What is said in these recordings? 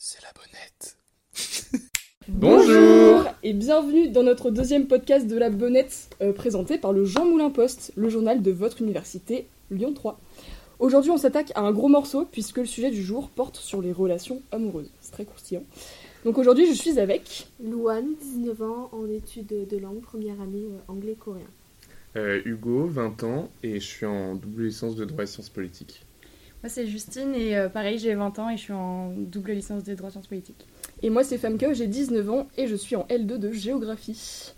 C'est la bonnette. Bonjour et bienvenue dans notre deuxième podcast de la Bonnette euh, présenté par le Jean Moulin Post, le journal de votre université Lyon 3. Aujourd'hui on s'attaque à un gros morceau puisque le sujet du jour porte sur les relations amoureuses. C'est très croustillant. Donc aujourd'hui je suis avec... Louane, 19 ans, en études de langue, première année euh, anglais-coréen. Euh, Hugo, 20 ans, et je suis en double licence de droit et sciences politiques. Moi, c'est Justine et euh, pareil, j'ai 20 ans et je suis en double licence de droit sciences politiques. Et moi c'est Famke, j'ai 19 ans et je suis en L2 de géographie.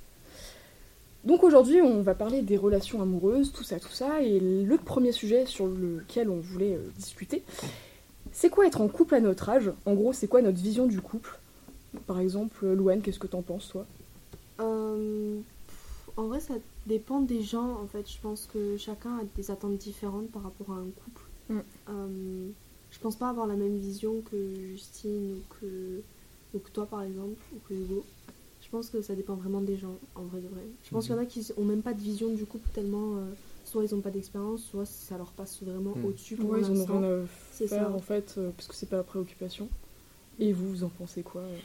Donc aujourd'hui on va parler des relations amoureuses, tout ça, tout ça, et le premier sujet sur lequel on voulait euh, discuter, c'est quoi être en couple à notre âge? En gros c'est quoi notre vision du couple? Par exemple, Louane, qu'est-ce que t'en penses toi? Euh, en vrai, ça dépend des gens. En fait, je pense que chacun a des attentes différentes par rapport à un couple. Mm. Euh, je pense pas avoir la même vision que Justine ou que, ou que toi, par exemple, ou que Hugo. Je pense que ça dépend vraiment des gens, en vrai de vrai. Je pense qu'il y en a qui ont même pas de vision du couple tellement. euh, soit ils ont pas d'expérience, soit ça leur passe vraiment Mm. au-dessus pour Ouais, ils en ont l'instant. rien à faire ça. en fait, euh, parce que c'est pas la préoccupation. Et vous, vous en pensez quoi euh?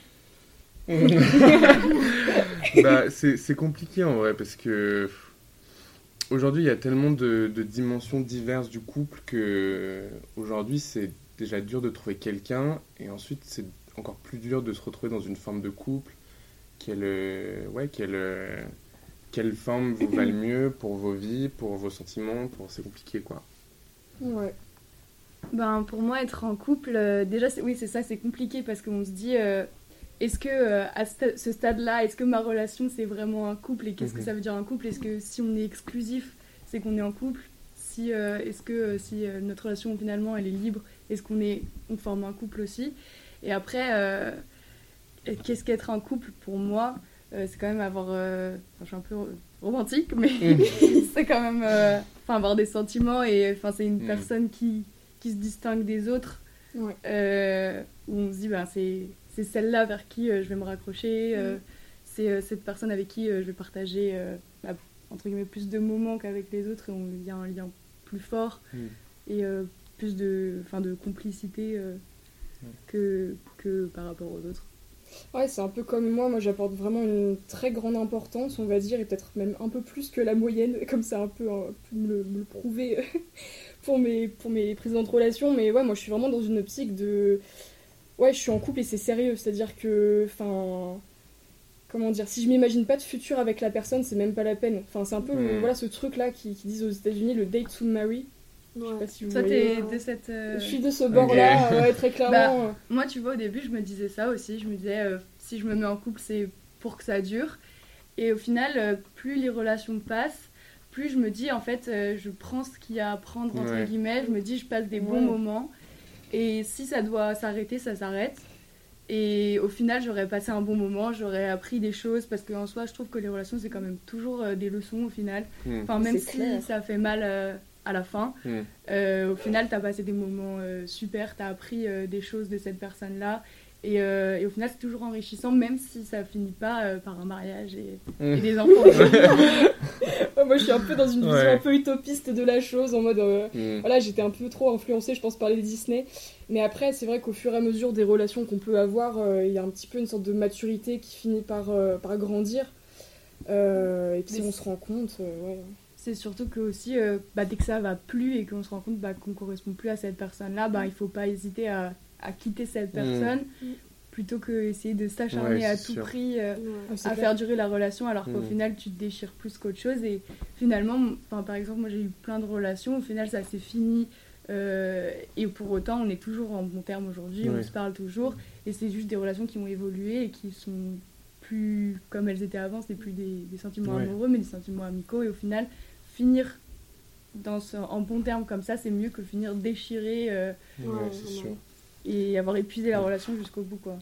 bah, c'est c'est compliqué en vrai parce que aujourd'hui il y a tellement de, de dimensions diverses du couple que aujourd'hui c'est déjà dur de trouver quelqu'un et ensuite c'est encore plus dur de se retrouver dans une forme de couple. Quelle, euh, ouais, quelle, euh, quelle forme vous va le mieux pour vos vies, pour vos sentiments, pour c'est compliqué quoi. Ouais. Ben, pour moi, être en couple, euh, déjà, c'est- oui, c'est ça, c'est compliqué parce qu'on se dit, euh, est-ce que euh, à ce stade-là, est-ce que ma relation c'est vraiment un couple et qu'est-ce que Mhm. ça veut dire un couple? Est-ce que si on est exclusif, c'est qu'on est en couple? Si, euh, Est-ce que euh, si euh, notre relation finalement elle est libre, est-ce qu'on est, on forme un couple aussi? Et après, euh, qu'est-ce qu'être un couple pour moi? Euh, C'est quand même avoir. euh, enfin, je suis un peu romantique, mais c'est quand même euh, enfin, avoir des sentiments et enfin, c'est une Mm. personne qui, qui se distingue des autres. Ouais. euh, où on se dit, ben, c'est c'est celle-là vers qui euh, je vais me raccrocher. euh, c'est euh, cette personne avec qui euh, je vais partager euh, bah, entre guillemets plus de moments qu'avec les autres et on il y a un lien plus fort Mm. et euh, plus de, enfin, de complicité euh, que, que par rapport aux autres. Ouais, c'est un peu comme moi, moi j'apporte vraiment une très grande importance, on va dire, et peut-être même un peu plus que la moyenne, comme ça un peu hein, pu me le, me le prouver pour mes, pour mes précédentes relations, mais ouais, moi je suis vraiment dans une optique de... Ouais, je suis en couple et c'est sérieux, c'est-à-dire que, enfin... Comment dire, si je m'imagine pas de futur avec la personne, c'est même pas la peine. Enfin, c'est un peu le- Mm. voilà, ce truc-là qui, qui disent aux États-Unis le date to marry. Je sais Ouais. pas si vous Toi, t'es de cette. euh, Je suis de ce bord-là, ouais, très clairement. Moi, tu vois, au début, je me disais ça aussi. Je me disais, euh, si je me mets en couple, c'est pour que ça dure. Et au final, euh, plus les relations passent, plus je me dis, en fait, euh, je prends ce qu'il y a à prendre, entre Ouais. guillemets. Je me dis, je passe des bons Ouais. moments. Et si ça doit s'arrêter, ça s'arrête. Et au final, j'aurais passé un bon moment, j'aurais appris des choses. Parce qu'en soi, je trouve que les relations, c'est quand même toujours euh, des leçons au final. Mm. Enfin, même si clair. ça fait mal euh, à la fin, Mm. euh, au final, t'as passé des moments euh, super, t'as appris euh, des choses de cette personne-là. Et, euh, et au final, c'est toujours enrichissant, même si ça finit pas euh, par un mariage et, et Mm. des enfants. Ouais, moi je suis un peu dans une vision Ouais. un peu utopiste de la chose, en mode... euh, Mm. Voilà, j'étais un peu trop influencée, je pense, par les Disney. Mais après, c'est vrai qu'au fur et à mesure des relations qu'on peut avoir, euh, il y a un petit peu une sorte de maturité qui finit par, euh, par grandir. Euh, et puis on se rend compte, euh, ouais. c'est surtout que aussi, euh, bah, dès que ça va plus et qu'on se rend compte bah, qu'on correspond plus à cette personne-là, bah, il faut pas hésiter à, à quitter cette personne Mm. plutôt que essayer de s'acharner Ouais, à tout sûr. prix. euh, Ouais. À clair. faire durer la relation alors qu'au Mm. final tu te déchires plus qu'autre chose et finalement par exemple moi j'ai eu plein de relations au final ça s'est fini euh, et pour autant on est toujours en bon terme aujourd'hui on se parle toujours et c'est juste des relations qui ont évolué et qui sont plus comme elles étaient avant c'est plus des, des sentiments Ouais. amoureux mais des sentiments amicaux et au final finir dans ce- en bon terme comme ça c'est mieux que finir déchiré euh, Ouais, c'est sûr. Et avoir épuisé la relation jusqu'au bout quoi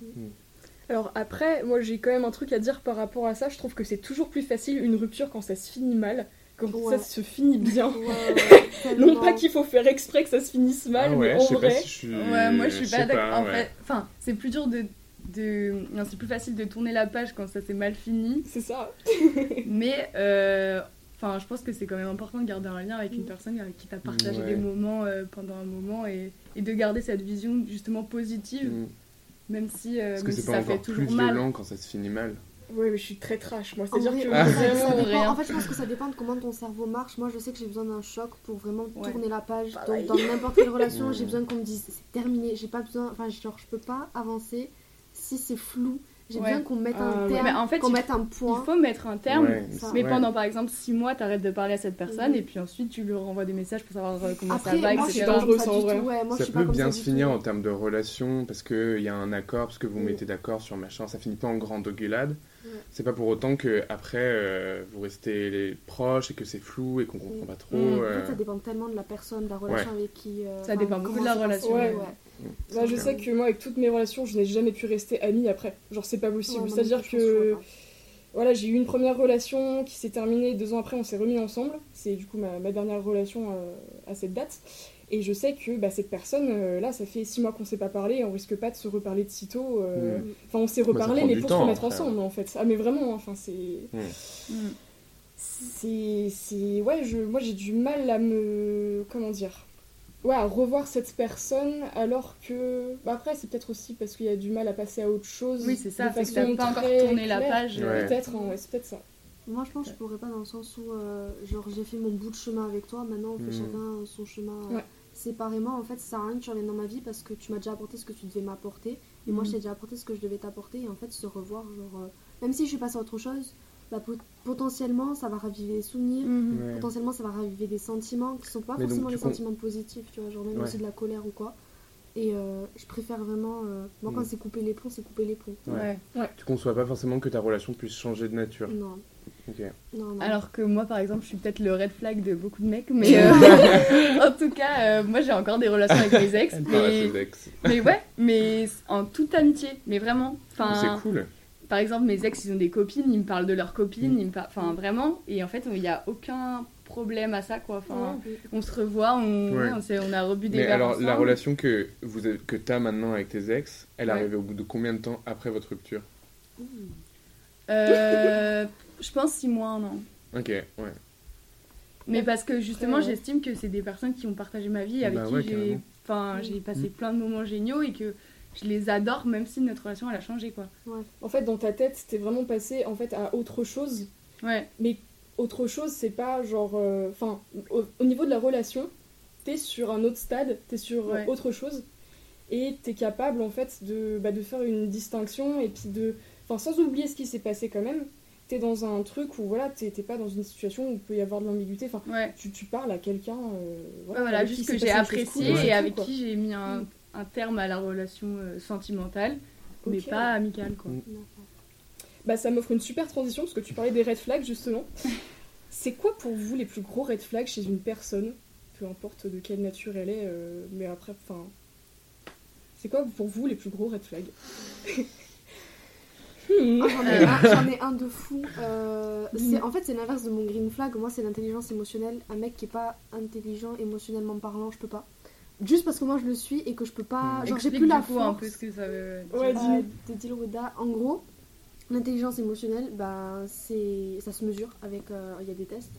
Alors après, moi j'ai quand même un truc à dire par rapport à ça. Je trouve que c'est toujours plus facile une rupture quand ça se finit mal, quand Ouais. ça se finit bien. Ouais, Non pas qu'il faut faire exprès que ça se finisse mal, Ah ouais, mais en vrai. pas si je suis. Ouais, moi je suis pas d'accord. En ouais. fait, enfin, c'est plus dur de. de... Non, c'est plus facile de tourner la page quand ça s'est mal fini. C'est ça. mais euh, Enfin, je pense que c'est quand même important de garder un lien avec une Mm. personne avec qui t'as partagé Ouais. des moments euh, pendant un moment et, et de garder cette vision justement positive, Mm. même si, euh, Parce que même c'est si pas ça encore fait plus toujours mal. violent quand ça se finit mal. Ouais, mais je suis très trash, moi. En C'est-à-dire que Ah. dépend. En fait, je pense que ça dépend de comment ton cerveau marche. Moi, je sais que j'ai besoin d'un choc pour vraiment Ouais. tourner la page. Pareil. Donc, dans n'importe quelle relation, Mm. j'ai besoin qu'on me dise c'est terminé. J'ai pas besoin. Enfin, genre, je peux pas avancer si c'est flou. J'ai Ouais. besoin qu'on mette Ah, un terme, Mais en fait, qu'on il- mette un Il point. faut mettre un terme. Ouais. Mais ouais. pendant par exemple 6 mois, t'arrêtes de parler à cette personne Mhm. et puis ensuite tu lui renvoies des messages pour savoir euh, comment Après, ça va, moi, je c'est suis etc. ça, peut comme bien ça se finir tout. en termes de relation parce qu'il y a un accord, parce que vous Mm. mettez d'accord sur machin, ça finit pas en grande engueulade. Ouais. C'est pas pour autant que après euh, vous restez les proches et que c'est flou et qu'on comprend pas trop. Mm. En euh, fait, ça dépend tellement de la personne, de la relation avec qui. euh, Ça dépend beaucoup de la relation, Ouais, ouais. ouais. Bah, je sais que moi, avec toutes mes relations, je n'ai jamais pu rester amie après. Genre, c'est pas possible. C'est-à-dire pense que. Voilà, j'ai eu une première relation qui s'est terminée deux ans après, on s'est remis ensemble. C'est du coup ma, ma dernière relation euh, à cette date. Et je sais que bah, cette personne, euh, là, ça fait six mois qu'on s'est pas parlé, on risque pas de se reparler de sitôt. euh, Mm. Enfin, on s'est Bah, reparlé, mais pour temps, se remettre après. ensemble, en fait. Ah, mais vraiment, enfin, c'est. Mm. C'est. c'est- Ouais, je... moi j'ai du mal à me. Comment dire Ouais, à revoir cette personne alors que. Bah, après, c'est peut-être aussi parce qu'il y a du mal à passer à autre chose. Oui, c'est ça, de c'est que pas encore tourné la page. Ouais. Peut-être, hein, ouais, c'est peut-être ça. Moi, je pense que je pourrais pas dans le sens où, euh, genre, j'ai fait mon bout de chemin avec toi, maintenant on fait Mm. chacun son chemin euh, Ouais. Séparément. En fait, ça sert à rien que tu reviennes dans ma vie parce que tu m'as déjà apporté ce que tu devais m'apporter, et moi Mm. je t'ai déjà apporté ce que je devais t'apporter, et en fait, se revoir, genre, euh, même si je suis passée à autre chose, bah, pot- potentiellement ça va raviver des souvenirs, Mhm. Ouais. potentiellement ça va raviver des sentiments qui sont pas Mais forcément des sentiments positifs, tu vois, genre même Ouais. aussi de la colère ou quoi. Et euh, je préfère vraiment, euh, moi quand Mm. c'est couper les ponts, c'est couper les ponts. Ouais. Tu conçois pas forcément que ta relation puisse changer de nature. Non, Ok. non, non. Alors que moi, par exemple, je suis peut-être le red flag de beaucoup de mecs, mais euh, en tout cas, euh, moi j'ai encore des relations avec mes ex. Mais, ex. mais ouais, mais en toute amitié, mais vraiment. Enfin, C'est cool. par exemple, mes ex, ils ont des copines, ils me parlent de leurs copines, Mm. ils me par- enfin vraiment. Et en fait, il n'y a aucun problème à ça, quoi. Enfin, Ouais. on se revoit, on, Ouais. ouais, on, a rebu des Mais alors, la relation que, vous avez- que tu as maintenant avec tes ex, elle est Ouais. arrivée au bout de combien de temps après votre rupture? Euh, je pense six mois, un an. Ok, ouais. Mais parce que justement, Ouais. j'estime que c'est des personnes qui ont partagé ma vie, avec Bah qui ouais, j'ai enfin, j'ai passé Mm. plein de moments géniaux et que je les adore, même si notre relation elle a changé, quoi. En fait, dans ta tête, t'es vraiment passé en fait à autre chose. Ouais, Mais autre chose, c'est pas genre. euh, Enfin, au, au niveau de la relation, t'es sur un autre stade, t'es sur euh, Ouais. autre chose. Et t'es capable en fait de, bah, de faire une distinction et puis de. Enfin, sans oublier ce qui s'est passé quand même, t'es dans un truc où voilà, t'es pas dans une situation où il peut y avoir de l'ambiguïté. Enfin, ouais. tu, tu parles à quelqu'un. euh, voilà, avec qui juste que j'ai apprécié cool, et avec quoi. qui j'ai mis un, Mm. un terme à la relation euh, sentimentale, mais pas amicale, quoi. Mm. Bah, ça m'offre une super transition parce que tu parlais des red flags justement. c'est quoi pour vous les plus gros red flags chez une personne Peu importe de quelle nature elle est, euh, mais après, enfin. C'est quoi pour vous les plus gros red flags? Ah, j'en, ai un, j'en ai un de fou. Euh, c'est, en fait, c'est l'inverse de mon green flag. Moi, c'est l'intelligence émotionnelle. Un mec qui est pas intelligent émotionnellement parlant, je peux pas. Juste parce que moi, je le suis et que je peux pas. Genre, j'ai Explique plus la force. un peu ce que ça veut dire. Ouais, euh, dis-nous. de deal with that. En gros, l'intelligence émotionnelle, bah, c'est, ça se mesure avec. euh, Il y a des tests.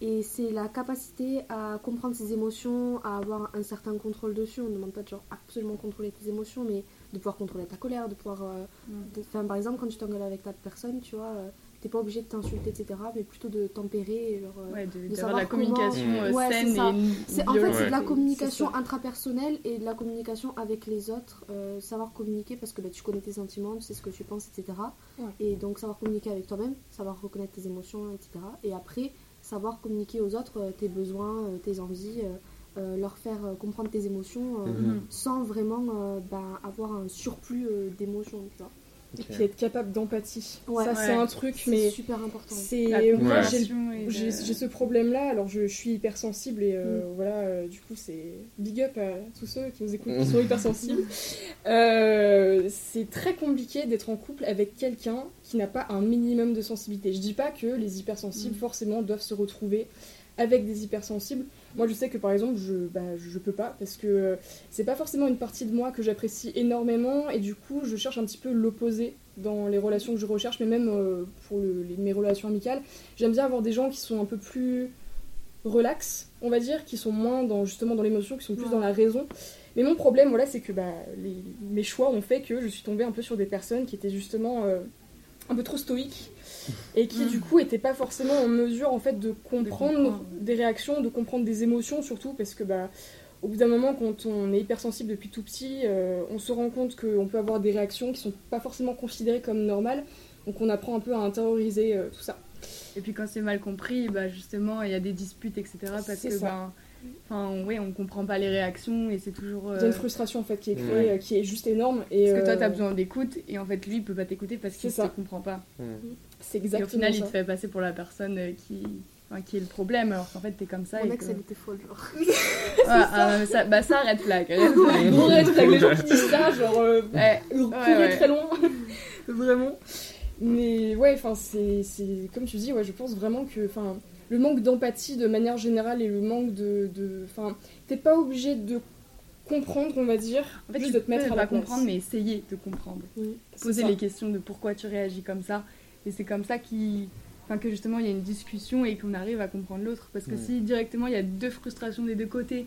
Et c'est la capacité à comprendre ses émotions, à avoir un certain contrôle dessus. On ne demande pas de genre absolument contrôler tes émotions, mais de pouvoir contrôler ta colère, de pouvoir. euh, Mm. Enfin, par exemple, quand tu t'engueules avec ta personne, tu vois, euh, t'es pas obligé de t'insulter, etc., mais plutôt de tempérer. et Genre, euh, Ouais, de, savoir la communication comment- euh, Ouais, c'est saine et c'est, en fait, c'est de la communication intrapersonnelle et de la communication avec les autres. euh, savoir communiquer parce que bah, tu connais tes sentiments, tu sais ce que tu penses, etc. Ouais. Et donc, savoir communiquer avec toi-même, savoir reconnaître tes émotions, etc. Et après, savoir communiquer aux autres euh, tes besoins, euh, tes envies, euh, euh, leur faire euh, comprendre tes émotions euh, Mhm. sans vraiment euh, bah, avoir un surplus euh, d'émotions, tu vois. Et puis être capable d'empathie. Ouais. ça, c'est un truc, C'est mais super important. c'est. Moi, j'ai ce problème-là, alors je, je suis hypersensible et euh, Mm. voilà, euh, du coup c'est big up à tous ceux qui nous écoutent qui sont hypersensibles. Euh, c'est très compliqué d'être en couple avec quelqu'un qui n'a pas un minimum de sensibilité. Je dis pas que les hypersensibles Mm. forcément doivent se retrouver avec des hypersensibles. Moi je sais que par exemple je, bah, je peux pas parce que euh, c'est pas forcément une partie de moi que j'apprécie énormément et du coup je cherche un petit peu l'opposé dans les relations que je recherche, mais même euh, pour mes relations amicales. J'aime bien avoir des gens qui sont un peu plus relax, on va dire, qui sont moins dans justement dans l'émotion, qui sont plus dans la raison. Mais mon problème, voilà, c'est que bah, mes choix ont fait que je suis tombée un peu sur des personnes qui étaient justement euh, un peu trop stoïques et qui du coup étaient pas forcément en mesure en fait de comprendre, comprendre. des réactions, de comprendre des émotions surtout parce que bah au bout d'un moment quand on est hypersensible depuis tout petit, euh, on se rend compte qu'on peut avoir des réactions qui sont pas forcément considérées comme normales. Donc on apprend un peu à intérioriser euh, tout ça. Et puis quand c'est mal compris, bah justement, il y a des disputes, etc. Parce que, ben, enfin, ouais, on comprend pas les réactions et c'est toujours. Il y a une euh, frustration en fait qui est créée, Ouais. euh, qui est juste énorme. Et, Parce que toi, euh, t'as besoin d'écoute et en fait, lui, il peut pas t'écouter parce qu'il C'est te ça. comprend pas. C'est Et exactement au final, il ça. te fait passer pour la personne euh, qui, enfin, qui est le problème, alors qu'en fait, t'es comme ça. Mon et ex, que- elle était folle, genre. Ah, ah, ça, bah ça, red flag. red flag. Gros red flag, les gens qui disent ça, genre, euh, Ouais. ouais. très loin. vraiment. Mais ouais, enfin, c'est, c'est- Comme tu dis, ouais, je pense vraiment que. Enfin, le manque d'empathie de manière générale et le manque de. Enfin, t'es pas obligé de comprendre, on va dire. En fait, juste tu de te mettre peux à pas la place. comprendre, mais essayer de comprendre. C'est Poser ça. les questions de pourquoi tu réagis comme ça. Et c'est comme ça qui, enfin, que justement il y a une discussion et qu'on arrive à comprendre l'autre. Parce que si directement il y a deux frustrations des deux côtés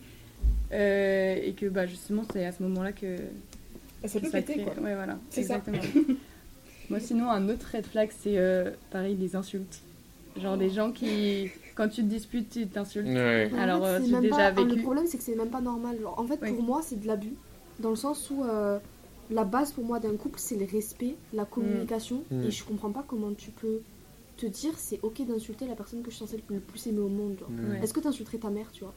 euh, et que bah, justement c'est à ce moment-là que Ah, Ça peut ça péter, crée- quoi. Ouais, voilà. C'est ça. Exactement. Moi, sinon, un autre red flag, c'est euh, pareil, les insultes. Genre des gens qui, quand tu te disputes, tu t'insultes. Ouais. En Alors, euh, déjà pas- vécu. Le problème, c'est que c'est même pas normal. Genre, en fait, Oui. pour moi, c'est de l'abus. Dans le sens où euh, la base pour moi d'un couple, c'est le respect, la communication. Mm. Et je comprends pas comment tu peux te dire c'est ok d'insulter la personne que je suis censée le plus aimer au monde. genre. Mm. Est-ce que t'insulterais ta mère, tu vois?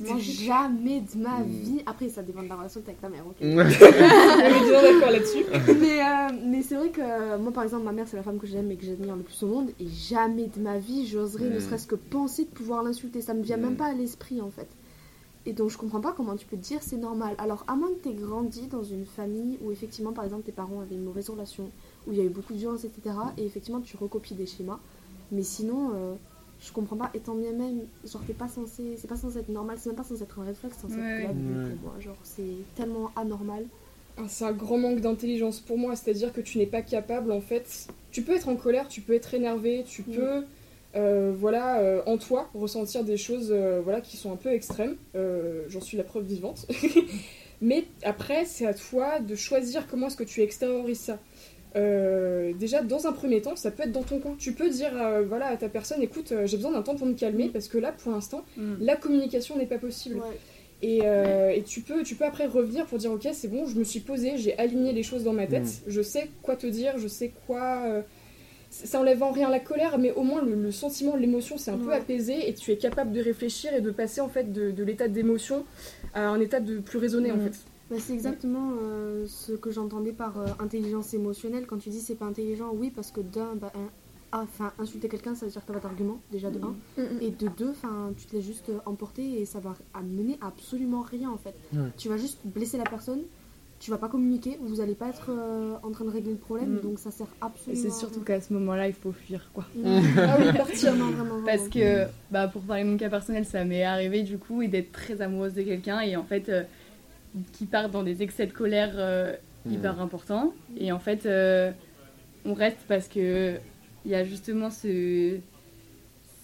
Moi, jamais de ma Mm. vie. Après, ça dépend de la relation que t'as avec ta mère, ok. On est bien d'accord là-dessus. mais euh, mais c'est vrai que euh, moi, par exemple, ma mère, c'est la femme que j'aime et que j'admire le plus au monde. Et jamais de ma vie, j'oserais ne Mm. serait-ce que penser de pouvoir l'insulter. Ça me vient Mm. même pas à l'esprit, en fait. Et donc, je comprends pas comment tu peux te dire c'est normal. Alors, à moins que t'aies grandi dans une famille où, effectivement, par exemple, tes parents avaient une mauvaise relation, où il y a eu beaucoup de violence, etc. Et effectivement, tu recopies des schémas. Mais sinon. euh, je comprends pas, étant bien même, genre t'es pas censé, c'est pas censé être normal, c'est même pas censé être un réflexe, c'est censé Ouais. être Ouais. pour moi, genre c'est tellement anormal. Ah, C'est un grand manque d'intelligence pour moi, c'est-à-dire que tu n'es pas capable en fait. Tu peux être en colère, tu peux être énervé, tu Mm. peux, euh, voilà, euh, en toi ressentir des choses, euh, voilà, qui sont un peu extrêmes. Euh, J'en suis la preuve vivante. Mais après, c'est à toi de choisir comment est-ce que tu extériorises ça. Euh, déjà, dans un premier temps, ça peut être dans ton coin. Tu peux dire, euh, voilà, à ta personne, écoute, euh, j'ai besoin d'un temps pour me calmer parce que là, pour l'instant, Mm. la communication n'est pas possible. Ouais. Et, euh, et tu, peux, tu peux après revenir pour dire ok c'est bon je me suis posée, j'ai aligné les choses dans ma tête, Mm. je sais quoi te dire, je sais quoi... euh, ça enlève en rien la colère mais au moins le, le sentiment, l'émotion c'est un peu apaisé et tu es capable de réfléchir et de passer en fait de, de l'état d'émotion à un état de plus raisonné en Mm. fait. Bah, c'est exactement euh, ce que j'entendais par euh, intelligence émotionnelle. Quand tu dis c'est pas intelligent, oui, parce que d'un, bah, un- ah, enfin, insulter quelqu'un, ça veut dire que t'as pas d'argument, déjà de un. Et de deux, enfin, tu te laisses juste euh, emporter et ça va amener absolument rien en fait. Ouais. Tu vas juste blesser la personne, tu vas pas communiquer, vous allez pas être euh, en train de régler le problème, Mm. donc ça sert Et absolument. c'est surtout qu'à ce moment-là, il faut fuir, quoi. Ah oui, partir. Vraiment, vraiment, Parce que, bah, pour parler de mon cas personnel, ça m'est arrivé du coup et d'être très amoureuse de quelqu'un et en fait, euh, qui part dans des excès de colère euh, hyper importants. Et en fait, euh, on reste parce que il y a justement ce.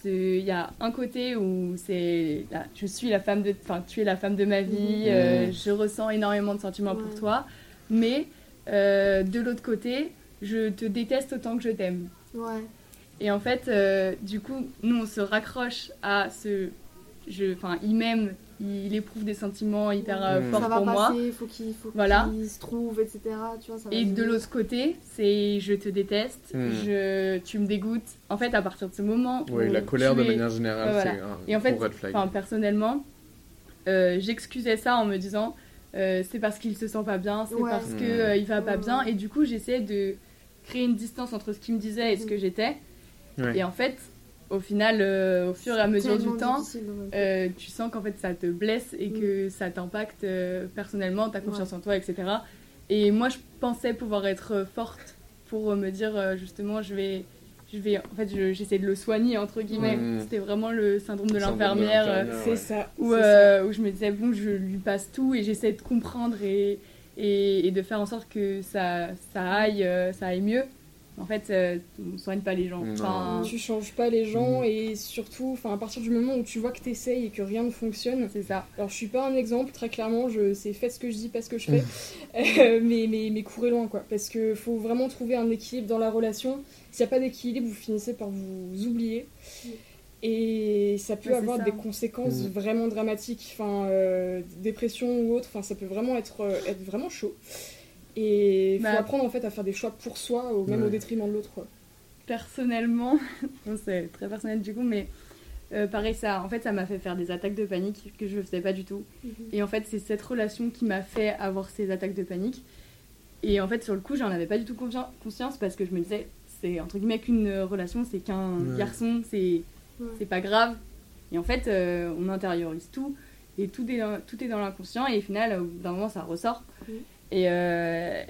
Il y a un côté où c'est. Je suis la femme de. Enfin, tu es la femme de ma vie, Mhm. euh, je ressens énormément de sentiments pour toi. Mais euh, de l'autre côté, je te déteste autant que je t'aime. Ouais. Et en fait, euh, du coup, nous, on se raccroche à ce. Je, enfin, il m'aime, il éprouve des sentiments hyper euh, Mm. forts ça va pour moi. passer, faut qu'il faut Voilà. qu'il se trouve, etc. Tu vois, ça va Et de l'autre côté, c'est je te déteste, Mm. je, tu me dégoûtes. En fait, à partir de ce moment. Oui, la colère de es- manière générale, voilà. c'est un Et en fait, red flag. Personnellement, euh, j'excusais ça en me disant euh, c'est parce qu'il se sent pas bien, c'est Ouais. parce Mm. que euh, il va pas Ouais. bien. Et du coup, j'essayais de créer une distance entre ce qu'il me disait et ce que j'étais. Ouais. Et en fait, au final, euh, au fur et à mesure du temps, euh, tu sens qu'en fait ça te blesse et que ça t'impacte euh, personnellement, ta confiance en toi, etc. Et moi je pensais pouvoir être forte pour euh, me dire euh, justement je vais, je vais, en fait je- j'essaie de le soigner entre guillemets. Mm. C'était vraiment le syndrome de l'infirmière euh, C'est ouais. ça. où, c'est ça. où je me disais bon je lui passe tout et j'essaie de comprendre et, et, et de faire en sorte que ça, ça, aille, euh, ça aille mieux. En fait, euh, on soigne pas les gens. Enfin, Tu changes pas les gens Mhm. et surtout, enfin à partir du moment où tu vois que t'essayes et que rien ne fonctionne. c'est ça. Alors je suis pas un exemple, très clairement, je c'est faites ce que je dis, pas ce que je fais, Euh, mais, mais, mais courez loin quoi, parce que faut vraiment trouver un équilibre dans la relation. S'il n'y a pas d'équilibre, vous finissez par vous oublier. Et ça peut Ouais, avoir ça. des conséquences Mhm. vraiment dramatiques, enfin euh, dépression ou autre, enfin ça peut vraiment être, euh, être vraiment chaud. Et faut Bah, apprendre en fait à faire des choix pour soi, au- même Ouais. au détriment de l'autre. personnellement, bon, c'est très personnel du coup, mais euh, pareil, ça, en fait, ça m'a fait faire des attaques de panique que je ne faisais pas du tout. Mhm. Et en fait, c'est cette relation qui m'a fait avoir ces attaques de panique. Et en fait, sur le coup, j'en avais pas du tout conscience parce que je me disais, c'est entre guillemets qu'une relation, c'est qu'un Ouais. garçon, c'est Ouais. c'est pas grave. Et en fait, euh, on intériorise tout et tout est dans, tout est dans l'inconscient et au final, au bout d'un moment, ça ressort. Mhm. Et, euh,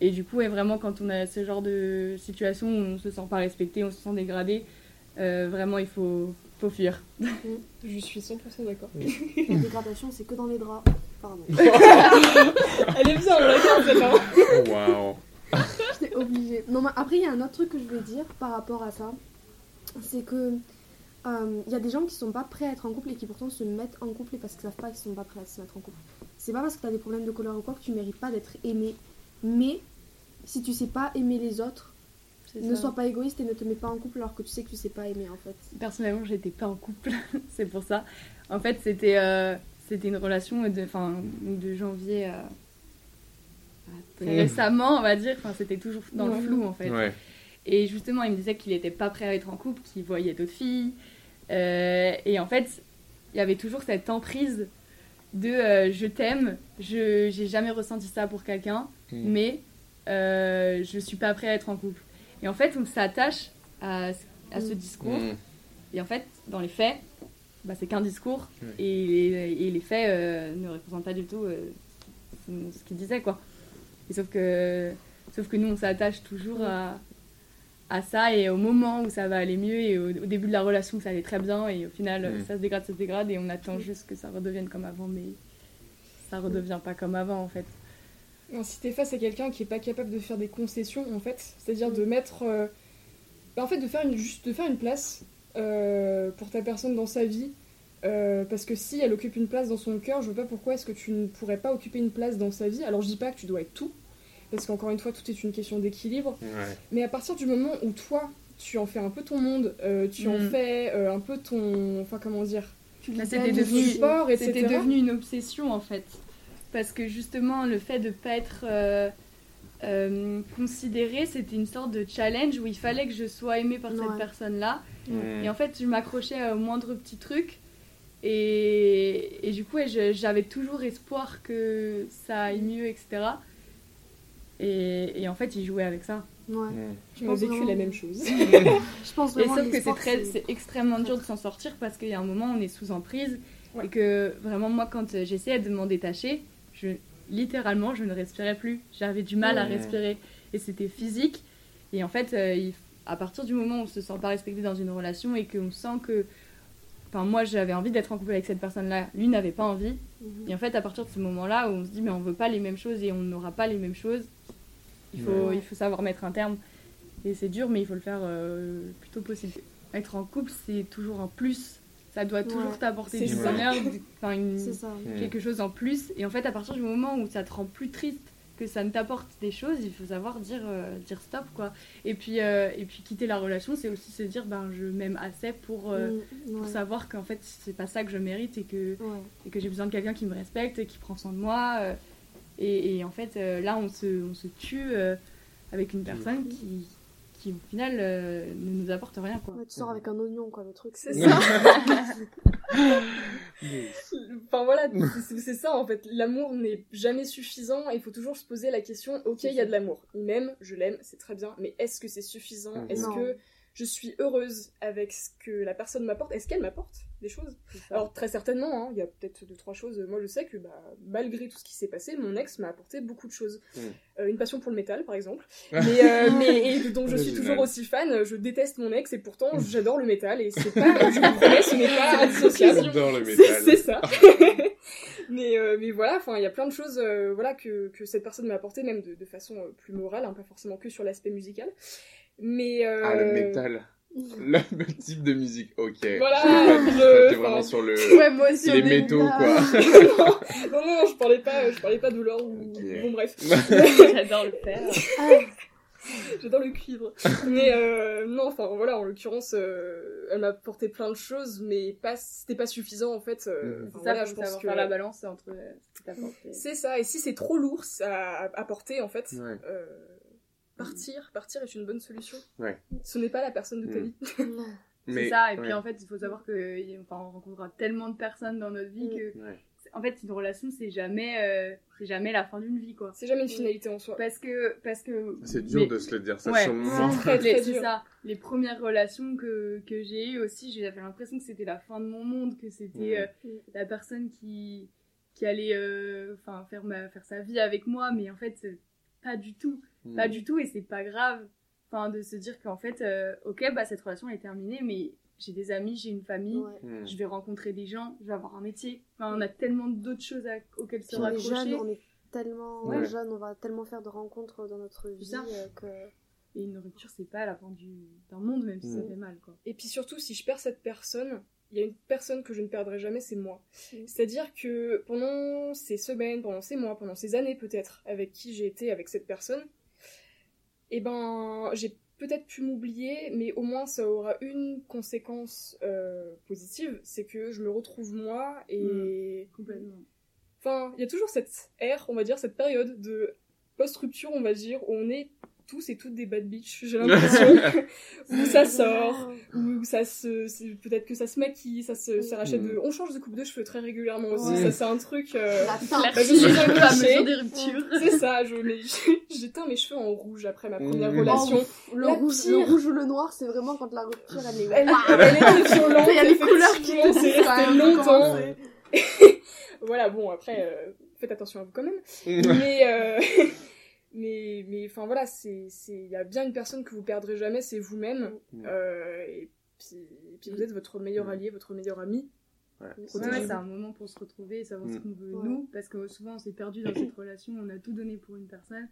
et du coup, ouais, vraiment, quand on a ce genre de situation où on se sent pas respecté, on se sent dégradé, euh, vraiment, il faut, faut fuir. Je suis 100% d'accord. La dégradation, c'est que dans les draps. Pardon. Elle est bien, on la garde celle-là. Oh, Waouh. J'étais obligée. Non, mais après, il y a un autre truc que je voulais dire par rapport à ça. C'est que euh, il y a des gens qui sont pas prêts à être en couple et qui pourtant se mettent en couple et parce qu'ils savent pas qu'ils sont pas prêts à se mettre en couple. C'est pas parce que tu as des problèmes de couleur ou quoi que tu mérites pas d'être aimé. Mais si tu sais pas aimer les autres, ne ça. sois pas égoïste et ne te mets pas en couple alors que tu sais que tu sais pas aimer en fait. Personnellement, j'étais pas en couple, c'est pour ça. En fait, c'était euh, c'était une relation de, enfin, de janvier à, à très Mmh. récemment, on va dire. Enfin, c'était toujours dans Ouais. le flou en fait. Ouais. Et justement, il me disait qu'il était pas prêt à être en couple, qu'il voyait d'autres filles. Euh, et en fait, il y avait toujours cette emprise de euh, je t'aime, je j'ai jamais ressenti ça pour quelqu'un, Mm. mais euh, je suis pas prêt à être en couple. Et en fait, on s'attache à, à ce Mm. discours. Mm. Et en fait, dans les faits, bah, c'est qu'un discours. Et, les, et les faits euh, ne représentent pas du tout euh, ce, ce qu'il disait, quoi. Et sauf que, sauf que nous, on s'attache toujours à, à ça. Et au moment où ça va aller mieux, et au, au début de la relation, ça allait très bien. Et au final, Mm. ça se dégrade, ça se dégrade. Et on attend juste que ça redevienne comme avant. Mais ça redevient pas comme avant, en fait. Non, si t'es face à quelqu'un qui est pas capable de faire des concessions, en fait, c'est-à-dire de mettre. euh, bah, en fait, de faire une, juste de faire une place euh, pour ta personne dans sa vie. euh, parce que si elle occupe une place dans son cœur, je vois pas pourquoi est-ce que tu ne pourrais pas occuper une place dans sa vie. Alors je dis pas que tu dois être tout, parce qu'encore une fois, tout est une question d'équilibre. Ouais. Mais à partir du moment où toi, tu en fais un peu ton monde, euh, tu en Mm. fais euh, un peu ton. Enfin, comment dire c'était devenu- Sport, etc. Devenu une obsession en fait. Parce que justement, le fait de pas être euh, euh, considéré, c'était une sorte de challenge où il fallait que je sois aimée par Ouais. cette personne-là. Mm. Et en fait, je m'accrochais au moindre petit truc. Et, et du coup, ouais, j'avais toujours espoir que ça aille mieux, etc. Et, et en fait, il jouait avec ça. Ouais. Pense vécu vraiment- la même chose. Je pense Et vraiment sauf que c'est l'espoir, très, c'est extrêmement dur de s'en sortir parce qu'il y a un moment où on est sous emprise Ouais. et que vraiment moi quand j'essayais de m'en détacher, je littéralement je ne respirais plus. J'avais du mal à respirer et c'était physique. Et en fait, euh, il- à partir du moment où on se sent pas respecté dans une relation et qu'on sent que, enfin moi j'avais envie d'être en couple avec cette personne-là, lui n'avait pas envie. Mhm. Et en fait, à partir de ce moment-là où on se dit mais on veut pas les mêmes choses et on n'aura pas les mêmes choses, il faut, Ouais. il faut savoir mettre un terme. Et c'est dur, mais il faut le faire euh, le plus tôt possible. Être en couple, c'est toujours un plus. Ça doit toujours Ouais. t'apporter du bonheur, enfin quelque chose en plus. Et en fait, à partir du moment où ça te rend plus triste, que ça ne t'apporte des choses, il faut savoir dire, euh, dire stop, quoi. Et puis, euh, et puis quitter la relation, c'est aussi se dire, ben je m'aime assez pour, euh, Mm, pour savoir qu'en fait, c'est pas ça que je mérite et que Ouais. et que j'ai besoin de quelqu'un qui me respecte, et qui prend soin de moi. Et, et en fait, euh, là, on se, on se tue euh, avec une personne qui, qui au final, euh, ne nous apporte rien. Quoi. Ouais, tu sors avec un oignon, quoi, le truc. C'est ça. Enfin voilà, c'est ça en fait. L'amour n'est jamais suffisant et il faut toujours se poser la question ok, il y a de l'amour. Il m'aime, je l'aime, c'est très bien, mais est-ce que c'est suffisant? Mhm. Est-ce Non. que je suis heureuse avec ce que la personne m'apporte. Est-ce qu'elle m'apporte des choses? Alors très certainement, hein, il y a peut-être deux trois choses. Moi je sais que bah, malgré tout ce qui s'est passé, mon ex m'a apporté beaucoup de choses. Mm. Euh, une passion pour le métal par exemple, mais, euh, mais et dont je suis toujours aussi fan. Je déteste mon ex et pourtant j'adore le métal et c'est pas, je vous promets, ce n'est pas indissociable. J'adore le métal. c'est ça. mais, euh, mais voilà, enfin, il y a plein de choses euh, voilà, que, que cette personne m'a apporté, même de, de façon euh, plus morale, hein, pas forcément que sur l'aspect musical. Mais. euh, Ah, le métal. Le, type de musique, ok. Voilà, Je- T'es vraiment enfin, sur le... Ouais, moi aussi, les métaux, là. quoi. non, non, non, je parlais pas, je parlais pas de l'or ou. Bon, bref. J'adore le faire. J'adore le cuivre. mais euh, non, enfin voilà, en l'occurrence, euh, elle m'a apporté plein de choses, mais pas, c'était pas suffisant en fait. euh, enfin, C'est ça, voilà, je pense que. faire la balance entre euh. C'est ça, et si c'est trop lourd à, à porter en fait, Ouais. Partir, partir est une bonne solution. Ouais. Ce n'est pas la personne de ta Mm. vie. Mais- C'est ça, et puis ouais. en fait, il faut savoir que enfin, on rencontrera tellement de personnes dans notre vie Mm. que, Ouais. en fait, une relation, c'est jamais, euh, c'est jamais la fin d'une vie, quoi. C'est jamais une finalité en soi. Parce que, parce que. C'est dur mais- de se le dire ça Ouais. sur le moment. C'est dur. ça. Les premières relations que, que j'ai eues aussi, j'avais l'impression que c'était la fin de mon monde, que c'était Ouais. euh, la personne qui, qui allait euh, enfin faire, ma, faire sa vie avec moi, mais en fait, pas du tout. Mm. Pas du tout, et c'est pas grave. Enfin, de se dire qu'en fait, euh, ok, bah cette relation est terminée, mais j'ai des amis, j'ai une famille, Ouais. Mm. je vais rencontrer des gens, je vais avoir un métier. Enfin, on a tellement d'autres choses à- auxquelles se Puis on est raccrocher. jeune, on est tellement Ouais. jeune, on va tellement faire de rencontres dans notre vie ça. euh, que. Et une rupture, c'est pas la fin du- d'un monde, même si ça Mm. fait mal, quoi. Et puis surtout, si je perds cette personne, il y a une personne que je ne perdrai jamais, c'est moi. C'est-à-dire que pendant ces semaines, pendant ces mois, pendant ces années peut-être, avec qui j'ai été avec cette personne, eh ben, j'ai peut-être pu m'oublier, mais au moins ça aura une conséquence euh, positive, c'est que je me retrouve moi et Complètement. Enfin, il y a toujours cette ère, on va dire, cette période de post-rupture, on va dire, où on est tous et toutes des bad bitch, j'ai l'impression. où ça sort, où ça se... Peut-être que ça se maquille, ça se ça rachète de... On change de coupe de cheveux très régulièrement aussi, Ouais. ça c'est un truc... euh, La Bah, je suis un à cliché. mesure des ruptures. C'est ça, je j'ai teint mes cheveux en rouge après ma première Mmh. relation. Le La rouge, pire. le rouge ou le noir, c'est vraiment quand la rupture elle est. Elle, elle est violente, Il y a les couleurs qui c'est resté ouais, longtemps. comment voilà, bon, après, euh, faites attention à vous quand même. mais euh, mais mais enfin voilà c'est c'est il y a bien une personne que vous perdrez jamais c'est vous-même. Euh, et puis et puis vous êtes votre meilleur allié votre meilleur ami. Ouais. Ouais, c'est un moment pour se retrouver et savoir ce Mm. qu'on veut Ouais. nous, parce que souvent on s'est perdu dans cette relation, on a tout donné pour une personne,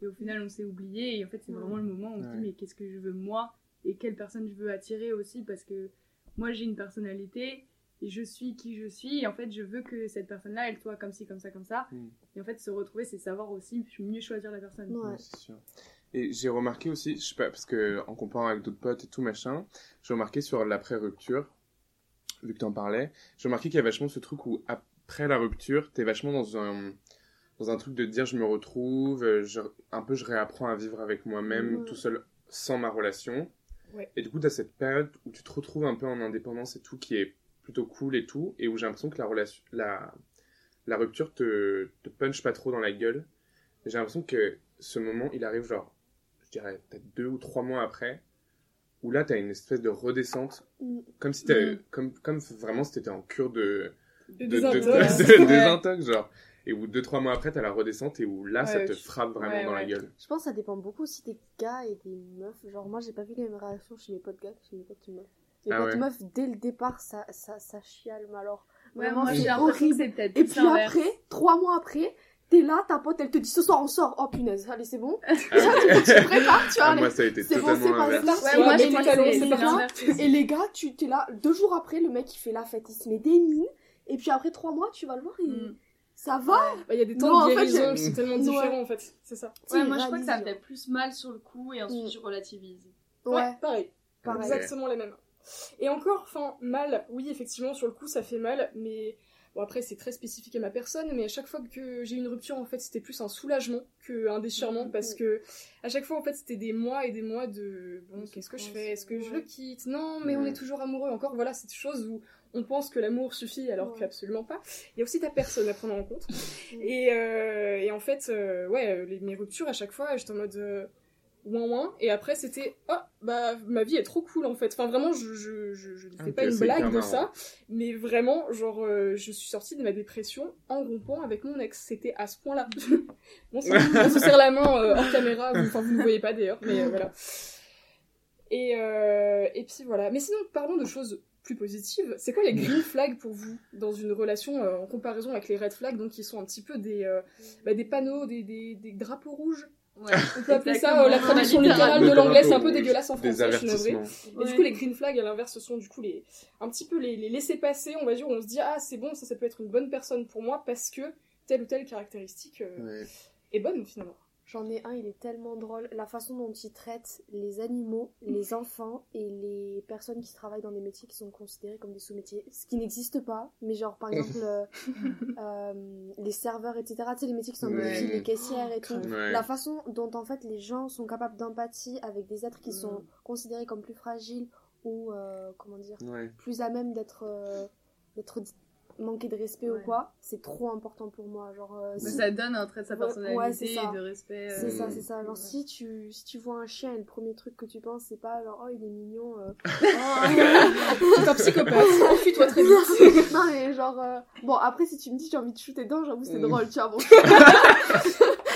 et au final on s'est oublié, et en fait c'est Ouais. vraiment le moment où on se dit mais qu'est-ce que je veux moi, et quelle personne je veux attirer aussi, parce que moi j'ai une personnalité, et je suis qui je suis, et en fait je veux que cette personne-là elle soit comme ci, comme ça, comme ça, Mm. et en fait se retrouver c'est savoir aussi mieux choisir la personne. Ouais. Ouais, c'est sûr. Et j'ai remarqué aussi, je sais pas, parce que en comparant avec d'autres potes et tout machin, j'ai remarqué sur l'après-rupture, vu que t'en parlais, j'ai remarqué qu'il y a vachement ce truc où après la rupture, t'es vachement dans un, dans un truc de dire je me retrouve, euh, je, un peu je réapprends à vivre avec moi-même Ouais. tout seul sans ma relation. Ouais. Et du coup, t'as cette période où tu te retrouves un peu en indépendance et tout, qui est plutôt cool et tout, et où j'ai l'impression que la relation, la, la rupture te, te punch pas trop dans la gueule. J'ai l'impression que ce moment, il arrive genre, je dirais peut-être deux ou trois mois après, où là, t'as une espèce de redescente, Mm. comme si t'avais, Mm. comme, comme vraiment si t'étais en cure de, de, de, de, désintox. de- de Ouais. désintox, genre. Et où deux, trois mois après, t'as la redescente et où là, ça te frappe vraiment ouais, dans la gueule. Je pense que ça dépend beaucoup aussi des gars et des meufs. Genre, moi, j'ai pas vu les mêmes réactions chez mes potes gars que chez mes potes meufs. Mes Ah ouais. meufs, dès le départ, ça, ça, ça chiale, mais alors. Ouais, Vraiment, moi c'est horrible. Et puis après, trois mois après, t'es là, ta pote, elle te dit ce soir on sort. Oh punaise, allez, c'est bon. Ah, tu te prépares, tu vois. Ah, moi, ça a été c'est bon, totalement c'est pas l'inverse. là. Ouais, Ouais, moi pas. Et les gars, tu t'es là, deux jours après, le mec il fait la fête, il se met des mines. Et puis après trois mois, tu vas le voir, il... Mm. ça va. Bah, il y a des Non, temps en de guérison qui sont tellement Ouais. différents en fait c'est ça Ouais, moi je crois que ça me fait plus mal sur le coup, et ensuite Mm. je relativise. Ouais, pareil pareil. exactement les mêmes et encore enfin mal. Oui effectivement sur le coup ça fait mal mais bon après c'est très spécifique à ma personne mais à chaque fois que j'ai eu une rupture en fait c'était plus un soulagement qu'un déchirement parce que à chaque fois en fait c'était des mois et des mois de bon qu'est-ce que je fais? Est-ce que je le quitte? Non mais on est toujours amoureux. Encore voilà c'est des choses où on pense que l'amour suffit alors Ouais. qu'absolument pas. Il y a aussi ta personne à prendre en compte. Et, euh, et en fait euh, ouais les, mes ruptures à chaque fois j'étais en mode euh, ouin ouin, et après c'était oh bah ma vie est trop cool en fait. Enfin vraiment je je je, je ne fais Ok, pas une blague de marrant. ça, mais vraiment genre euh, je suis sortie de ma dépression en rompant avec mon ex. C'était à ce point-là. bon, on se serre la main euh, hors caméra, enfin vous ne voyez pas d'ailleurs, mais euh, voilà. Et euh, et puis voilà. Mais sinon parlons de choses plus positives. C'est quoi les green flags pour vous dans une relation en comparaison avec les red flags, donc qui sont un petit peu des bah, des panneaux, des, des, des drapeaux rouges? Ouais, on peut appeler ça euh, la traduction littérale de l'anglais, c'est un peu dégueulasse en français, je suis navrée. Et du coup, les green flags, à l'inverse, ce sont du coup les, un petit peu les, les laisser passer, on va dire, où on se dit, ah, c'est bon, ça, ça peut être une bonne personne pour moi parce que telle ou telle caractéristique euh, Ouais. est bonne finalement. J'en ai un, il est tellement drôle. La façon dont il traite les animaux, les enfants et les personnes qui travaillent dans des métiers qui sont considérés comme des sous-métiers. Ce qui n'existe pas, mais genre par exemple euh, euh, les serveurs, etc. Tu sais, les métiers qui sont un peu Ouais. les caissières et tout. Ouais. La façon dont en fait les gens sont capables d'empathie avec des êtres qui Mm. sont considérés comme plus fragiles ou euh, comment dire Ouais. plus à même d'être euh, d'être manqué de respect ou quoi, c'est trop important pour moi. Genre euh, si- ça donne un trait de sa personnalité ouais, c'est ça. et de respect. euh, c'est ça, Mm. c'est ça. Genre, Ouais. si tu, si tu vois un chien et le premier truc que tu penses, c'est pas genre, oh, il est mignon. euh, C'est un psychopathe, enfuis-toi très vite. non, mais genre, euh, bon, après, si tu me dis j'ai envie de shooter dedans, j'avoue, c'est Mm. drôle, tu vois. Bon.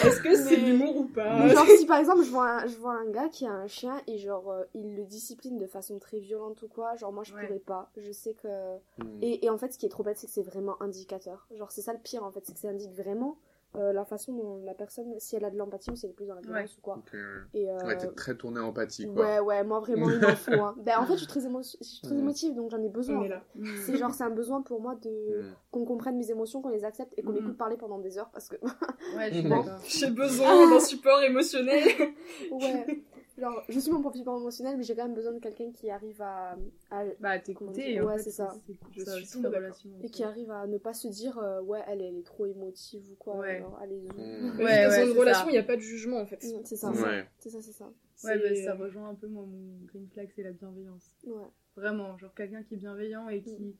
Est-ce que c'est l'humour ou pas Mais genre, si par exemple, je vois, un, je vois un gars qui a un chien et genre, euh, il le discipline de façon très violente ou quoi, genre, moi, je Ouais. pourrais pas. Je sais que. Mm. Et, et en fait, ce qui est trop bête, c'est que c'est vraiment indicateur. Genre, c'est ça le pire, en fait, c'est que ça indique vraiment euh, la façon dont la personne, si elle a de l'empathie ou si elle est plus dans la violence ou quoi. Ok, ouais. Et, euh, Ouais, t'es très tourné empathie, quoi. Ouais, ouais, moi vraiment, il m'en faut. Hein. Ben, en fait, je suis très, émo- je suis très émotive, donc j'en ai besoin. C'est genre, c'est un besoin pour moi de qu'on comprenne mes émotions, qu'on les accepte et qu'on Mm. m'écoute parler pendant des heures parce que, Ouais, je suis d'accord. J'ai besoin d'un support émotionnel. ouais, genre, je suis mon support émotionnel, mais j'ai quand même besoin de quelqu'un qui arrive à, à- Bah, t'écouter, Ouais, c'est ça. Je suis relation. et qui arrive à ne pas se dire, euh, ouais, elle, elle est trop émotive ou quoi. Ouais. Alors, allez-y. Mm. Ouais, Ouais, dans ouais, une relation, il n'y a pas de jugement en fait. Mm, C'est ça, Ouais. c'est ça, c'est ça. Ouais, bah, ça rejoint un peu moi, mon green flag, c'est la bienveillance. Ouais. Vraiment, genre quelqu'un qui est bienveillant et qui,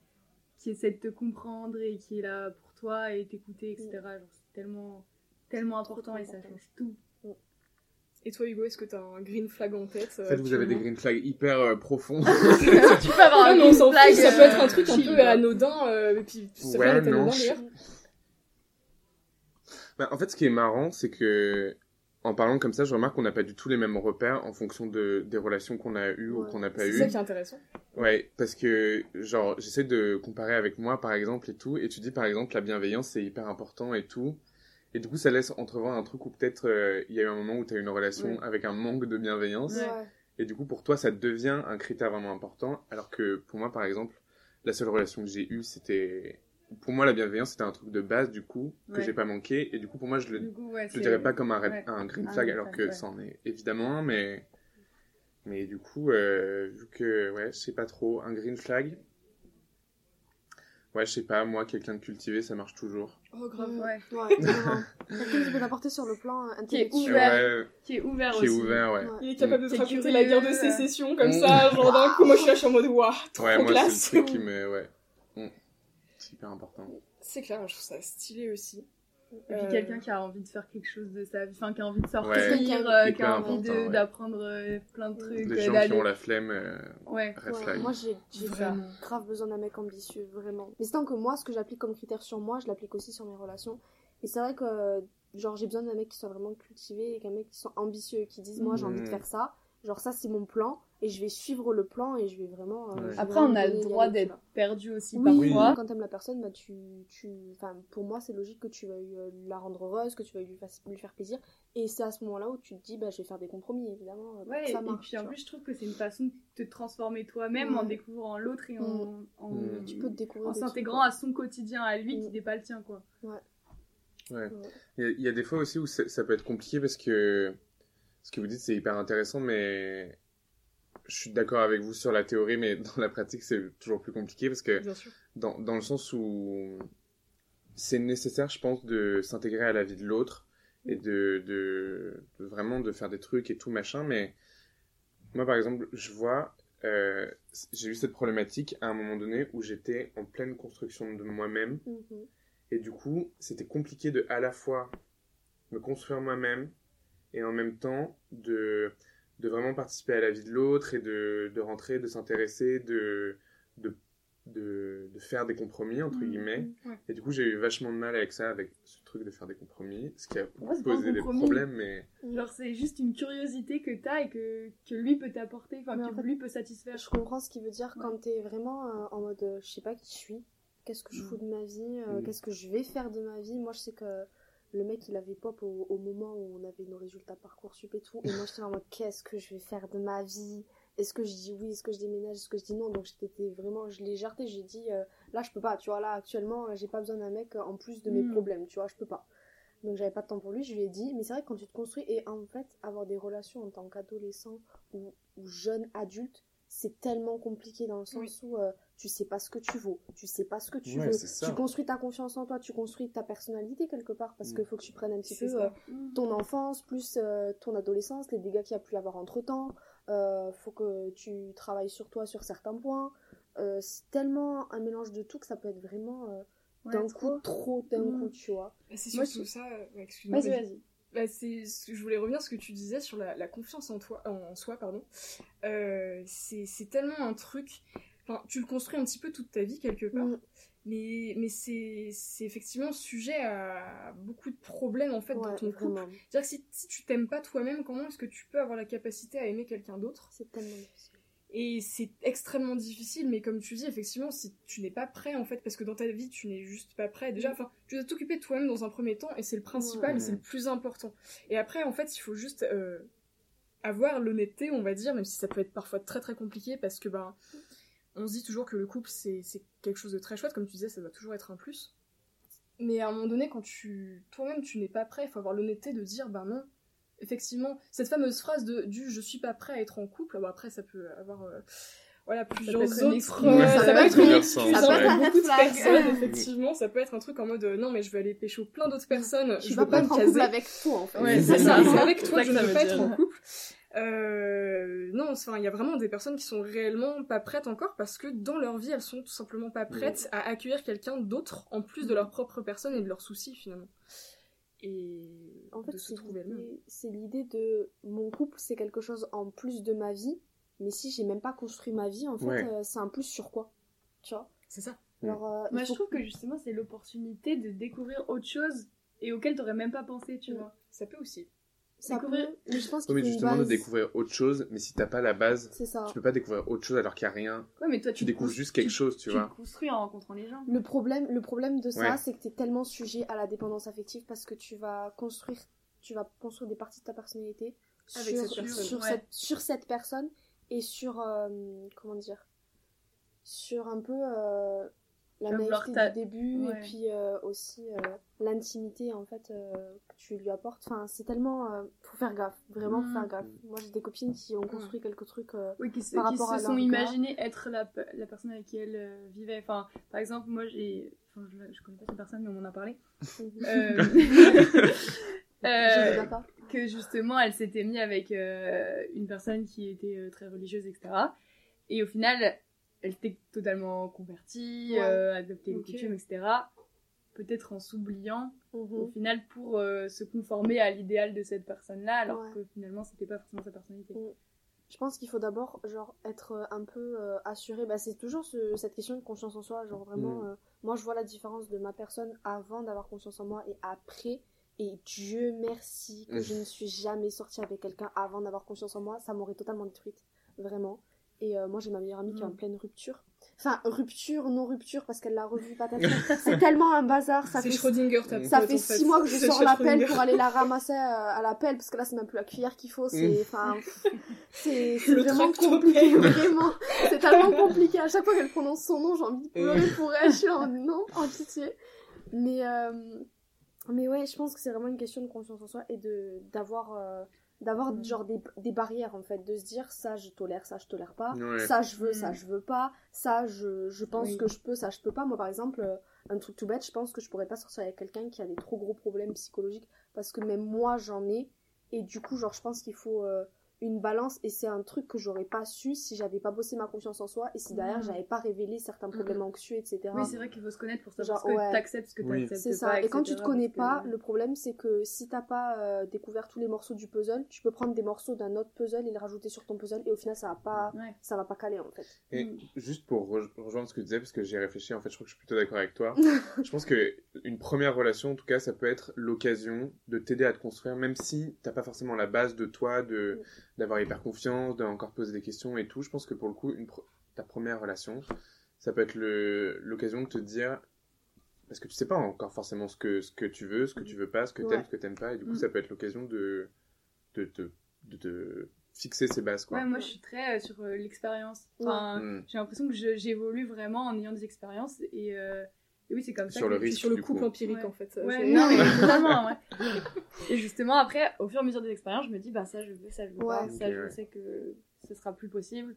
qui essaie de te comprendre et qui est là pour toi et t'écouter, etc. Genre, c'est tellement, tellement important et ça change tout. Et toi, Hugo, est-ce que t'as un green flag en tête En fait, vous avez des green flags hyper euh, profonds. tu peux avoir Ah un non, on green s'en flag, fout, ça peut euh, être un truc un peu anodin, euh, et puis c'est Ouais, d'être non, anodin d'ailleurs. Bah, en fait, ce qui est marrant, c'est que en parlant comme ça, je remarque qu'on n'a pas du tout les mêmes repères en fonction de, des relations qu'on a eues ou qu'on n'a pas C'est eues. ça qui est intéressant. Ouais, parce que genre j'essaie de comparer avec moi par exemple et tout, et tu dis par exemple la bienveillance c'est hyper important et tout, et du coup ça laisse entrevoir un truc où peut-être euh, il y a eu un moment où tu as eu une relation Ouais. avec un manque de bienveillance, Ouais. Et du coup pour toi ça devient un critère vraiment important, alors que pour moi par exemple la seule relation que j'ai eue c'était, pour moi la bienveillance c'était un truc de base du coup que Ouais. j'ai pas manqué, et du coup pour moi je le Du coup, ouais, je le dirais pas comme un, red- ouais. un green Un flag, green alors flag, que ouais. c'en est évidemment un, mais, mais du coup, euh, vu que, ouais, je sais pas trop, un green flag, ouais, je sais pas, moi, quelqu'un de cultivé, ça marche toujours. Oh, grave. Ouais. Ouais. Quelqu'un qui peut t'apporter sur le plan Qui est intellectuel. Ouvert. Ouais, Qui est ouvert qui est aussi. ouvert, ouais. Ouais. Il est capable de te raconter curieux, la guerre de euh. sécession comme Mm. ça, genre d'un coup, moi je suis là, en mode waouh, trop Ouais, moi, c'est le truc qui me, ouais. Mm. C'est hyper important. C'est clair, je trouve ça stylé aussi. Et puis Euh, quelqu'un qui a envie de faire quelque chose de sa vie, enfin qui a envie de sortir, Ouais. euh, qui a Hyper envie de- important, ouais. d'apprendre euh, plein de trucs, Les euh, gens qui ont la flemme, euh, Ouais. Ouais, flag. moi j'ai grave besoin d'un mec ambitieux, vraiment. Mais c'est tant que moi, ce que j'applique comme critère sur moi, je l'applique aussi sur mes relations. Et c'est vrai que, genre, j'ai besoin d'un mec qui soit vraiment cultivé et qu'un mec qui soit ambitieux, qui dise, moi j'ai envie de Mhm. faire ça. Genre, ça c'est mon plan et je vais suivre le plan et je vais vraiment. euh, Ouais. je vais Après, vraiment on a le droit d'être perdu aussi Oui, parfois. quand t'aimes la personne, bah tu, tu, enfin, pour moi c'est logique que tu veuilles euh, la rendre heureuse, que tu veuilles lui, faire plaisir. Et c'est à ce moment-là où tu te dis, bah je vais faire des compromis, évidemment. Ouais, et puis en plus, je trouve que c'est une façon de te transformer toi-même en découvrant l'autre et en, en, Mm. vois. Tu peux te découvrir. en s'intégrant à son quotidien à lui qui Mm. n'est pas le tien, quoi. Ouais. Il y, a, il y a des fois aussi où ça, ça peut être compliqué parce que ce que vous dites c'est hyper intéressant, mais je suis d'accord avec vous sur la théorie, mais dans la pratique c'est toujours plus compliqué parce que Bien sûr. dans, dans le sens où c'est nécessaire, je pense, de s'intégrer à la vie de l'autre et de, de, de vraiment de faire des trucs et tout machin, mais moi par exemple, je vois, euh, j'ai eu cette problématique à un moment donné où j'étais en pleine construction de moi-même Mhm. et du coup, c'était compliqué de à la fois me construire moi-même et en même temps de, de vraiment participer à la vie de l'autre et de, de rentrer, de s'intéresser, de, de, de, de faire des compromis, entre Mhm. guillemets. Ouais. Et du coup, j'ai eu vachement de mal avec ça, avec ce truc de faire des compromis, ce qui a Ouais, posé des problèmes, mais Genre, c'est juste une curiosité que t'as et que, que lui peut t'apporter, enfin, en que fait, lui peut satisfaire. Je comprends ce qu'il veut dire Ouais. quand t'es vraiment euh, en mode euh, je sais pas qui je suis, qu'est-ce que je fous de ma vie, euh, Mm. qu'est-ce que je vais faire de ma vie. Moi je sais que le mec il avait pop au, au moment où on avait nos résultats Parcoursup et tout, et moi j'étais en mode qu'est-ce que je vais faire de ma vie? Est-ce que je dis oui? Est-ce que je déménage? Est-ce que je dis non? Donc j'étais vraiment, je l'ai jarté, j'ai dit euh, là je peux pas, tu vois, là actuellement euh, j'ai pas besoin d'un mec euh, en plus de mes Mm. problèmes, tu vois, je peux pas. Donc j'avais pas de temps pour lui, je lui ai dit, mais c'est vrai que quand tu te construis et en fait avoir des relations en tant qu'adolescent ou, ou jeune adulte, c'est tellement compliqué dans le sens où euh, tu sais pas ce que tu vaux, tu sais pas ce que tu Ouais, veux, tu construis ta confiance en toi, tu construis ta personnalité quelque part parce Mm. qu'il faut que tu prennes un petit peu euh, ton enfance plus euh, ton adolescence, les dégâts qu'il y a pu y avoir entre temps, euh, faut que tu travailles sur toi sur certains points. Euh, c'est tellement un mélange de tout que ça peut être vraiment euh, Ouais, d'un trop. coup trop d'un Mm. coup, tu vois. Bah, c'est Moi, surtout ça. euh, excuse-moi. Vas-y, vas-y. Bah, c'est ce que je voulais revenir ce que tu disais sur la, la confiance en toi, en soi, pardon. Euh, c'est tellement un truc. Enfin, tu le construis un petit peu toute ta vie quelque part, mais mais c'est effectivement sujet à beaucoup de problèmes en fait dans ton couple. C'est-à-dire que si, si tu t'aimes pas toi-même, comment est-ce que tu peux avoir la capacité à aimer quelqu'un d'autre? C'est tellement difficile. Et c'est extrêmement difficile, mais comme tu dis, effectivement, si tu n'es pas prêt, en fait, parce que dans ta vie, tu n'es juste pas prêt, déjà, enfin, tu dois t'occuper de toi-même dans un premier temps, et c'est le principal, Ouais. et c'est le plus important. Et après, en fait, il faut juste euh, avoir l'honnêteté, on va dire, même si ça peut être parfois très très compliqué, parce que, ben, on se dit toujours que le couple, c'est c'est quelque chose de très chouette, comme tu disais, ça doit toujours être un plus. Mais à un moment donné, quand tu toi-même, tu n'es pas prêt, il faut avoir l'honnêteté de dire, ben non, effectivement, cette fameuse phrase de du je suis pas prêt à être en couple, bon, après ça peut avoir euh, voilà plusieurs peut être une autres excuse. euh, Ouais, ça, ça peut être une excuse pour beaucoup de Ça personnes effectivement ça peut être un truc en mode non mais je vais aller pécho plein d'autres personnes Je je vais veux pas me en couple caser avec toi en fait. ouais c'est ça ça. c'est avec toi ça que je ne ça veux pas dire. être en couple euh, non enfin il y a vraiment des personnes qui sont réellement pas prêtes encore parce que dans leur vie elles sont tout simplement pas prêtes à accueillir quelqu'un d'autre en plus de leur propre personne et de leurs soucis finalement et En fait, de se c'est trouver elle-même l'idée- c'est l'idée de mon couple, c'est quelque chose en plus de ma vie. Mais si j'ai même pas construit ma vie, en fait, Ouais. euh, c'est un plus sur quoi Tu vois? C'est ça. Alors, euh, Moi, je trouve que justement, c'est l'opportunité de découvrir autre chose et auquel t'aurais même pas pensé, tu vois. ça peut aussi ça peut- mais je pense Oui, mais justement, de base. découvrir autre chose, mais si t'as pas la base, C'est ça. tu peux pas découvrir autre chose alors qu'il y a rien. Ouais, mais toi, Tu tu découvres juste quelque tu- chose, tu vois. le construis en rencontrant les gens. Le problème, le problème de ça, Ouais. c'est que t'es tellement sujet à la dépendance affective parce que tu vas construire, tu vas construire des parties de ta personnalité Avec sur, cette personne, sur, ouais. cette, sur cette personne et sur, euh, comment dire, sur un peu euh, la naïveté du début Ouais. et puis euh, aussi euh, l'intimité en fait euh, que tu lui apportes. Enfin, c'est tellement, euh, faut faire gaffe, vraiment Mm. faire gaffe. Moi, j'ai des copines qui ont construit quelques trucs. euh, Oui, qui se, Par qui rapport se à sont leur imaginés être la, la personne avec qui elles euh, vivaient. Enfin, par exemple, moi, j'ai. Enfin, je, je connais pas cette personne, mais on en a parlé. Euh, euh, que justement, elle s'était mise avec euh, une personne qui était très religieuse, etc. Et au final, elle était totalement convertie, Ouais. euh, adopté les Ok. coutumes, etc. Peut-être en s'oubliant, Mhm. au final, pour euh, se conformer à l'idéal de cette personne-là, alors Ouais. que finalement, c'était pas forcément sa personnalité. Mm. Je pense qu'il faut d'abord genre être euh, un peu euh, assuré. Bah, c'est toujours ce- cette question de confiance en soi. Genre vraiment, Mm. euh, moi je vois la différence de ma personne avant d'avoir confiance en moi et après. Et Dieu merci que Mm. je ne suis jamais sortie avec quelqu'un avant d'avoir confiance en moi. Ça m'aurait totalement détruite, vraiment. Et euh, moi j'ai ma meilleure amie qui est en Mm. pleine rupture. Enfin rupture, non rupture parce qu'elle l'a revu patate. c'est tellement un bazar. Ça c'est fait Schrödinger ta ça fait en fait. six mois que je sors la pelle pour aller la ramasser euh, à la pelle parce que là c'est même plus la cuillère qu'il faut. C'est Mm. enfin c'est vraiment compliqué vraiment. C'est tellement compliqué. À chaque fois qu'elle prononce son nom, j'ai envie de pleurer pour elle. Je suis en non, en pitié. Mais euh, mais ouais, je pense que c'est vraiment une question de confiance en soi et de d'avoir euh, d'avoir Mm. genre des, des barrières en fait, de se dire ça je tolère, ça je tolère pas, Ouais. ça je veux, ça Mm. je veux pas, ça je, je pense Oui. que je peux, ça je peux pas. Moi par exemple, euh, un truc tout bête, je pense que je pourrais pas sortir avec quelqu'un qui a des trop gros problèmes psychologiques parce que même moi j'en ai et du coup genre je pense qu'il faut euh, une balance et c'est un truc que j'aurais pas su si j'avais pas bossé ma confiance en soi et si derrière Mhm. j'avais pas révélé certains problèmes anxieux, etc. Oui, c'est vrai qu'il faut se connaître pour savoir Genre, ce que ouais. t'acceptes, ce que Oui. t'acceptes C'est pas, ça. Et quand tu te connais pas, que- le problème c'est que si t'as pas euh, découvert tous les morceaux du puzzle, tu peux prendre des morceaux d'un autre puzzle et les rajouter sur ton puzzle et au final ça va pas, Ouais. ça va pas caler en fait. Et Mm. juste pour re- rejoindre ce que tu disais, parce que j'ai réfléchi, en fait, je crois que je suis plutôt d'accord avec toi. je pense que une première relation, en tout cas, ça peut être l'occasion de t'aider à te construire, même si t'as pas forcément la base de toi, de d'avoir hyper confiance, d'encore poser des questions et tout. Je pense que pour le coup, une ta première relation, ça peut être le- l'occasion de te dire, parce que tu sais pas encore forcément ce que ce que tu veux, ce que tu veux pas, ce que Ouais. t'aimes, ce que t'aimes pas, et du coup, Mm. ça peut être l'occasion de de te de, te fixer ses bases, quoi. Ouais, moi je suis très euh, sur euh, l'expérience. Enfin, Mm. j'ai l'impression que j'évolue vraiment en ayant des expériences et, euh, et oui, c'est comme ça Sur que le risque, sur le couple coup. empirique Ouais. en fait. Ouais, non, mais totalement, ouais. Et justement, après, au fur et à mesure des expériences, je me dis, bah ça je veux, ça je veux pas, Ouais. ça je ouais. sais que ce sera plus possible.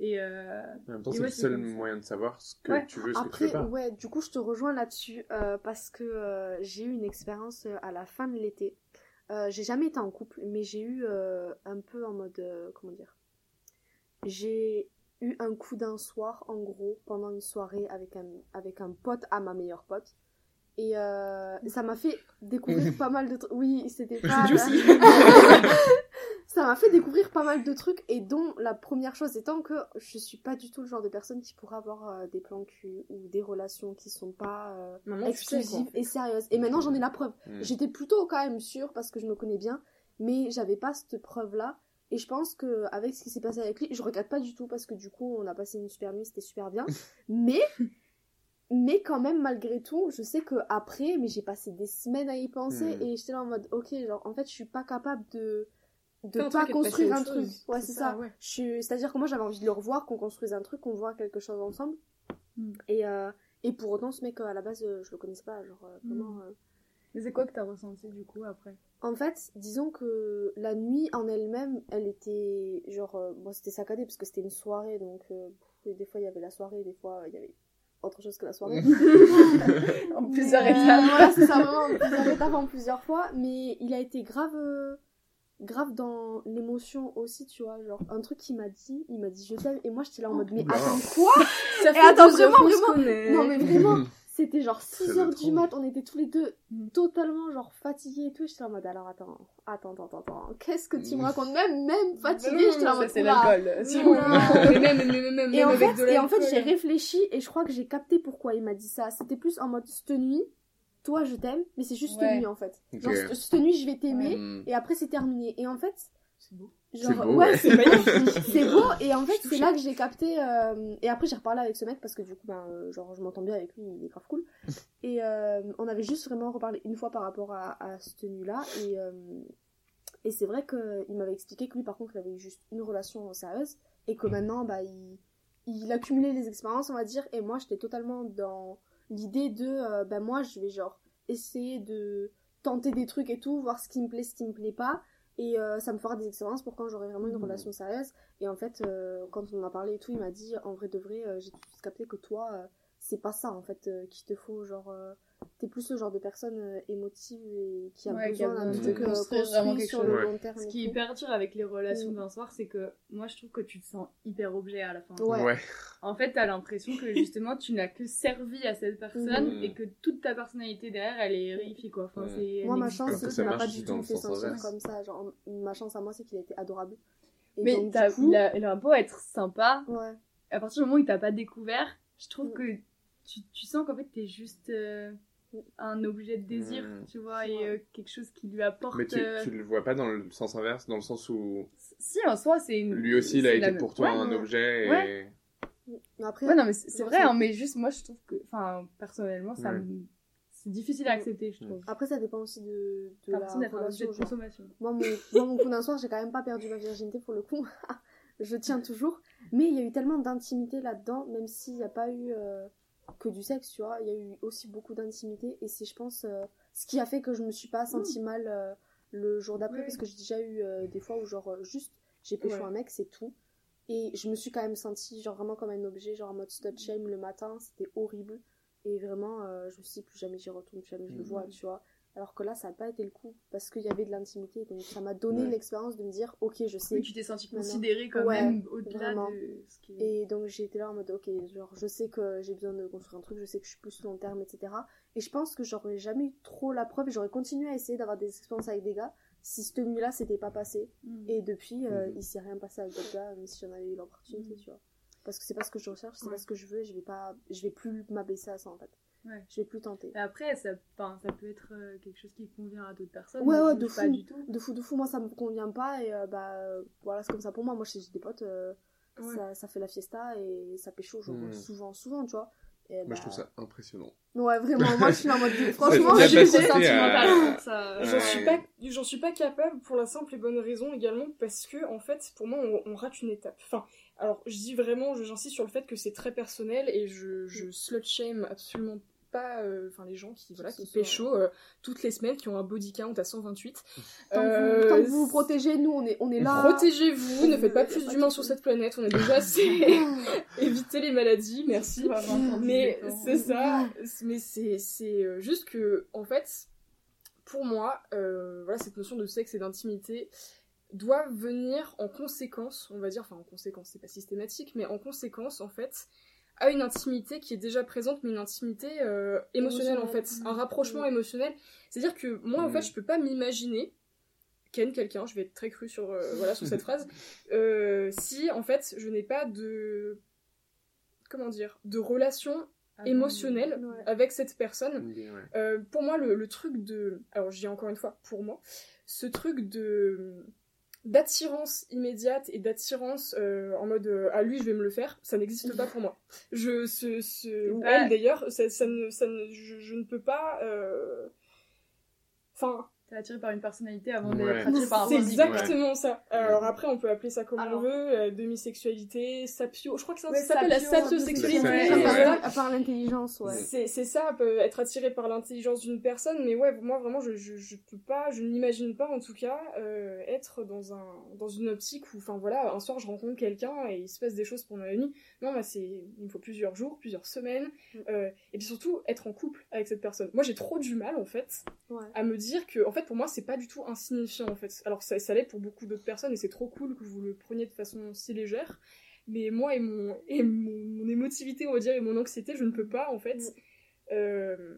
Et euh, En même temps, c'est ouais, le seul moyen de savoir ce que Ouais. tu veux, ce que tu Après, veux pas. ouais, du coup, je te rejoins là-dessus euh, parce que euh, j'ai eu une expérience à la fin de l'été. Euh, j'ai jamais été en couple, mais j'ai eu euh, un peu en mode. euh, comment dire? J'ai eu un coup d'un soir, en gros, pendant une soirée avec un, avec un pote à ma meilleure pote. Et euh, ça m'a fait découvrir pas mal de trucs. Oui, c'était pas. ça m'a fait découvrir pas mal de trucs et dont la première chose étant que je suis pas du tout le genre de personne qui pourra avoir euh, des plans cul ou des relations qui sont pas euh, Maintenant, exclusives et sérieuses. Et maintenant j'en ai la preuve. Mm. J'étais plutôt quand même sûre parce que je me connais bien, mais j'avais pas cette preuve là. Et je pense que avec ce qui s'est passé avec lui, je regrette pas du tout parce que du coup on a passé une super nuit, c'était super bien. mais mais quand même malgré tout, je sais que après, mais j'ai passé des semaines à y penser Mm. et j'étais là en mode ok, genre en fait je suis pas capable de de Faire pas construire un truc. chose. Ouais, c'est ça. ouais. Je suis- C'est-à-dire que moi j'avais envie de le revoir, qu'on construise un truc, qu'on voit quelque chose ensemble. Mm. Et, euh, et pour autant, ce mec, euh, à la base, euh, je le connaissais pas. Genre, euh, Mm. euh. mais c'est quoi que t'as ressenti du coup après? En fait, disons que la nuit en elle-même, elle était genre. euh, bon, c'était saccadé parce que c'était une soirée, donc euh, des fois il y avait la soirée, des fois il y avait autre chose que la soirée. En plusieurs Mais, étapes. voilà, c'est ça, vraiment, en plusieurs étapes, en plusieurs fois. Mais il a été grave, euh, grave dans l'émotion aussi, tu vois. Genre, un truc qu'il m'a dit, il m'a dit je t'aime. Et moi, j'étais là en mode, mais attends, quoi? Ça Et attends, vraiment, vraiment. Non, mais vraiment, c'était genre Ça 6 doit heures trop. du mat, on était tous les deux totalement genre fatigués et tout. J'étais en mode, alors attends, attends, attends, attends, qu'est-ce que tu me Mm. racontes? Même, même fatiguée, j'étais en mode, c'est l'alcool. si Et en, fait, et en fait, j'ai réfléchi et je crois que j'ai capté pourquoi il m'a dit ça. C'était plus en mode cette nuit, toi je t'aime, mais c'est juste cette nuit en fait. Genre, cette- cette nuit je vais t'aimer Mm. et après c'est terminé. Et en fait, C'est beau. genre, C'est beau, ouais, ouais. c'est magnifique. c'est beau. Et en fait, c'est là que j'ai capté. euh, Et après, j'ai reparlé avec ce mec parce que du coup, ben, euh, genre, je m'entends bien avec lui, il est grave cool. Et euh, on avait juste vraiment reparlé une fois par rapport à, à cette nuit-là. Et, euh, et c'est vrai qu'il m'avait expliqué que lui, par contre, il avait eu juste une relation sérieuse et que maintenant, bah, il, il accumulait les expériences, on va dire. Et moi, j'étais totalement dans l'idée de, euh, ben, moi, je vais genre essayer de tenter des trucs et tout, voir ce qui me plaît, ce qui me plaît pas. Et euh, ça me fera des expériences pour quand j'aurai vraiment une Mhm. relation sérieuse. Et en fait, euh, quand on en a parlé et tout, il m'a dit, en vrai de vrai, euh, j'ai tout de suite capté que toi, euh, c'est pas ça en fait euh, qu'il te faut. Genre, euh, t'es plus le genre de personne euh, émotive et qui a Ouais, besoin d'un truc construire vraiment construit quelque sur chose. le Ouais. long terme. Ce et qui est hyper dur avec les relations Mm. d'un soir, c'est que moi je trouve que tu te sens hyper objet à la fin. Ouais. Ouais. En fait, t'as l'impression que justement tu n'as que servi à cette personne Mhm. et que toute ta personnalité derrière elle est réifiée quoi. Enfin, Ouais. c'est, elle Moi, ma chance, Alors c'est que qu'il ça m'a pas marche du tout fait sentir comme ça. Genre, ma chance à moi, c'est qu'il a été adorable. Et Mais donc, coup, il, a, il a beau être sympa, ouais. à partir du moment où il t'a pas découvert, je trouve Mm. que tu, tu sens qu'en fait t'es juste euh, un objet de désir, Mm. tu vois, et euh, quelque chose qui lui apporte. Mais tu, euh, tu le vois pas dans le sens inverse, dans le sens où Si en soi c'est une. lui aussi il a été pour toi Ouais. un ouais. objet et... Ouais. Après, Ouais, non, mais c'est vrai, hein, mais juste moi je trouve que, enfin, personnellement, ça Ouais. me- c'est difficile à accepter, je trouve. après, ça dépend aussi de, de la l'impression d'être un objet relation. de consommation. Moi, mon, moi, mon coup d'un soir, j'ai quand même pas perdu ma virginité pour le coup. je tiens toujours. Mais il y a eu tellement d'intimité là-dedans, même s'il n'y a pas eu euh, que du sexe, tu vois. Il y a eu aussi beaucoup d'intimité. Et c'est, je pense, euh, ce qui a fait que je me suis pas sentie mal euh, le jour d'après. Ouais. Parce que j'ai déjà eu euh, des fois où, genre, juste, j'ai pécho Ouais. un mec, c'est tout. Et je me suis quand même sentie, genre, vraiment comme un objet, genre en mode stud shame le matin. C'était horrible. Et vraiment, euh, je me suis dit, plus jamais j'y retourne, plus jamais je le Mhm. vois, tu vois. Alors que là, ça n'a pas été le coup parce qu'il y avait de l'intimité. Donc ça m'a donné Ouais. l'expérience de me dire, ok, je sais. Oui, tu t'es senti considérée quand Ouais, même au-delà de ce qui est. Et donc j'ai été là en mode, ok, genre je sais que j'ai besoin de construire un truc, je sais que je suis plus long terme, etc. Et je pense que j'aurais jamais eu trop la preuve et j'aurais continué à essayer d'avoir des expériences avec des gars si cette nuit-là s'était pas passé. Mm. Et depuis, euh, Mhm. il s'est rien passé avec d'autres gars, même si j'en avais eu l'opportunité, Mhm. tu vois. Parce que c'est pas ce que je recherche, c'est Ouais. pas ce que je veux et je vais pas, je vais plus m'abaisser à ça en fait. Ouais. Je vais plus tenter. Et après, ça, ça peut être euh, quelque chose qui convient à d'autres personnes. Ouais, ouais, de juge pas fou. du tout. De fou, de fou, moi ça me convient pas et euh, bah euh, voilà, c'est comme ça pour moi. Moi j'ai des potes, euh, Ouais. ça, ça fait la fiesta et ça pécho genre, Mhm. souvent, souvent, tu vois. Et, Moi, bah, je trouve ça impressionnant. Ouais, vraiment, moi je suis en mode. Franchement, je suis sentimentale pour ça. J'en Ouais. suis pas, j'en suis pas capable pour la simple et bonne raison également parce que en fait, pour moi, on, on rate une étape. Enfin, alors je dis vraiment, j'insiste sur le fait que c'est très personnel et je, je slut shame absolument pas, euh, enfin les gens qui voilà qui pécho euh, toutes les semaines, qui ont un body count à 128. Tant, que Euh, vous, tant que vous vous protégez, nous on est, on est là. Protégez-vous, ne faites pas plus d'humains sur cette planète, on est déjà assez. Évitez les maladies, merci. Mais c'est ça, mais c'est c'est, juste que, en fait, pour moi, euh, voilà, cette notion de sexe et d'intimité doit venir en conséquence, on va dire, enfin en conséquence, c'est pas systématique, mais en conséquence, en fait, à une intimité qui est déjà présente, mais une intimité euh, émotionnelle, en fait, un rapprochement Mm. émotionnel. C'est-à-dire que moi, en Mm. fait, je peux pas m'imaginer ken quelqu'un, je vais être très cru sur, euh, voilà, sur cette phrase, euh, si, en fait, je n'ai pas de... Comment dire De relation Ah émotionnelle Ouais. avec cette personne. Ouais. Pour moi, le, le truc de. Alors, je dis encore une fois, pour moi, ce truc de d'attirance immédiate et d'attirance euh, en mode euh, à lui je vais me le faire ça n'existe pas pour moi. Je ce, ce ou elle d'ailleurs ça, ça ne ça ne je, je ne peux pas euh, enfin T'es attiré par une personnalité avant Ouais. d'être attiré par un c'est exactement ça. Alors après, on peut appeler ça comme Alors. on veut, euh, demi-sexualité, sapio. Je crois que ça, Ouais, ça s'appelle la sapio, sapiosexualité. à part l'intelligence, ouais. C'est ça, être attiré par l'intelligence d'une personne, mais ouais, moi vraiment, je, je, je peux pas, je n'imagine pas en tout cas euh, être dans un dans une optique où, enfin voilà, un soir je rencontre quelqu'un et il se passe des choses pendant la nuit. Non, moi c'est, il me faut plusieurs jours, plusieurs semaines, Mm. euh, et puis surtout être en couple avec cette personne. Moi j'ai trop du mal en fait Ouais. à me dire que, en fait, pour moi, c'est pas du tout insignifiant, en fait. Alors, ça, ça l'est pour beaucoup d'autres personnes, et c'est trop cool que vous le preniez de façon si légère. Mais moi et mon, et mon, mon émotivité, on va dire, et mon anxiété, je ne peux pas, en fait. Mm. euh,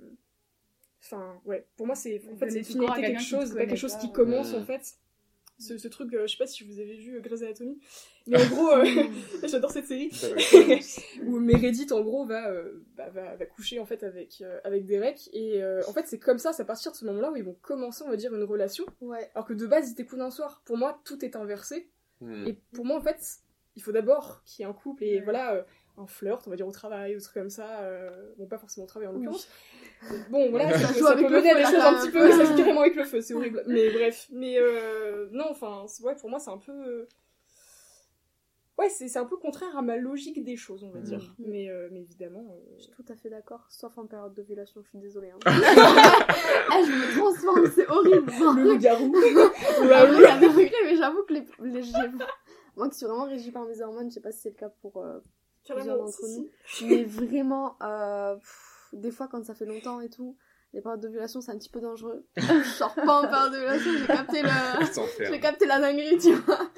Enfin, ouais, pour moi, c'est en fait, c'est quelque chose, pas quelque chose pas. qui commence, Ouais. en fait. Ce, ce truc, euh, je sais pas si vous avez vu euh, Grey's Anatomy, mais en gros, euh, j'adore cette série où Meredith en gros va, euh, bah, va, va coucher en fait avec, euh, avec Derek et euh, en fait c'est comme ça, c'est à partir de ce moment-là où ils vont commencer on va dire une relation Ouais. alors que de base ils t'écoutent un soir. Pour moi tout est inversé Hmm. et pour moi en fait il faut d'abord qu'il y ait un couple et Ouais. voilà euh, un flirt on va dire au travail ou trucs comme ça euh, bon pas forcément au travail en Oui. l'occurrence bon voilà Ça ça, joue ça avec peut le mener à feu, des là, choses un petit peu ça joue carrément avec le feu c'est horrible mais bref mais euh, non enfin ouais pour moi c'est un peu Ouais, c'est c'est un peu contraire à ma logique des choses, on va Mhm. dire. Mais, euh, mais évidemment. euh, Je suis tout à fait d'accord, sauf en période d'ovulation, je suis désolée. Hein. Ah, je me transforme, c'est horrible. Le loup-garou. J'avoue, il y a des regrets, mais j'avoue que les, les- moi qui suis vraiment régie par mes hormones, je sais pas si c'est le cas pour euh, plusieurs d'entre nous, mais vraiment, euh, pff, des fois quand ça fait longtemps et tout, les périodes d'ovulation c'est un petit peu dangereux. je sors pas en période d'ovulation, j'ai capté le, j'ai capté la dinguerie, tu vois.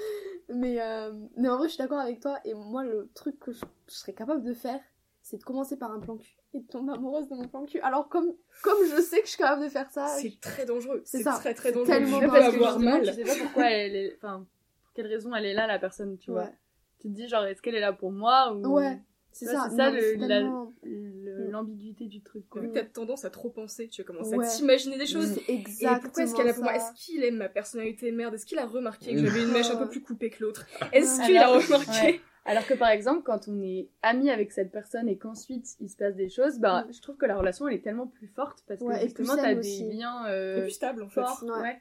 Mais, euh, mais en vrai, je suis d'accord avec toi. Et moi, le truc que je, je serais capable de faire, c'est de commencer par un plan cul et de tomber amoureuse de mon plan cul. Alors, comme, comme je sais que je suis capable de faire ça, C'est très dangereux. C'est C'est ça. très très C'est dangereux. tellement Je dangereux. peux Parce que avoir justement, mal. tu sais pas pourquoi elle est. Enfin, pour quelle raison elle est là, la personne, tu vois. Tu te dis, genre, est-ce qu'elle est là pour moi ou. ouais c'est ça. c'est ça, le- le- L'ambiguïté du truc, quoi. Vu que t'as tendance à trop penser, tu vas commencer Ouais. à t'imaginer des choses. C'est Et exactement pourquoi est-ce qu'elle a pour moi. Est-ce qu'il aime ma personnalité de merde? Est-ce qu'il a remarqué que Mm. j'avais une mèche un peu plus coupée que l'autre? Est-ce qu'il a remarqué? ouais. Alors que par exemple, quand on est ami avec cette personne et qu'ensuite il se passe des choses, bah, je trouve que la relation elle est tellement plus forte parce que Ouais, justement t'as des liens euh, plus stable en fait. forts, Ouais.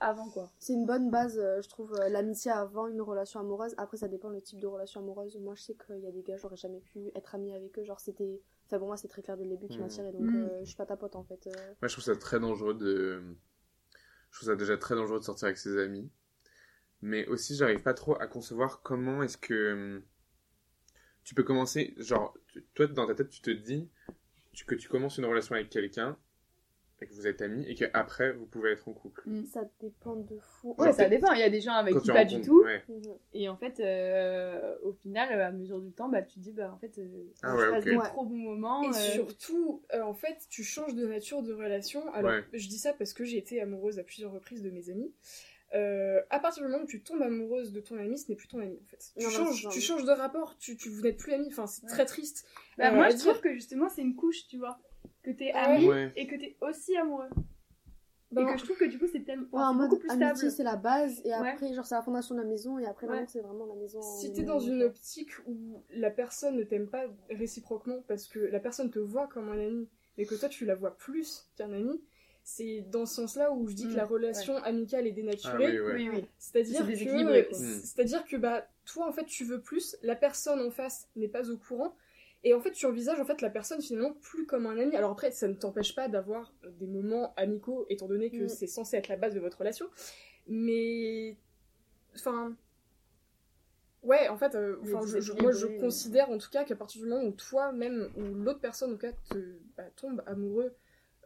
Avant quoi. C'est une bonne base, euh, je trouve, euh, l'amitié avant une relation amoureuse. Après, ça dépend le type de relation amoureuse. Moi, je sais qu'il y a des gars, j'aurais jamais pu être amie avec eux. Genre, c'était. Enfin, pour moi, c'est très clair dès le début qui m'attirait, donc Mhm. euh, je suis pas ta pote en fait. euh. Moi, je trouve ça très dangereux de. Je trouve ça déjà très dangereux de sortir avec ses amis. Mais aussi, j'arrive pas trop à concevoir comment est-ce que. Tu peux commencer. Genre, tu- toi, dans ta tête, tu te dis tu- que tu commences une relation avec quelqu'un. Et que vous êtes amis et qu'après vous pouvez être en couple. Ça dépend de fou. Ouais, ça dépend. Il y a des gens avec qui pas du tout. ouais. Mhm. Et en fait, euh, au final, à mesure du temps, bah, tu te dis, bah, en fait, euh, Ah on ouais, des Ouais. trop bons moments. Et euh, surtout, euh, en fait, tu changes de nature de relation. Alors, Ouais. je dis ça parce que j'ai été amoureuse à plusieurs reprises de mes amis. Euh, à partir du moment où tu tombes amoureuse de ton ami, ce n'est plus ton ami en fait. Tu, Non, changes, tu changes de rapport, tu, tu, vous n'êtes plus amis, enfin c'est Ouais. très triste. Bah, Euh, moi, je dire- trouve que justement, c'est une couche, tu vois. Que t'es Ah ami Ouais. et que t'es aussi amoureux. Ben, et que je trouve que du coup, c'est tellement. Ouais, en mode beaucoup plus amitié, stable. c'est la base, et Ouais. après, genre, c'est la fondation de la maison, et après, Ouais. c'est vraiment la maison. Si t'es dans une optique où la personne ne t'aime pas réciproquement parce que la personne te voit comme un ami mais que toi tu la vois plus qu'un ami, c'est dans ce sens-là où je dis que Mm, la relation amicale est Ah dénaturée. oui, ouais. Oui, oui. C'est-à-dire C'est que. Mm. c'est-à-dire que bah toi en fait tu veux plus, la personne en face n'est pas au courant et en fait tu envisages en fait la personne finalement plus comme un ami. Alors après ça ne t'empêche pas d'avoir des moments amicaux étant donné que Mm. c'est censé être la base de votre relation, mais enfin ouais en fait euh, je- je- moi je déséquilibré. considère en tout cas qu'à partir du moment où toi même ou l'autre personne en tout cas te bah, tombe amoureux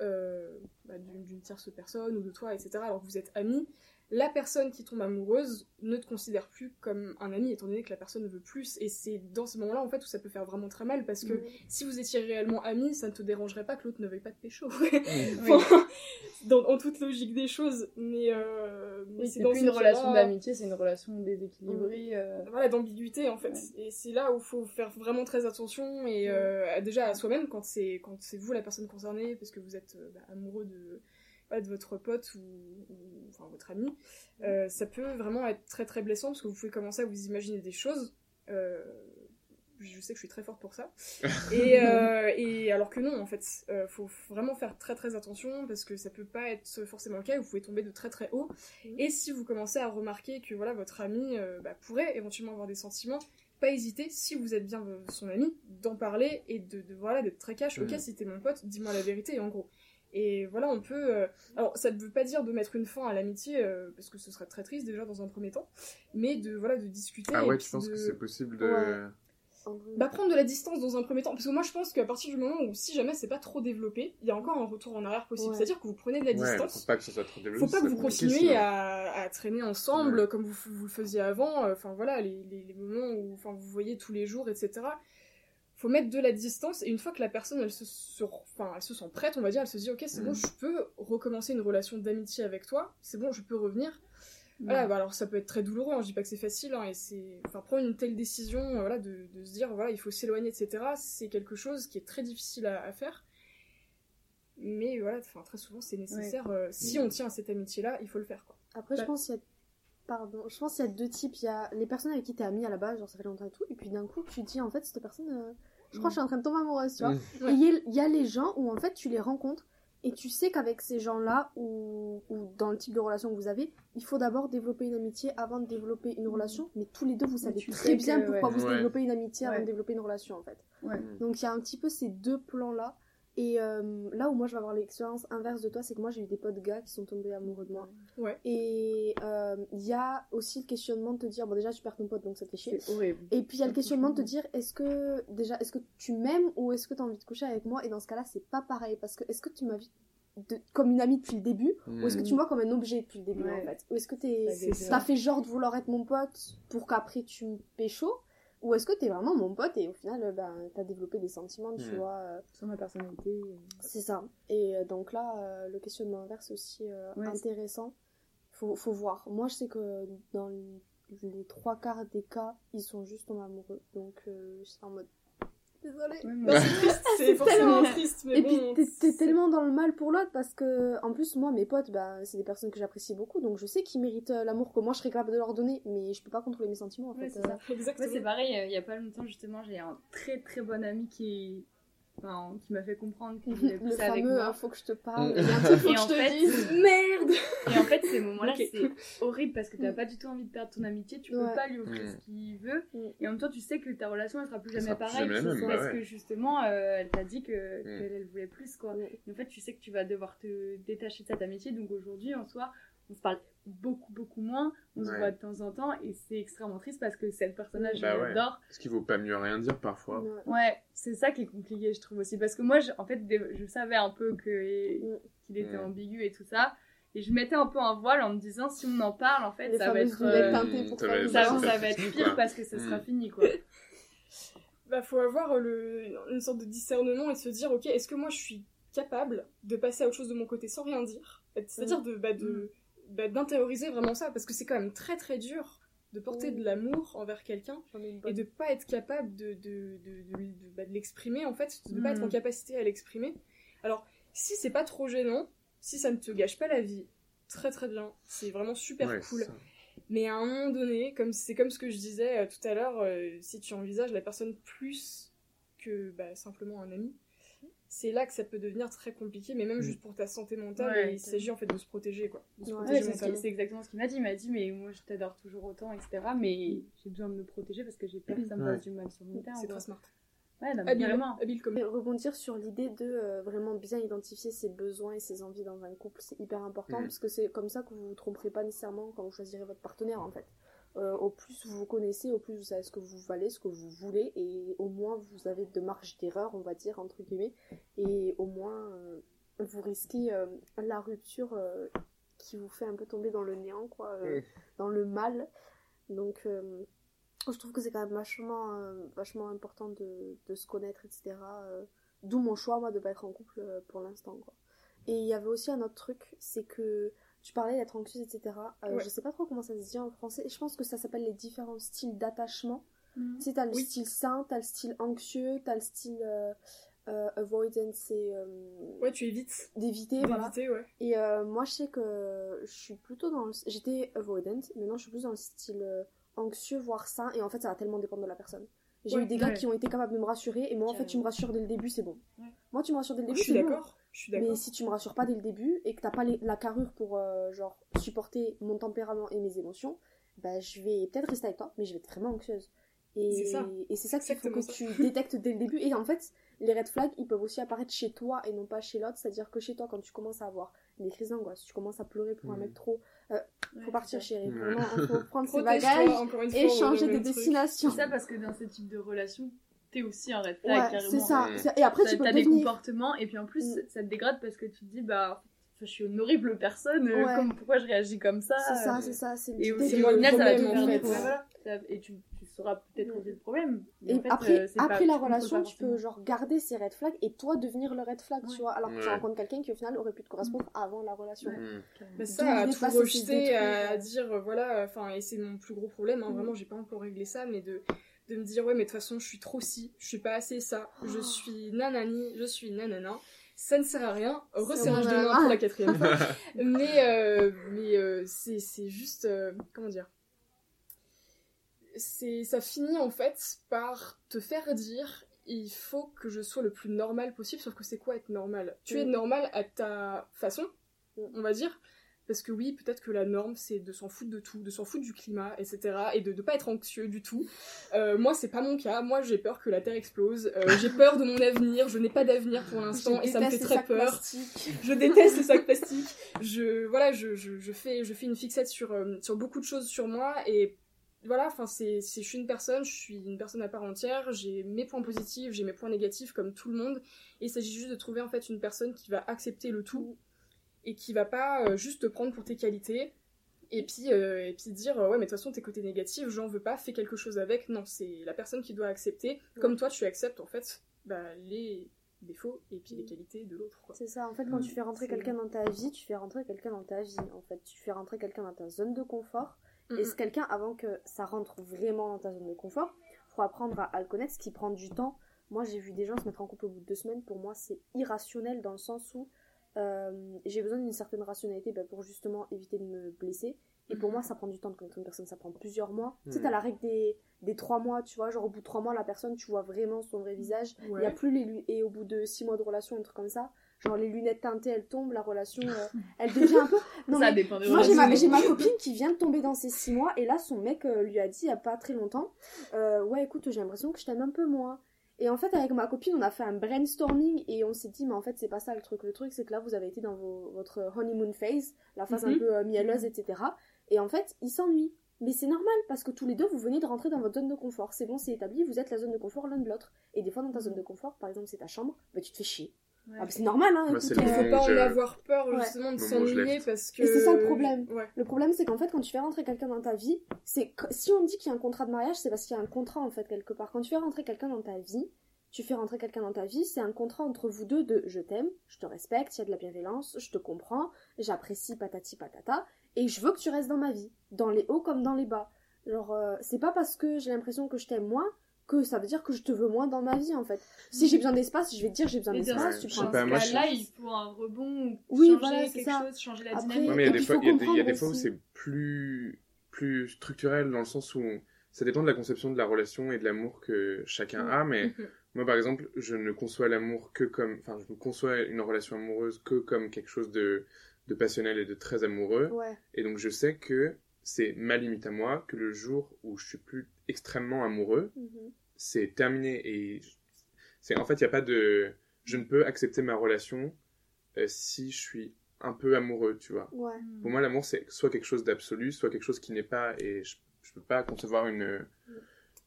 euh, bah, d'une d'une tierce personne ou de toi, etc., alors que vous êtes amis, la personne qui tombe amoureuse ne te considère plus comme un ami, étant donné que la personne ne veut plus. Et c'est dans ces moments-là, en fait, où ça peut faire vraiment très mal, parce que si vous étiez réellement amis, ça ne te dérangerait pas que l'autre ne veuille pas de pécho. Enfin, dans, en toute logique des choses. Mais, euh, mais Oui, c'est plus une relation d'amitié, c'est une relation déséquilibrée. euh, voilà, d'ambiguïté en fait. Et c'est là où il faut faire vraiment très attention et euh, déjà à soi-même quand c'est quand c'est vous la personne concernée parce que vous êtes bah, amoureux de voilà, de votre pote ou, ou- enfin votre ami, euh, ça peut vraiment être très très blessant parce que vous pouvez commencer à vous imaginer des choses. euh, je sais que je suis très forte pour ça. Et, euh, et alors que non, en fait, euh, faut vraiment faire très très attention parce que ça peut pas être forcément le cas. Vous pouvez tomber de très très haut. Et si vous commencez à remarquer que voilà votre ami euh, bah, pourrait éventuellement avoir des sentiments, pas hésiter, si vous êtes bien son ami, d'en parler et de, de voilà d'être très cash. Ok, Mhm. si t'es mon pote, dis-moi la vérité en gros. Et voilà, on peut. euh, Alors, ça ne veut pas dire de mettre une fin à l'amitié euh, parce que ce serait très triste déjà dans un premier temps, mais de voilà de discuter. Ah ouais, tu penses de- que c'est possible de. Ouais. Bah, prendre de la distance dans un premier temps. Parce que moi, je pense qu'à partir du moment où, si jamais c'est pas trop développé, il y a encore un retour en arrière possible. Ouais. C'est-à-dire que vous prenez de la Ouais, distance. faut pas que ça soit trop développé. Faut pas que vous continuiez à, à traîner ensemble Ouais. comme vous, vous le faisiez avant. euh, Enfin voilà, les, les, les moments où enfin, vous voyez tous les jours, etc. Faut mettre de la distance et une fois que la personne elle se, se- enfin, elle se sent prête, on va dire, elle se dit ok c'est bon, Mm. je peux recommencer une relation d'amitié avec toi, c'est bon, je peux revenir. Voilà, bah alors ça peut être très douloureux, hein, je dis pas que c'est facile, hein, et c'est, enfin prendre une telle décision, euh, voilà, de, de se dire voilà il faut s'éloigner, etc. C'est quelque chose qui est très difficile à, à faire. Mais voilà, enfin très souvent c'est nécessaire. euh, si on tient à cette amitié-là, il faut le faire quoi. Après, Bah- je pense qu'il y a. Pardon, je pense qu'il y a deux types. Il y a les personnes avec qui t'es ami à la base, genre ça fait longtemps et tout, et puis d'un coup, tu te dis en fait, cette personne, euh, je crois que je suis en train de tomber amoureuse, tu vois. Mm. Et il y, a- il y a les gens où en fait tu les rencontres et tu sais qu'avec ces gens-là ou, ou dans le type de relation que vous avez, il faut d'abord développer une amitié avant de développer une relation. Mais tous les deux, vous savez très bien que, pourquoi ouais. vous Ouais. développez une amitié avant Ouais. de développer une relation en fait. Ouais. Donc il y a un petit peu ces deux plans-là. Et euh, là où moi je vais avoir l'expérience inverse de toi, c'est que moi j'ai eu des potes gars qui sont tombés amoureux de moi. Ouais. Et euh, il y a aussi le questionnement de te dire, bon déjà tu perds ton pote donc ça te fait chier. C'est horrible. Et puis il y a le questionnement de te dire est-ce que déjà est-ce que tu m'aimes ou est-ce que tu as envie de coucher avec moi? Et dans ce cas-là c'est pas pareil parce que est-ce que tu m'as vu de- comme une amie depuis le début? Ou est-ce que tu me vois comme un objet depuis le début Ouais. en fait? Ou est-ce que t'es t'as fait genre de vouloir être mon pote pour qu'après tu me pécho ou est-ce que t'es vraiment mon pote et au final euh, ben t'as développé des sentiments tu vois euh, Sur ma personnalité. euh, c'est ça. Et donc là euh, le questionnement inverse est aussi euh, Ouais, intéressant. Faut, faut voir. Moi je sais que dans les trois quarts des cas ils sont juste tombés amoureux. Donc euh, c'est en mode désolée Ouais, moi- c'est forcément tellement- triste, mais Et puis bon. t'es- t'es tellement dans le mal pour l'autre parce que en plus moi mes potes bah c'est des personnes que j'apprécie beaucoup donc je sais qu'ils méritent euh, l'amour que moi je serais capable de leur donner mais je peux pas contrôler mes sentiments en Ouais, fait c'est euh. pareil, euh, il y a pas longtemps, justement, j'ai un très très bon ami qui, enfin, qui m'a fait comprendre qu'il voulait le plus avec fameux moi. hein, faut que je te parle Mm. il y a un truc faut Et que en je te fait- dise merde Et en fait, ces moments-là, c'est horrible parce que t'as pas du tout envie de perdre ton amitié, tu peux Ouais. pas lui offrir Mm. ce qu'il veut, Mm. et en même temps, tu sais que ta relation elle sera plus jamais pareille parce que- bah parce ouais. que justement, euh, elle t'a dit que qu'elle elle voulait plus quoi. Mm. Et en fait, tu sais que tu vas devoir te détacher de cette amitié, donc aujourd'hui, en soi, on se parle beaucoup, beaucoup moins, on se Ouais. voit de temps en temps, et c'est extrêmement triste parce que cette personnage, je Bah ouais. l'adore. Parce qu'il vaut pas mieux rien dire parfois. Ouais. Ouais, c'est ça qui est compliqué, je trouve aussi. Parce que moi, je- en fait, je savais un peu que, Mm. qu'il était Mm. ambigu et tout ça. Et je mettais un peu un voile en me disant, si on en parle, en fait, Les ça va être, euh, pour ça va- le ça, ça genre. va ça va être fini, pire quoi. parce que ça sera Mm. fini, quoi. Bah, faut avoir le, une sorte de discernement et se dire, ok, est-ce que moi je suis capable de passer à autre chose de mon côté sans rien dire? C'est-à-dire de, bah, de, bah, d'intérioriser vraiment ça, parce que c'est quand même très très dur de porter Mm. de l'amour envers quelqu'un et de pas être capable de, de, de, de, de- bah, de l'exprimer en fait, de pas Mm. être en capacité à l'exprimer. Alors, si c'est pas trop gênant, si ça ne te gâche pas la vie, très très bien, c'est vraiment super Ouais, cool. ça. Mais à un moment donné, comme c'est comme ce que je disais euh, tout à l'heure, euh, si tu envisages la personne plus que bah, simplement un ami, c'est là que ça peut devenir très compliqué, mais même Mm. juste pour ta santé mentale, Ouais, il s'agit en fait de se protéger quoi. Ouais, c'est ce exactement ce qu'il m'a dit. Il m'a dit, mais moi, je t'adore toujours autant, etc. Mais j'ai besoin de me protéger parce que j'ai peur que ça me fasse du mal sur mon terme. C'est très smart. Ouais, non, Habile, habile comme rebondir sur l'idée de euh, vraiment bien identifier ses besoins et ses envies dans un couple, c'est hyper important Mm. parce que c'est comme ça que vous vous tromperez pas nécessairement quand vous choisirez votre partenaire en fait. Euh, au plus vous vous connaissez, au plus vous savez ce que vous valez, ce que vous voulez, et au moins vous avez de marge d'erreur, on va dire, entre guillemets, et au moins euh, vous risquez euh, la rupture qui vous fait un peu tomber dans le néant, quoi, dans le mal. Donc je trouve que c'est quand même vachement, vachement important de, de se connaître, etc. D'où mon choix, moi, de pas être en couple pour l'instant, quoi. Et il y avait aussi un autre truc, c'est que tu parlais d'être anxieuse, etc. Euh, Ouais. Je sais pas trop comment ça se dit en français. Je pense que ça s'appelle les différents styles d'attachement. Mhm. Tu sais, t'as le Oui. style sain, t'as le style anxieux, t'as le style euh, euh, avoidance et euh, Ouais, tu évites d'éviter, voilà. ouais. Et moi, je sais que je suis plutôt dans le... J'étais avoidant, maintenant je suis plus dans le style anxieux, voire sain, et en fait, ça va tellement dépendre de la personne. J'ai Ouais, eu des gars qui ont été capables de me rassurer, et moi, en fait, tu me rassures dès le début, c'est bon. Moi, tu me rassures dès le Je début, suis c'est bon. d'accord. Je suis Mais si tu me rassures pas dès le début, et que t'as pas les- la carrure pour, euh, genre, supporter mon tempérament et mes émotions, bah, je vais peut-être rester avec toi, mais je vais être vraiment anxieuse. Et C'est ça. et c'est ça qu'il faut que tu détectes dès le début. Et en fait, les red flags, ils peuvent aussi apparaître chez toi et non pas chez l'autre. C'est-à-dire que chez toi, quand tu commences à avoir des crises d'angoisse, tu commences à pleurer pour un Mhm. mec trop, euh, Ouais, faut partir chérie. Ouais. Vraiment, faut prendre ses bagages fois, et changer de destination. C'est ça parce que dans ce type de relation, t'es aussi un red flag, Ouais, carrément. c'est ça. Et après, tu peux t'as des devenir. comportements et puis en plus Mm. ça te dégrade parce que tu te dis bah enfin, je suis une horrible personne euh, Ouais. comme pourquoi je réagis comme ça C'est ça, euh, c'est ça. Et au final ça va problème, en fait. ouais, voilà. Et tu, tu sauras peut-être Mm. résoudre le problème mais Et en fait, après, euh, pas- après tu la relation, tu peux genre garder ces red flags et toi devenir le red flag, Ouais. tu vois, alors que tu rencontres quelqu'un qui au final aurait pu te correspondre avant la relation. Ouais. Mm. Mais ça, à tout rejeter, à dire, voilà, enfin, et c'est mon plus gros problème, hein, vraiment, j'ai pas encore réglé ça, mais de, de me dire, ouais, mais de toute façon, je suis trop ci, je suis pas assez ça, je Oh. suis nanani, je suis nanana, ça ne sert à rien, resserrage de main pour la quatrième fois, mais, euh, mais euh, c'est c'est juste, euh, comment dire, c'est ça finit en fait par te faire dire il faut que je sois le plus normal possible sauf que c'est quoi être normal? Tu es Mm. normal à ta façon on va dire parce que oui peut-être que la norme c'est de s'en foutre de tout de s'en foutre du climat etc et de ne pas être anxieux du tout. Euh, moi c'est pas mon cas. Moi j'ai peur que la terre explose. Euh, j'ai peur de mon avenir. Je n'ai pas d'avenir pour l'instant et ça me fait très peur. je déteste les sacs plastiques. Je voilà, je, je, je fais je fais une fixette sur euh, sur beaucoup de choses sur moi et voilà, enfin c'est je suis une personne, je suis une personne à part entière, j'ai mes points positifs, j'ai mes points négatifs comme tout le monde. Et il s'agit juste de trouver en fait une personne qui va accepter le tout et qui va pas euh, juste te prendre pour tes qualités et puis euh, et puis dire euh, ouais mais de toute façon tes côtés négatifs, j'en veux pas, fais quelque chose avec. Non, c'est la personne qui doit accepter comme toi tu acceptes en fait bah, les défauts et puis les qualités de l'autre. C'est ça, en fait, quand Mm. tu fais rentrer quelqu'un dans ta vie, tu fais rentrer quelqu'un dans ta vie, en fait. Tu fais rentrer quelqu'un dans ta zone de confort. Mm, Et ce quelqu'un, avant que ça rentre vraiment dans ta zone de confort, faut apprendre à, à le connaître, ce qui prend du temps. Moi, j'ai vu des gens se mettre en couple au bout de deux semaines. Pour moi, c'est irrationnel dans le sens où euh, j'ai besoin d'une certaine rationalité bah, pour justement éviter de me blesser. Et pour Mhm. moi, ça prend du temps de connaître une personne, ça prend plusieurs mois. Tu sais, Mhm. t'as la règle des, des trois mois, tu vois, genre au bout de trois mois, la personne, tu vois vraiment son vrai visage. Il Ouais. y a plus les et au bout de six mois de relation, un truc comme ça, genre les lunettes teintées, elles tombent, la relation, euh, elle devient un peu. Non ça mais dépend des moi j'ai ma, copine qui vient de tomber dans ces six mois et là son mec euh, lui a dit il y a pas très longtemps, euh, ouais écoute j'ai l'impression que je t'aime un peu moins. Et en fait, avec ma copine, on a fait un brainstorming et on s'est dit, mais en fait, c'est pas ça le truc. Le truc, c'est que là, vous avez été dans vos- votre honeymoon phase, la phase un Mhm. peu euh, mielleuse, etc. Et en fait, il s'ennuie. Mais c'est normal parce que tous les deux, vous venez de rentrer dans votre zone de confort. C'est bon, c'est établi, vous êtes la zone de confort l'un de l'autre. Et des fois, dans ta zone de confort, par exemple, c'est ta chambre, bah, tu te fais chier. Ouais. Ah, bah, c'est normal, hein. Moi, le Il faut pas en avoir peur Ouais. justement de s'ennuyer parce que. Et c'est ça le problème. Ouais. Le problème, c'est qu'en fait, quand tu fais rentrer quelqu'un dans ta vie, c'est si on dit qu'il y a un contrat de mariage, c'est parce qu'il y a un contrat en fait quelque part. Quand tu fais rentrer quelqu'un dans ta vie, tu fais rentrer quelqu'un dans ta vie, c'est un contrat entre vous deux de je t'aime, je te respecte, il y a de la bienveillance, je te comprends, j'apprécie patati patata, et je veux que tu restes dans ma vie, dans les hauts comme dans les bas. Genre, euh, c'est pas parce que j'ai l'impression que je t'aime moins que ça veut dire que je te veux moins dans ma vie en fait. Si j'ai besoin d'espace, je vais te dire j'ai besoin d'espace, Ouais, tu prends un cas-là, il faut un rebond, ou Oui, changer voilà, quelque ça. chose, changer la Après, dynamique. Ouais, mais il y a des fois, faut il y a des, il y a comprendre des fois où c'est plus, plus structurel dans le sens où ça dépend de la conception de la relation et de l'amour que chacun Mm. a. Mais Mhm. moi, par exemple, je ne conçois l'amour que comme, enfin, je conçois une relation amoureuse que comme quelque chose de, de passionnel et de très amoureux. Ouais. Et donc, je sais que c'est ma limite à moi, que le jour où je suis plus extrêmement amoureux, Mhm. c'est terminé. Et c'est, en fait, il n'y a pas de, je ne peux accepter ma relation euh, si je suis un peu amoureux, tu vois. Ouais. Pour moi, l'amour, c'est soit quelque chose d'absolu, soit quelque chose qui n'est pas. Et je, je peux pas concevoir une,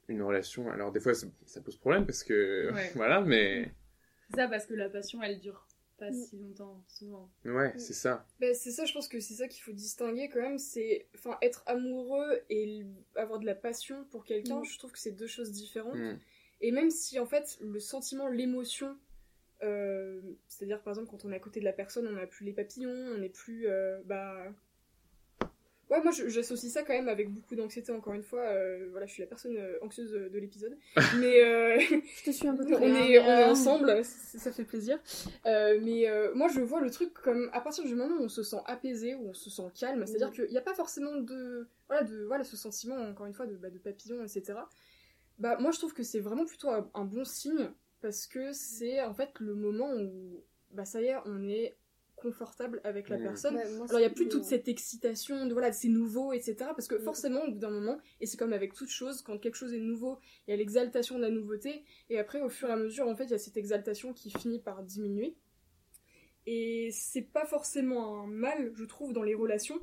une relation. Alors, des fois, ça, ça pose problème parce que. Ouais. voilà, mais. C'est ça parce que la passion, elle dure pas Mm. si longtemps, souvent. Ouais, c'est ça. Ben, c'est ça, je pense que c'est ça qu'il faut distinguer quand même. C'est, enfin, être amoureux et avoir de la passion pour quelqu'un, Mm. je trouve que c'est deux choses différentes. Mm. Et même si en fait le sentiment, l'émotion, euh, c'est-à-dire par exemple quand on est à côté de la personne, on n'a plus les papillons, on n'est plus, euh, bah, ouais, moi j'associe ça quand même avec beaucoup d'anxiété. Encore une fois, euh, voilà, je suis la personne euh, anxieuse de l'épisode, mais euh, Je te suis un peu on trop. est, on est ensemble, ça, ça fait plaisir. Euh, mais euh, moi, je vois le truc comme à partir du moment où on se sent apaisé, où on se sent calme, c'est-à-dire Mhm. qu'il n'y a pas forcément de voilà, de voilà ce sentiment encore une fois de, bah, de papillon, etc. Bah moi, je trouve que c'est vraiment plutôt un, un bon signe parce que c'est en fait le moment où bah ça y est, on est confortable avec la Mhm. personne. Ouais, moi, Alors il n'y a plus toute cette excitation de voilà, c'est nouveau, etc. Parce que Mm. forcément, au bout d'un moment, et c'est comme avec toute chose, quand quelque chose est nouveau, il y a l'exaltation de la nouveauté, et après, au fur et à mesure, en fait, il y a cette exaltation qui finit par diminuer. Et c'est pas forcément un mal, je trouve, dans les relations.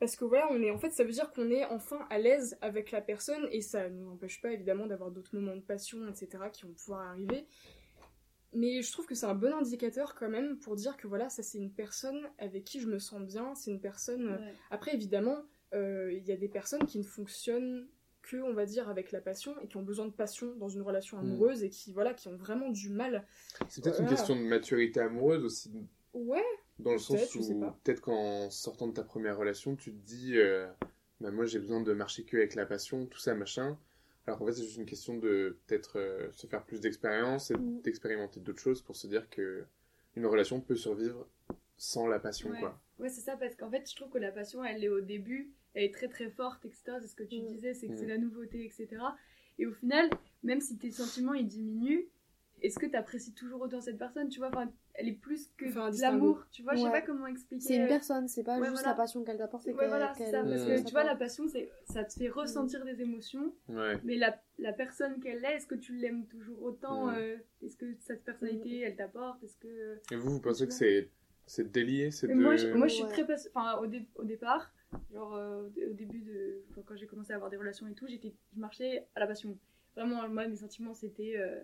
Parce que voilà, on est, en fait, ça veut dire qu'on est enfin à l'aise avec la personne, et ça ne nous empêche pas évidemment d'avoir d'autres moments de passion, etc., qui vont pouvoir arriver. Mais je trouve que c'est un bon indicateur quand même pour dire que voilà, ça c'est une personne avec qui je me sens bien, c'est une personne. Ouais. Après, évidemment, euh, il y a des personnes qui ne fonctionnent que, on va dire, avec la passion et qui ont besoin de passion dans une relation Mm. amoureuse et qui, voilà, qui ont vraiment du mal. C'est peut-être une question de maturité amoureuse aussi, Ouais, dans le sens où pas. peut-être qu'en sortant de ta première relation, tu te dis, euh, bah, moi j'ai besoin de marcher que avec la passion, tout ça, machin. Alors qu'en fait, c'est juste une question de peut-être euh, se faire plus d'expérience et Mm. d'expérimenter d'autres choses pour se dire que une relation peut survivre sans la passion, Ouais. quoi. Ouais, c'est ça, parce qu'en fait, je trouve que la passion, elle est au début, elle est très très forte, etc. C'est ce que tu Mm. disais, c'est que Mm. c'est la nouveauté, etc. Et au final, même si tes sentiments ils diminuent, est-ce que tu apprécies toujours autant cette personne Tu vois, enfin, elle est plus que l'amour. Tu vois, je sais Ouais. pas comment expliquer. C'est une personne, c'est pas Ouais, juste voilà. la passion qu'elle t'apporte. c'est Ouais, voilà, c'est ça. Parce Mm. que tu vois, la passion, c'est ça te fait ressentir des émotions, Ouais. mais la, la personne qu'elle est, est-ce que tu l'aimes toujours autant Mm. euh, Est-ce que cette personnalité, elle t'apporte Est-ce que Et vous, vous pensez que c'est c'est délié, c'est de... moi, je, moi, je suis Ouais. très passion- Enfin, au, dé- au départ, genre euh, au dé- au début de. enfin, quand j'ai commencé à avoir des relations et tout, j'étais, je marchais à la passion. Vraiment, moi, mes sentiments, c'était. euh,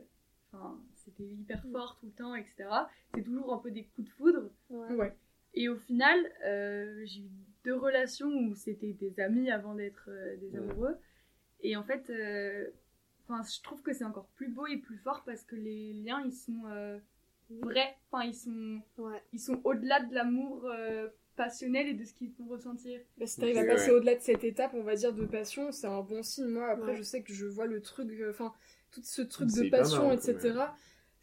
Enfin, c'était hyper Mm. fort tout le temps, etc. C'est toujours un peu des coups de foudre. Ouais. ouais. Et au final, euh, j'ai eu deux relations où c'était des amis avant d'être euh, des Ouais. amoureux. Et en fait, euh, enfin, je trouve que c'est encore plus beau et plus fort parce que les liens, ils sont euh, vrais. Enfin, ils sont, Ouais. ils sont au-delà de l'amour euh, passionnel et de ce qu'ils font ressentir. Bah, si t'arrives à passer ouais. au-delà de cette étape, on va dire, de passion, c'est un bon signe. Moi, après, Ouais. je sais que je vois le truc, euh, enfin, tout ce truc de passion, marrant, etc.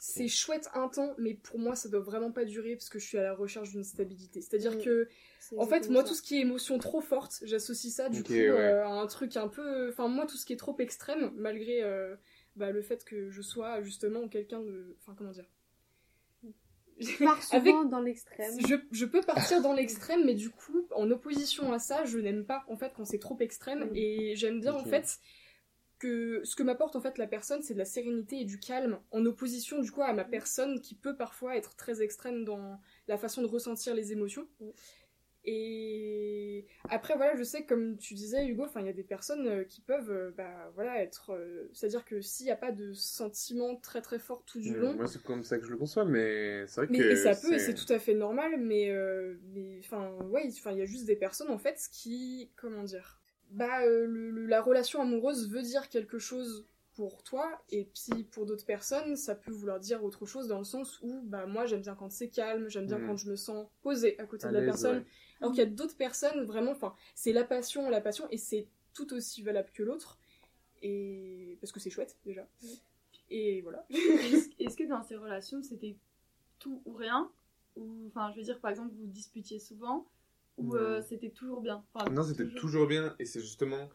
C'est chouette un temps, mais pour moi, ça doit vraiment pas durer parce que je suis à la recherche d'une stabilité. C'est-à-dire que, en fait, moi, ça. tout ce qui est émotion trop forte, j'associe ça, du coup, ouais. euh, à un truc un peu. Enfin, moi, tout ce qui est trop extrême, malgré euh, bah, le fait que je sois justement quelqu'un de. Enfin, comment dire? Tu pars souvent Avec- dans l'extrême. je, je peux partir dans l'extrême, mais du coup, en opposition à ça, je n'aime pas en fait quand c'est trop extrême et j'aime bien en fait que ce que m'apporte en fait la personne, c'est de la sérénité et du calme, en opposition du coup à ma personne qui peut parfois être très extrême dans la façon de ressentir les émotions. Mm. Et après voilà, je sais comme tu disais Hugo, enfin il y a des personnes euh, qui peuvent euh, bah voilà être, euh, c'est-à-dire que s'il n'y a pas de sentiment très très fort tout du long, Moi, c'est comme ça que je le conçois, mais c'est vrai mais que. et ça peut, et c'est tout à fait normal, mais euh, mais enfin ouais, enfin il y a juste des personnes en fait qui comment dire, bah euh, le- le- la relation amoureuse veut dire quelque chose pour toi et puis pour d'autres personnes ça peut vouloir dire autre chose dans le sens où bah moi j'aime bien quand c'est calme, j'aime bien Mhm. quand je me sens posée à côté À de la personne, ouais. alors qu'il y a d'autres personnes vraiment, enfin c'est la passion, la passion et c'est tout aussi valable que l'autre et parce que c'est chouette déjà. Et voilà. Est-ce est-ce que dans ces relations, c'était tout ou rien? Ou, enfin, je veux dire, par exemple, vous disputiez souvent Ou euh, Non. c'était toujours bien Enfin, Non, c'était toujours bien, et c'est justement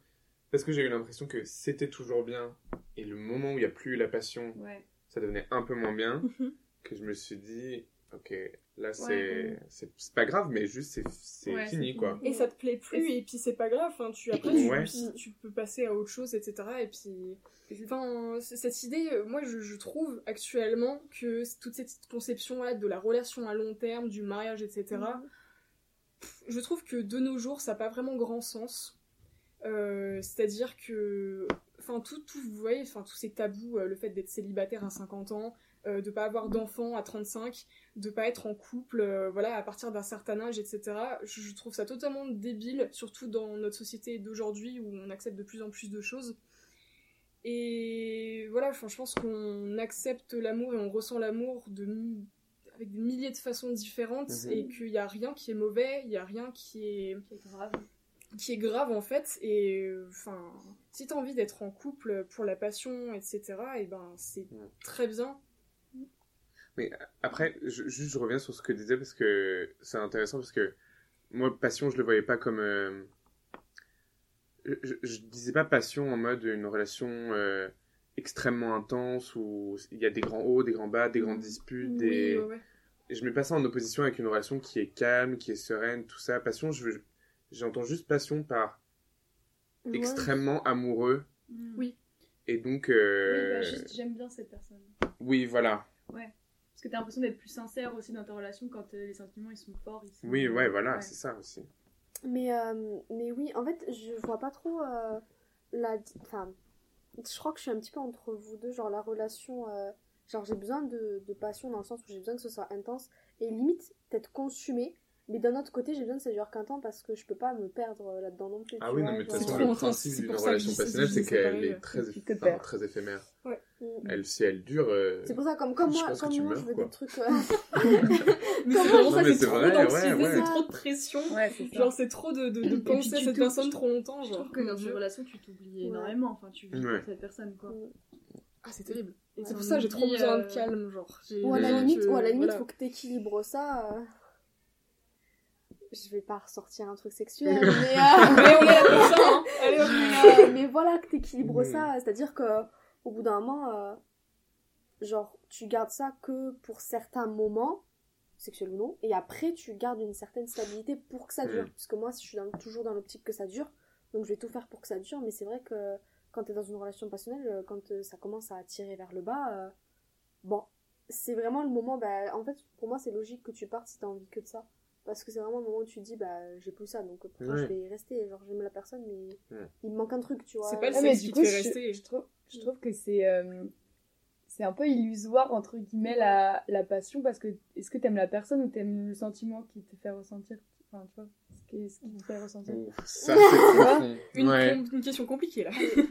parce que j'ai eu l'impression que c'était toujours bien, et le moment où il n'y a plus la passion, Ouais. ça devenait un peu moins bien, que je me suis dit, ok, là c'est Ouais. c'est c'est pas grave, mais juste c'est Ouais, fini fini. quoi. Et ça te plaît plus, Et et, puis c'est pas grave, tu, après tu, Ouais. tu- tu peux passer à autre chose, etc. Et puis, enfin, cette idée, euh, moi je, je trouve actuellement que toute cette conception là de la relation à long terme, du mariage, etc., je trouve que de nos jours ça n'a pas vraiment grand sens. Euh, C'est-à-dire que, enfin, tout, tout, vous voyez, enfin, tous ces tabous, euh, le fait d'être célibataire à 50 ans, euh, de pas avoir d'enfants à 35, de pas être en couple, voilà, à partir d'un certain âge, etc. Je, je trouve ça totalement débile, surtout dans notre société d'aujourd'hui où on accepte de plus en plus de choses. Et voilà, je pense qu'on accepte l'amour et on ressent l'amour de avec des milliers de façons différentes Mhm. et qu'il n'y a rien qui est mauvais, il n'y a rien qui est C'est grave. qui est grave en fait et euh, enfin si t'as envie d'être en couple pour la passion etc et ben c'est très bien Après, je, juste je reviens sur ce que tu disais parce que c'est intéressant parce que moi, passion, je le voyais pas comme. euh, Je, je disais pas passion en mode une relation euh, extrêmement intense où il y a des grands hauts, des grands bas, des grandes disputes, des. oui ouais, ouais. Et je mets pas ça en opposition avec une relation qui est calme, qui est sereine, tout ça. Passion, je j'entends juste passion par Ouais. extrêmement amoureux. Mm. Oui. Et donc, Oui, euh, bah, j'aime bien cette personne. oui, voilà. Parce que t'as l'impression d'être plus sincère aussi dans ta relation quand euh, les sentiments ils sont forts. Ils sont... Oui, ouais, voilà, Ouais. c'est ça aussi. Mais, euh, mais oui, en fait, je vois pas trop euh, la. Enfin, je crois que je suis un petit peu entre vous deux, genre la relation. euh, genre, j'ai besoin de, de passion dans le sens où j'ai besoin que ce soit intense et limite peut-être consumé. Mais d'un autre côté, j'ai besoin que ça dure qu'un temps parce que je peux pas me perdre euh, là-dedans non plus. Ah oui, vois, non, mais de toute C'est façon, le principe c'est d'une relation passionnelle, c'est qu'elle pareil, est très, enfin, très éphémère. Elle, si elle dure. euh, C'est pour ça, comme, comme Je moi, que comme moi meurs, je veux quoi. des trucs. euh, mais Comment c'est ça trop d'anxiété ouais, ouais. c'est trop de pression Ouais, genre c'est trop de, de, de Et penser à cette te- personne je trop longtemps Je genre trouve que dans Dieu. une relation, tu t'oublies Ouais. énormément. Enfin, tu vis Ouais. pour cette personne, quoi. ah c'est terrible et c'est pour ça que j'ai trop besoin euh, de calme genre Ou à la limite, à la limite, voilà. faut que t'équilibres ça. euh. Je vais pas ressortir un truc sexuel, mais, euh, mais on est là pour ça hein. allez mais, euh, mais voilà que t'équilibres ça. C'est-à-dire que au bout d'un moment, euh, genre, tu gardes ça que pour certains moments, sexuels ou non, et après, tu gardes une certaine stabilité pour que ça dure. Mhm. Parce que moi, je suis dans- toujours dans l'optique que ça dure, donc je vais tout faire pour que ça dure, mais c'est vrai que quand t'es dans une relation passionnelle, euh, quand euh, ça commence à tirer vers le bas, euh, bon, c'est vraiment le moment, bah, en fait, pour moi, c'est logique que tu partes si t'as envie que de ça. Parce que c'est vraiment le moment où tu te dis, bah, j'ai plus ça, donc pourquoi Ouais. je vais y rester Genre, j'aime la personne, mais Ouais. il me manque un truc, tu vois. C'est pas le sexe qui te fait je, rester. je trouve, je trouve que c'est euh, c'est un peu illusoire, entre guillemets, la, la passion, parce que est-ce que t'aimes la personne ou t'aimes le sentiment qui te fait ressentir? Enfin, tu vois, ce qui, ce qui te fait ressentir. Ouf, ça, c'est une, Ouais. une question compliquée là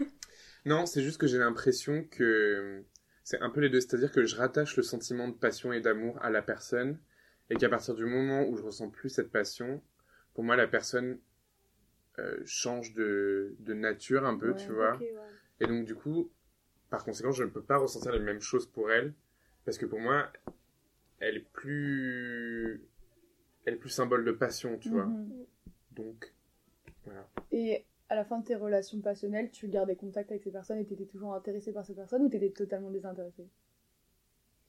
Non, c'est juste que j'ai l'impression que c'est un peu les deux. C'est-à-dire que je rattache le sentiment de passion et d'amour à la personne et qu'à partir du moment où je ressens plus cette passion, pour moi, la personne euh, change de, de nature un peu, Ouais, tu vois? Ok, ouais. Et donc, du coup, par conséquent, je ne peux pas ressentir les mêmes choses pour elle parce que pour moi, elle est plus. Elle est plus symbole de passion, tu vois. Mhm. Donc, voilà. Et à la fin de tes relations passionnelles, tu gardais contact avec ces personnes et t'étais toujours intéressé par ces personnes ou t'étais totalement désintéressé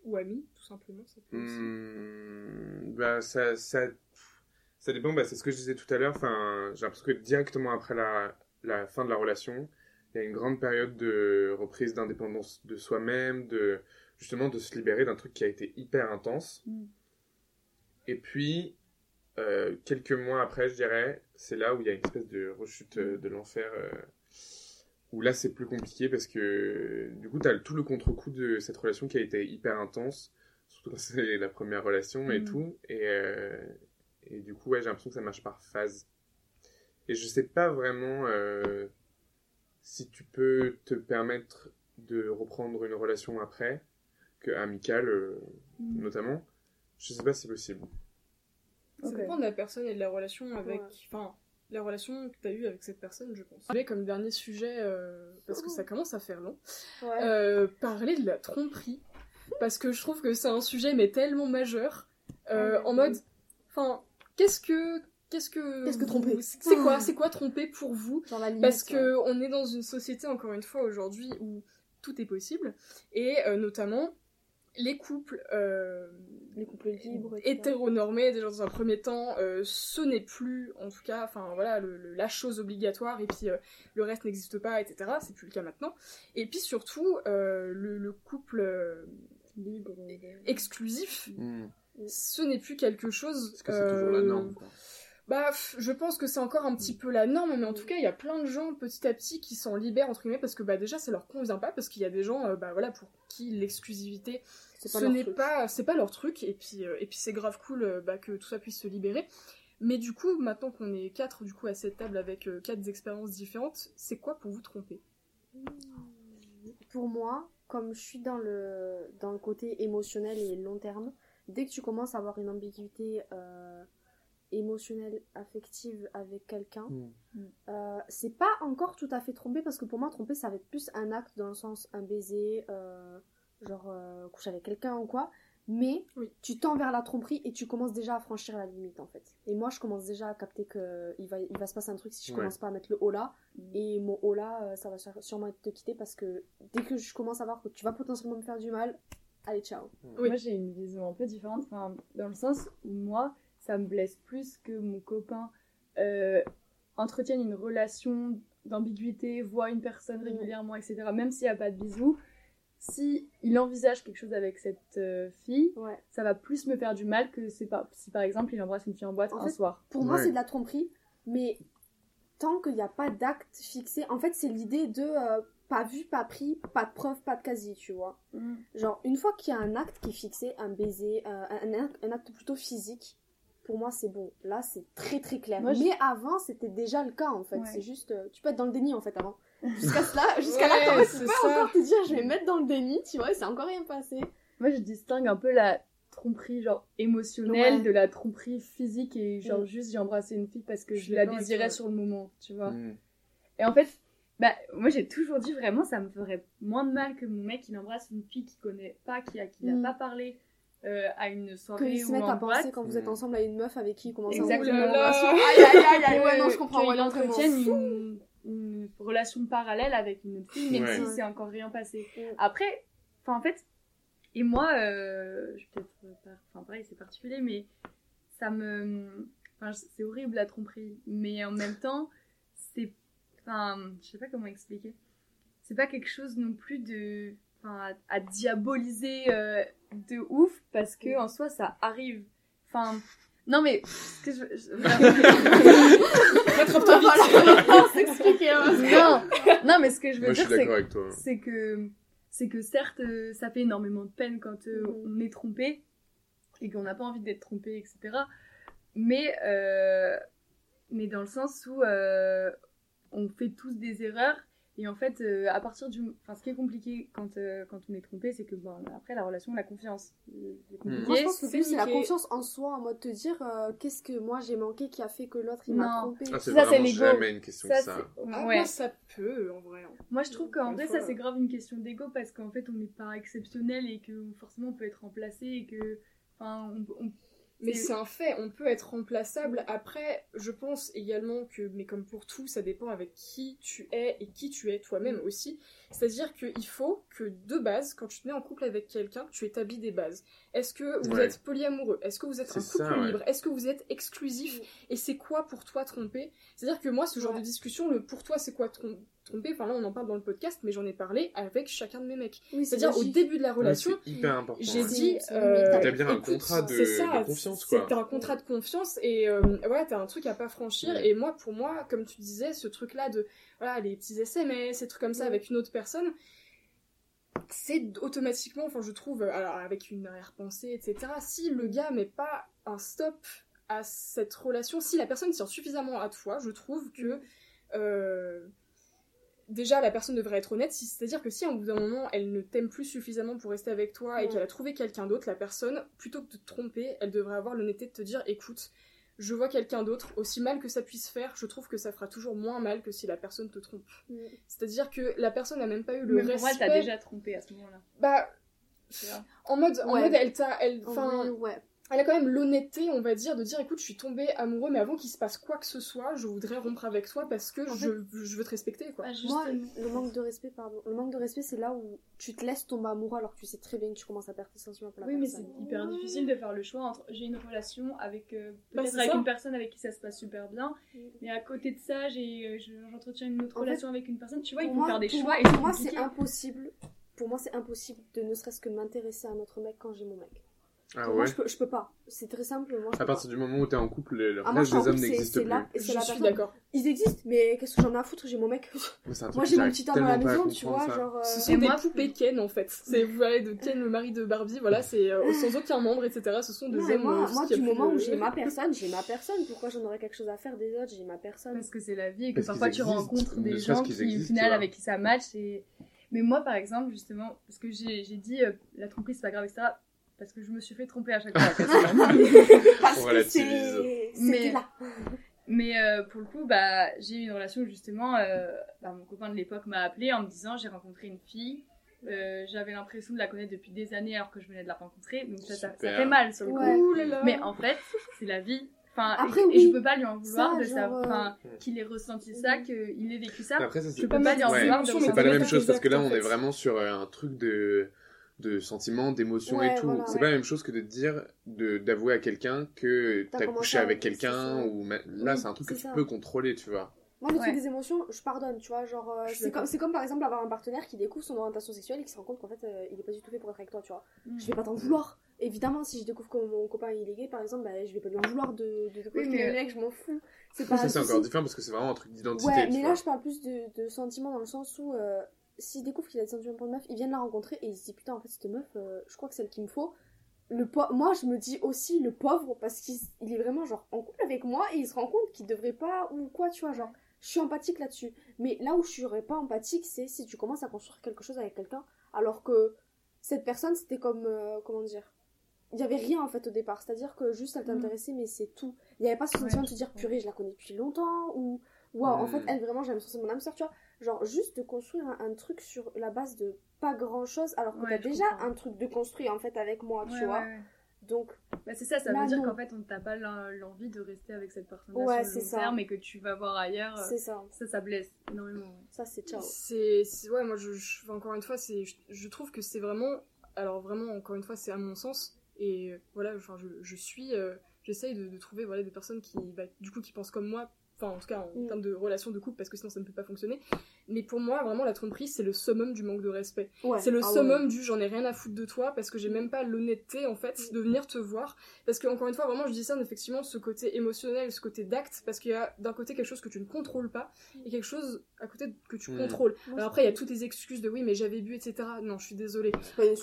ou ami tout simplement ça peut aussi. Hmm, bah, ça, ça, ça dépend, bah, c'est ce que je disais tout à l'heure. Enfin, j'ai l'impression que directement après la, la fin de la relation, il y a une grande période de reprise d'indépendance de soi-même, de justement de se libérer d'un truc qui a été hyper intense. Mm. Et puis, euh, quelques mois après, je dirais, c'est là où il y a une espèce de rechute euh, de l'enfer. euh, où là, c'est plus compliqué parce que du coup, tu as tout le contre-coup de cette relation qui a été hyper intense. Surtout quand c'est la première relation et Mm. tout. Et, euh, et du coup, ouais, j'ai l'impression que ça marche par phase. Et je sais pas vraiment si tu peux te permettre de reprendre une relation après, que amicale euh, Mm. notamment. Je sais pas si c'est possible. Ça dépend de la personne et de la relation avec. Ouais. Enfin, la relation que tu as eue avec cette personne, je pense. Parler comme dernier sujet, euh, parce que ça commence à faire long, Ouais. euh, parler de la tromperie. Parce que je trouve que c'est un sujet, mais tellement majeur. euh, Ouais, en mode. Enfin, qu'est-ce que. Qu'est-ce que. Qu'est-ce que tromper C'est quoi, c'est quoi tromper pour vous Genre la limite, Parce ouais. que on est dans une société, encore une fois, aujourd'hui, où tout est possible. Et euh, notamment, les couples. euh, Les couples libres. etc. hétéronormé déjà dans un premier temps euh, ce n'est plus en tout cas enfin voilà le- le- la chose obligatoire et puis euh, le reste n'existe pas etc c'est plus le cas maintenant et puis surtout euh, le, le couple euh, Libre. exclusif Hmm. ce n'est plus quelque chose Parce que c'est toujours la norme. quoi. Bah, je pense que c'est encore un petit peu la norme, mais en tout cas, il y a plein de gens petit à petit qui s'en libèrent entre guillemets parce que bah déjà ça leur convient pas parce qu'il y a des gens euh, bah voilà pour qui l'exclusivité ce n'est pas c'est pas leur truc et puis euh, et puis c'est grave cool euh, bah, que tout ça puisse se libérer. Mais du coup, maintenant qu'on est quatre du coup à cette table avec quatre expériences différentes, c'est quoi pour vous tromper? Pour moi, comme je suis dans le, dans le côté émotionnel et long terme, dès que tu commences à avoir une ambiguïté émotionnelle, affective avec quelqu'un, Mm. euh, c'est pas encore tout à fait tromper parce que pour moi, tromper ça va être plus un acte dans le sens un baiser, euh, genre euh, coucher avec quelqu'un ou quoi. Mais Oui. tu tends vers la tromperie et tu commences déjà à franchir la limite en fait. Et moi, je commence déjà à capter que il va, il va se passer un truc si je Ouais. commence pas à mettre le haut là. Et mon haut là, euh, ça va sûrement te quitter parce que dès que je commence à voir que tu vas potentiellement me faire du mal, allez, ciao. Oui. Moi, j'ai une vision un peu différente, enfin, dans le sens où moi, ça me blesse plus que mon copain euh, entretienne une relation d'ambiguïté, voit une personne régulièrement, etc. Même s'il n'y a pas de bisous, si il envisage quelque chose avec cette euh, fille, Ouais. ça va plus me faire du mal que si par exemple il embrasse une fille en boîte En un fait, soir. Pour moi, c'est de la tromperie, mais tant qu'il n'y a pas d'acte fixé, en fait, c'est l'idée de euh, pas vu, pas pris, pas de preuve, pas de quasi, tu vois. Genre, une fois qu'il y a un acte qui est fixé, un baiser, euh, un acte plutôt physique, pour moi, c'est bon. Là, c'est très très clair. Moi, Mais avant, c'était déjà le cas, en fait. Ouais. C'est juste. euh, tu peux être dans le déni, en fait, avant. Jusqu'à cela, jusqu'à Ouais, là, tu peux ça. encore te dire, je vais me mettre dans le déni, tu vois, et c'est encore rien passé. Moi, je distingue un peu la tromperie genre émotionnelle Ouais. de la tromperie physique et genre Mm. juste j'ai embrassé une fille parce que Je la désirais sur le moment, tu vois. Hmm. Et en fait, bah, moi j'ai toujours dit vraiment ça me ferait moins de mal que mon mec il embrasse une fille qu'il connaît pas, qui a, qui n'a Mm. pas parlé euh, à une soirée se ou mettent en à penser boîte. quand vous êtes Mm. ensemble à une meuf avec qui il commence Exactement. à. Aïe aïe aïe aïe, ouais, que- non, je comprends, ouais, non, vraiment. entretienne une, une relation parallèle avec une autre fille, même Ouais. si c'est encore rien passé. Après, enfin en fait, et moi, euh, je vais peut-être pas, enfin pareil, c'est particulier, mais ça me, enfin c'est horrible la tromperie, mais en même temps, c'est, enfin, je sais pas comment expliquer, c'est pas quelque chose non plus de, enfin, à, à diaboliser euh, de ouf parce que en soi ça arrive, enfin. Non mais ce que je, je- Voilà, s'expliquer. non, non mais ce que je veux Moi, dire c'est que c'est que certes euh, ça fait énormément de peine quand euh, on est trompé et qu'on n'a pas envie d'être trompé etc mais euh, mais dans le sens où euh, on fait tous des erreurs et en fait euh, à partir du enfin ce qui est compliqué quand euh, quand on est trompé c'est que bon après la relation la confiance compliqué, Moi, je pense que c'est la confiance en soi, en mode te dire euh, qu'est-ce que moi j'ai manqué qui a fait que l'autre il m'a trompé. Ah, c'est Ça, c'est l'ego. jamais une question ça, de ça. Ah, ouais. moi, ça peut en vrai. hein. Moi, je trouve qu'en vrai, ça c'est grave une question d'ego parce qu'en fait, on n'est pas exceptionnel et que forcément on peut être remplacé et que. Enfin, on, on- Mais C'est- un fait, on peut être remplaçable. Après, je pense également que, mais comme pour tout, ça dépend avec qui tu es et qui tu es toi-même aussi. C'est-à-dire qu'il faut que de base, quand tu te mets en couple avec quelqu'un, tu établis des bases. Est-ce que vous Ouais. êtes polyamoureux? Est-ce que vous êtes un couple ça, ouais. libre? Est-ce que vous êtes exclusif? Et c'est quoi pour toi tromper? C'est-à-dire que moi, ce genre Ouais. de discussion, le pour toi c'est quoi trom- trompée. Enfin là, on en parle dans le podcast, mais j'en ai parlé avec chacun de mes mecs. Oui, C'est-à-dire au début de la relation, Ouais, hyper important. j'ai ouais. dit. Euh, T'établir un écoute, contrat de- c'est ça, de confiance, quoi. C'est un contrat de confiance et euh, voilà, t'as un truc à pas franchir. Ouais. Et moi, pour moi, comme tu disais, ce truc-là de voilà les petits SMS, ces trucs comme ça Ouais. avec une autre personne, c'est automatiquement, enfin je trouve, alors avec une arrière-pensée, etc. Si le gars met pas un stop à cette relation, si la personne tient suffisamment à toi, je trouve que euh, déjà la personne devrait être honnête. C'est-à-dire que si un bout d'un moment elle ne t'aime plus suffisamment pour rester avec toi et Ouais. qu'elle a trouvé quelqu'un d'autre, la personne, plutôt que de te tromper, elle devrait avoir l'honnêteté de te dire écoute, je vois quelqu'un d'autre, aussi mal que ça puisse faire, je trouve que ça fera toujours moins mal que si la personne te trompe. C'est-à-dire que la personne n'a même pas eu le Mais pour moi, respect. t'as déjà trompé à ce moment-là. Bah, en mode, en mode, elle t'a, elle, enfin, ouais. Elle a quand même l'honnêteté, on va dire, de dire écoute, je suis tombée amoureux, mais avant qu'il se passe quoi que ce soit, je voudrais rompre avec toi parce que En je, je veux te respecter, quoi. Ah, Moi, justement. le manque de respect, pardon. Le manque de respect, c'est là où tu te laisses tomber amoureux alors que tu sais très bien que tu commences à perdre tes sentiments pour la Oui, mais c'est personne. hyper difficile de faire le choix entre j'ai une relation avec euh, Bah, peut-être avec ça. une personne avec qui ça se passe super bien, mais à côté de ça, j'ai euh, je- j'entretiens une autre En fait, relation avec une personne. Tu vois, il Pour faut moi- faire des pour choix moi- et pour moi, c'est impossible. Pour moi, c'est impossible de ne serait-ce que m'intéresser à un autre mec quand j'ai mon mec. Ah Pour moi, ouais je peux, je peux pas. C'est très simple. Moi, je À partir du moment où t'es en couple, le. Ah, moi, reste des hommes n'existe plus. là- Je la suis d'accord. Ils existent, mais qu'est-ce que j'en ai à foutre J'ai mon mec. Moi, j'ai mon petit homme à la maison, tu vois. ça. Genre, euh, Ce sont Et des moi, poupées Ken en fait. C'est vous parlez de Ken, le mari de Barbie, voilà, c'est euh, sans aucun membre, etc. Ce sont des non, hommes. moi, euh, moi du moment où j'ai ma personne, j'ai ma personne. Pourquoi j'en aurais quelque chose à faire des autres? J'ai ma personne. Parce que c'est la vie et que parfois tu rencontres des gens qui, au final, avec qui ça match. Mais moi, par exemple, justement, parce que j'ai dit la tromperie, c'est pas grave, etc. Parce que je me suis fait tromper à chaque fois. Parce que c'est. Mais- là. Mais euh, pour le coup, bah, j'ai eu une relation où justement, euh, bah, mon copain de l'époque m'a appelé en me disant j'ai rencontré une fille. euh, J'avais l'impression de la connaître depuis des années alors que je venais de la rencontrer. Donc ça, ça, fait mal sur le coup. Ouais. Mais en fait, c'est la vie. Enfin, Après, et, et oui. je peux pas lui en vouloir Ça, de euh, Enfin, qu'il ait ressenti ça, qu'il ait vécu ça. Après, ça, Je peux pas lui en Ouais. vouloir de C'est pas la même chose parce que là, on est vraiment sur un truc de de sentiments, d'émotions Ouais, et tout. voilà, c'est ouais. pas la même chose que de dire, de d'avouer à quelqu'un que T'as couché avec quelqu'un ou ma- là, Oui, c'est un truc que tu peux contrôler, tu vois. Moi, le Ouais. truc des émotions, je pardonne, tu vois. Genre, euh, c'est comme, c'est comme par exemple avoir un partenaire qui découvre son orientation sexuelle et qui se rend compte qu'en fait, euh, il est pas du tout fait pour être avec toi, tu vois. Mm. Je vais pas t'en vouloir. Évidemment, si je découvre que mon copain il est gay, par exemple, bah, je vais pas lui en vouloir de, de, de Oui, que mais- le mec, je m'en fous. C'est pas Ça, un c'est encore différent parce que c'est vraiment un truc d'identité. Ouais, tu mais vois. là, je parle plus de, de sentiments dans le sens où euh, s'il découvre qu'il a des sentiments pour une meuf, il vient de la rencontrer et il se dit putain, en fait, cette meuf, euh, je crois que c'est celle qu'il me faut. Le po- moi, je me dis aussi le pauvre parce qu'il il est vraiment genre en couple avec moi et il se rend compte qu'il devrait pas ou quoi, tu vois, genre. Je suis empathique là-dessus. Mais là où je serais pas empathique, c'est si tu commences à construire quelque chose avec quelqu'un alors que cette personne, c'était comme. euh, comment dire Il y avait rien en fait au départ. C'est-à-dire que juste elle t'intéressait, mais c'est tout. Il n'y avait pas ce Ouais, sentiment de te dire purée, je la connais depuis longtemps ou waouh, en Mm. fait, elle vraiment, j'ai l'impression que c'est mon âme sœur, tu vois. Genre, juste de construire un, un truc sur la base de pas grand chose alors que Ouais, t'as déjà comprends. un truc de construit en fait avec moi, tu Ouais, vois. ouais, ouais. Donc, Bah, c'est ça, ça Là, veut dire qu'en fait, on t'a pas l'en- l'envie de rester avec cette personne-là Ouais, sur c'est le long ça. terme et que tu vas voir ailleurs. euh, c'est ça. Ça, ça blesse énormément. Ça, c'est ciao. C'est, ouais, moi, je, encore une fois, c'est, je, je trouve que c'est vraiment, alors vraiment, encore une fois, c'est à mon sens, et voilà, enfin, je, je suis, euh, j'essaye de, de trouver, voilà, des personnes qui, bah, du coup, qui pensent comme moi, enfin, en tout cas, en Mm. termes de relation de couple, parce que sinon, ça ne peut pas fonctionner. Mais pour moi, vraiment, la tromperie, c'est le summum du manque de respect. Ouais. C'est le Ah ouais. summum du j'en ai rien à foutre de toi parce que j'ai même pas l'honnêteté en fait Mm. de venir te voir parce que encore une fois vraiment je dis ça effectivement ce côté émotionnel ce côté d'acte parce qu'il y a d'un côté quelque chose que tu ne contrôles pas et quelque chose à côté que tu Mm. contrôles alors après il y a toutes les excuses de oui mais j'avais bu etc non je suis désolée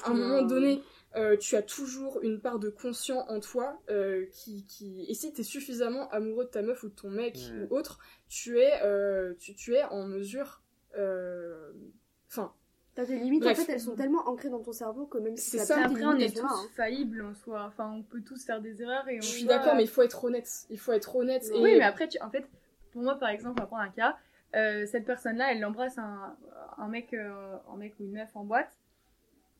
à un moment donné euh, tu as toujours une part de conscient en toi euh, qui, qui et si tu es suffisamment amoureux de ta meuf ou de ton mec Mm. ou autre tu es euh, tu, tu es en mesure enfin T'as des limites, Bref. en fait, elles sont tellement ancrées dans ton cerveau que même si C'est ça. Après, on est tous hein. faillibles en soi. Enfin, on peut tous faire des erreurs et on Je suis d'accord, mais il faut être honnête. Il faut être honnête. Et... Oui, mais après, tu... en fait, pour moi, par exemple, on va prendre un cas. euh, cette personne-là, elle embrasse un, un, mec, euh, un mec ou une meuf en boîte.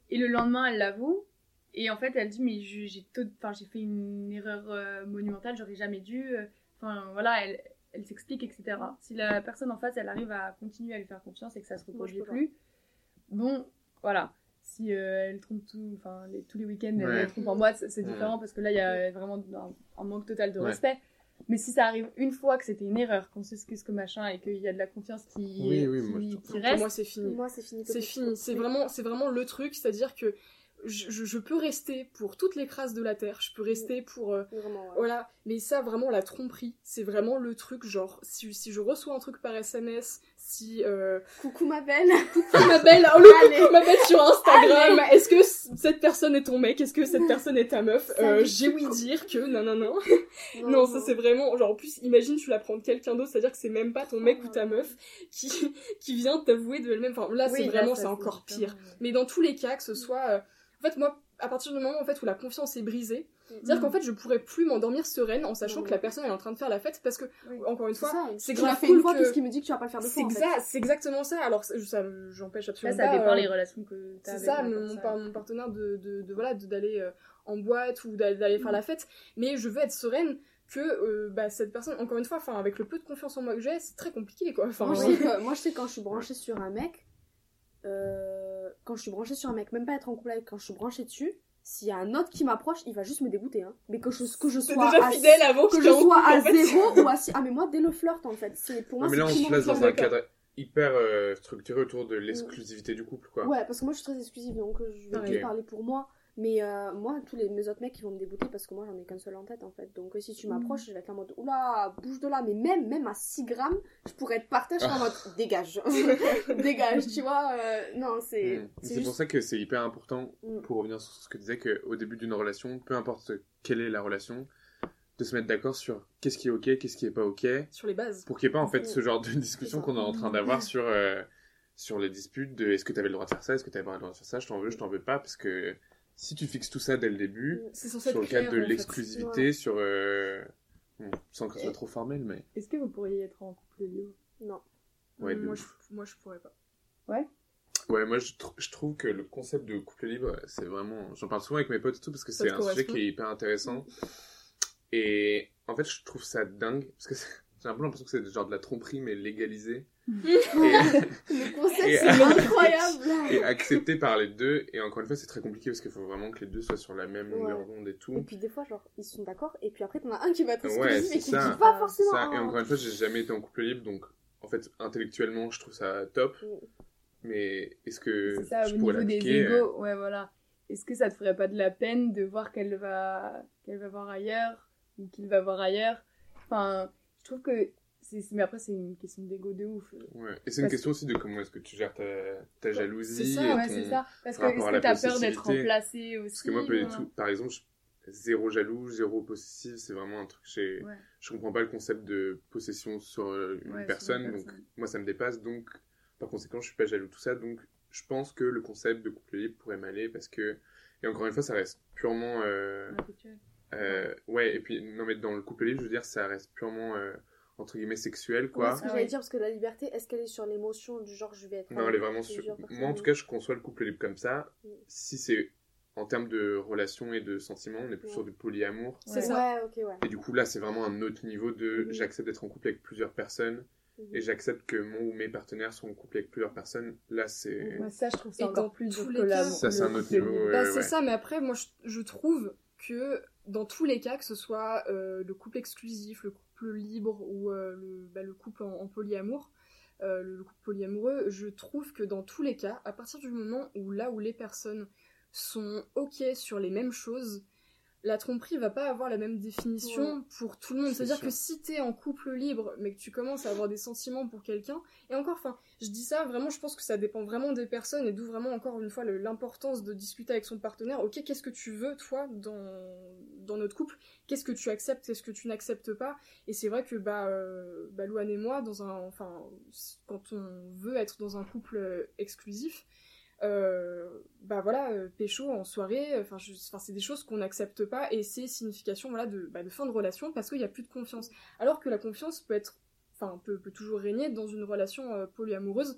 Et le lendemain, elle l'avoue. Et en fait, elle dit Mais j'ai enfin, fait une erreur euh, monumentale, j'aurais jamais dû. euh, Enfin, voilà, elle, elle s'explique, etc. Si la personne en face, elle arrive à continuer à lui faire confiance et que ça se Moi, reproduit plus, bon, voilà. Si euh, elle trompe tout, enfin, les- tous les week-ends, elle, Ouais. elle trompe en boîte, c'est différent parce que là, il y a vraiment un, un manque total de Ouais. respect. Mais si ça arrive une fois que c'était une erreur, qu'on s'excuse que machin et qu'il y a de la confiance qui, Oui, oui, moi, qui, qui Pour reste, moi, c'est fini. Moi, c'est fini. C'est fini. C'est vraiment, c'est vraiment le truc, c'est-à-dire que je, peux rester pour toutes les crasses de la terre. Je peux rester pour euh, Vraiment, ouais. Voilà, mais ça, vraiment, la tromperie, c'est vraiment le truc, genre, si, si je reçois un truc par SMS, si... Euh, Coucou ma belle. coucou ma belle, oh, le Allez. coucou ma belle sur Instagram, est-ce que cette personne est ton mec, est-ce que cette personne est ta meuf? Euh. J'ai ouï dire que, non, non, non. Non, ça c'est vraiment, genre, en plus, imagine, tu l'apprends de quelqu'un d'autre, c'est-à-dire que c'est même pas ton mec ou ta meuf qui, qui vient t'avouer de elle-même, enfin, là, Oui, c'est vraiment, c'est encore pire. Mais dans tous les cas, que ce soit... euh, En fait, moi, à partir du moment en fait, où la confiance est brisée, c'est-à-dire Mm. qu'en fait, je pourrais plus m'endormir sereine en sachant que la personne elle est en train de faire la fête parce que, Oui. encore une fois, ça. c'est fait cool une fois, que- qu'est-ce qui me dit que tu vas pas le faire deux c'est fois exactement ça. Alors, ça, ça, j'empêche absolument ça pas. dépend euh, les relations que tu as c'est ça, mon, par- mon partenaire de, de, de- voilà d'aller euh, en boîte ou d'aller d'aller Mm. faire la fête, mais je veux être sereine que euh, bah, cette personne, encore une fois, enfin avec le peu de confiance en moi que j'ai, c'est très compliqué quoi. Moi, je sais que, moi, je sais que quand je suis branchée sur un mec, euh, quand je suis branchée sur un mec, même pas être en couple avec, quand je suis branchée dessus, s'il y a un autre qui m'approche, il va juste me dégoûter. Hein. Mais que je, que je sois déjà à, fidèle avant que que je sois à en fait. zéro ou à six. Ah, mais moi, dès le flirt, en fait. C'est, pour moi, mais là, on c'est se place dans un cadre hyper euh, structuré autour de l'exclusivité du couple, quoi. Ouais, parce que moi, je suis très exclusive, donc euh, je vais Ok. plus parler pour moi. Mais euh, moi, tous les, mes autres mecs, ils vont me dégoûter parce que moi, j'en ai qu'un seul en tête, en fait. Donc, si tu m'approches, je vais être en mode, oula, bouge de là. Mais même, même à 6 grammes, je pourrais être par terre, je serais en mode, dégage. dégage, tu vois. euh, non, c'est. Mm. c'est juste- pour ça que c'est hyper important, Mm. pour revenir sur ce que tu disais, qu'au début d'une relation, peu importe quelle est la relation, de se mettre d'accord sur qu'est-ce qui est ok, qu'est-ce qui est pas ok, Sur les bases. pour qu'il n'y ait pas en fait Mm. ce genre de discussion qu'on est en train d'avoir sur, euh, sur les disputes de est-ce que tu avais le droit de faire ça, est-ce que tu avais le droit de faire ça, je t'en veux, je t'en veux pas, parce que si tu fixes tout ça dès le début, censé sur le cadre de l'exclusivité, sur... euh, bon, sans que ce soit trop formel, mais... Est-ce que vous pourriez être en couple libre? Non. Ouais, moi, je, moi, je pourrais pas. Ouais, moi je, tr- je trouve que le concept de couple libre, c'est vraiment. J'en parle souvent avec mes potes et tout parce que c'est un sujet qui est hyper intéressant. Et en fait, je trouve ça dingue parce que j'ai un peu l'impression que c'est genre de la tromperie mais légalisée Le concept, Et- c'est incroyable. et acceptée par les deux. Et encore une fois, c'est très compliqué parce qu'il faut vraiment que les deux soient sur la même Ouais. longueur d'onde et Et tout. puis des fois, genre, ils sont d'accord, et puis après, t'en as un qui va être Ouais, et qui ça. dit pas forcément. Ça, et encore une fois, j'ai jamais été en couple libre donc en fait, intellectuellement, je trouve ça top. Mm. Mais est-ce que C'est ça, je au pourrais niveau des l'appliquer euh, égos, ouais, voilà. Est-ce que ça te ferait pas de la peine de voir qu'elle va, qu'elle va voir ailleurs ou qu'il va voir ailleurs? Enfin, je trouve que. Mais après, c'est une question d'ego de ouf. Ouais. Et c'est une question aussi de comment est-ce que tu gères ta, ta jalousie. c'est ça, et Ouais, ton- c'est ça. Parce que est-ce que t'as peur d'être remplacé aussi Parce que moi, tout. Par exemple, je- zéro jaloux, zéro possessif, c'est vraiment un truc. j'ai- Ouais. Je comprends pas le concept de possession sur euh, une sur personne, donc moi ça me dépasse. Donc, par conséquent, je suis pas jaloux tout ça. Donc, je pense que le concept de couple libre pourrait m'aller parce que. Et encore une fois, ça reste purement. euh, euh, ouais, et puis, non, mais dans le couple libre, je veux dire, ça reste purement. euh, entre guillemets sexuel Ouais, quoi ce que Ah j'allais dire, parce que la liberté, est-ce qu'elle est sur l'émotion du genre je vais être. Non, elle est vraiment sur. Moi, en tout cas, je conçois le couple libre comme ça. Mm. Si c'est en termes de relations et de sentiments, on est plus Ouais. sur du polyamour. C'est Ouais. ça. Ouais, ok, ouais. Et du coup, là, c'est vraiment un autre niveau de Mhm. j'accepte d'être en couple avec plusieurs personnes et j'accepte que mon ou mes partenaires sont en couple avec plusieurs personnes. Là, c'est. Ça, je trouve ça encore plus cas- Ça, c'est un autre couple niveau. Bah, c'est ça, mais après, moi, je, je trouve que dans tous les cas, que ce soit euh, le couple exclusif, le couple libre ou euh, le, bah, le couple en, en polyamour, euh, le couple polyamoureux, je trouve que dans tous les cas, à partir du moment où là où les personnes sont ok sur les mêmes choses, la tromperie va pas avoir la même définition pour tout le monde. C'est C'est-à-dire que si t'es en couple libre, mais que tu commences à avoir des sentiments pour quelqu'un, et encore, enfin, je dis ça vraiment, je pense que ça dépend vraiment des personnes, et d'où vraiment encore une fois l'importance de discuter avec son partenaire. Ok, qu'est-ce que tu veux toi dans dans notre couple? Qu'est-ce que tu acceptes Qu'est-ce que tu n'acceptes pas? Et c'est vrai que bah, euh, bah Louane et moi, dans un, enfin, quand on veut être dans un couple euh, exclusif. Euh, bah voilà, euh, pécho en soirée, enfin je- enfin, c'est des choses qu'on n'accepte pas et c'est signification voilà de, bah, de fin de relation parce qu'il n'y a plus de confiance. Alors que la confiance peut être, enfin peut, peut toujours régner dans une relation euh, polyamoureuse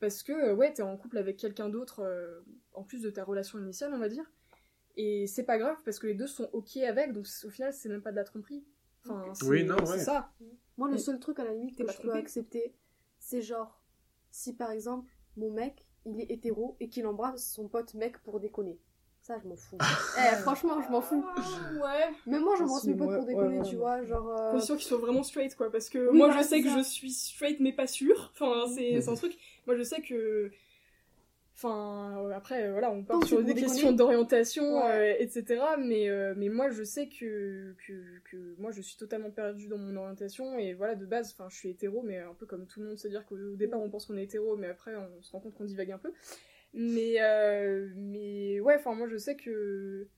parce que euh, ouais t'es en couple avec quelqu'un d'autre euh, en plus de ta relation initiale on va dire et c'est pas grave parce que les deux sont ok avec donc au final c'est même pas de la tromperie. Enfin c'est Oui, non, c'est ouais. ça. Moi, le Mais- seul truc à la limite que je peux accepter, c'est genre, si par exemple, mon mec, il est hétéro et qu'il embrasse son pote mec pour déconner. Ça, je m'en fous. eh, franchement, je m'en fous. ouais. Même moi, Ah, j'embrasse mes potes ouais, pour déconner, ouais, tu vois. Genre. euh, Condition qu'ils soient vraiment straight, quoi. Parce que Oui, moi, je sais que ça. je suis straight, mais pas sûre. Enfin, c'est c'est un truc. Moi, je sais que. Enfin, euh, après, euh, voilà, on part que sur des questions d'orientation, Ouais. euh, etc. Mais, euh, mais moi, je sais que, que, que moi, je suis totalement perdue dans mon orientation. Et voilà, de base, enfin, je suis hétéro, mais un peu comme tout le monde se dire qu'au au départ, on pense qu'on est hétéro, mais après, on se rend compte qu'on divague un peu. Mais, euh, mais ouais, enfin, moi, je sais que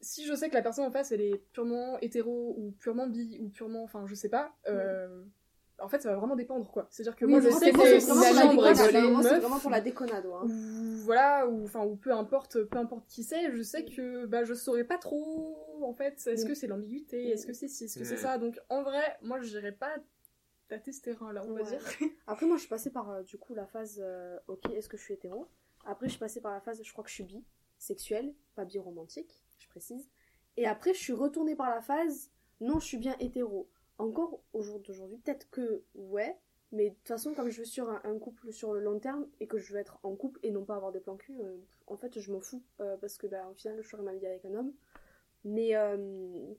si je sais que la personne en face elle est purement hétéro ou purement bi ou purement enfin je sais pas euh, en fait ça va vraiment dépendre quoi c'est à dire que oui, moi je sais que c'est si vraiment pour la déconnade, hein. ouais. ou voilà ou enfin ou peu importe peu importe qui c'est je sais que bah je saurais pas trop en fait est-ce Mm. que c'est l'ambiguïté est-ce que c'est ci est-ce que c'est Mm. ça donc en vrai moi je dirais pas tâter ce terrain là on va dire Après, moi, je suis passée par euh, du coup la phase euh, ok, est-ce que je suis hétéro? Après, je suis passée par la phase je crois que je suis bi, sexuelle, pas bi romantique, je précise. Et après, je suis retournée par la phase non, je suis bien hétéro. Encore au jour d'aujourd'hui, peut-être que ouais, mais de toute façon, comme je veux sur un, un couple sur le long terme et que je veux être en couple et non pas avoir des plans cul, euh, en fait, je m'en fous euh, parce que bah, au final, je ferai ma vie avec un homme. Mais, euh,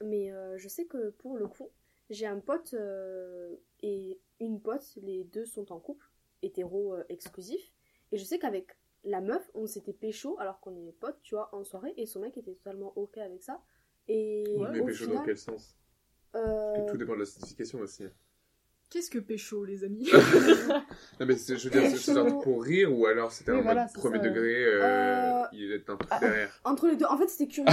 mais je sais que pour le coup, j'ai un pote et une pote, les deux sont en couple, hétéro exclusif. Et je sais qu'avec la meuf, on s'était pécho alors qu'on est potes, tu vois, en soirée, et son mec était totalement ok avec ça. Et Mais au pécho dans quel sens? Euh, Parce que Tout dépend de la signification aussi. Qu'est-ce que pécho les amis Non, mais c'est- je veux dire, c'est un truc pour rire ou alors c'était Oui, en voilà, mode c'est premier ça. degré, euh, Euh, il est un truc ah, derrière. entre les deux, en fait, c'était curieux.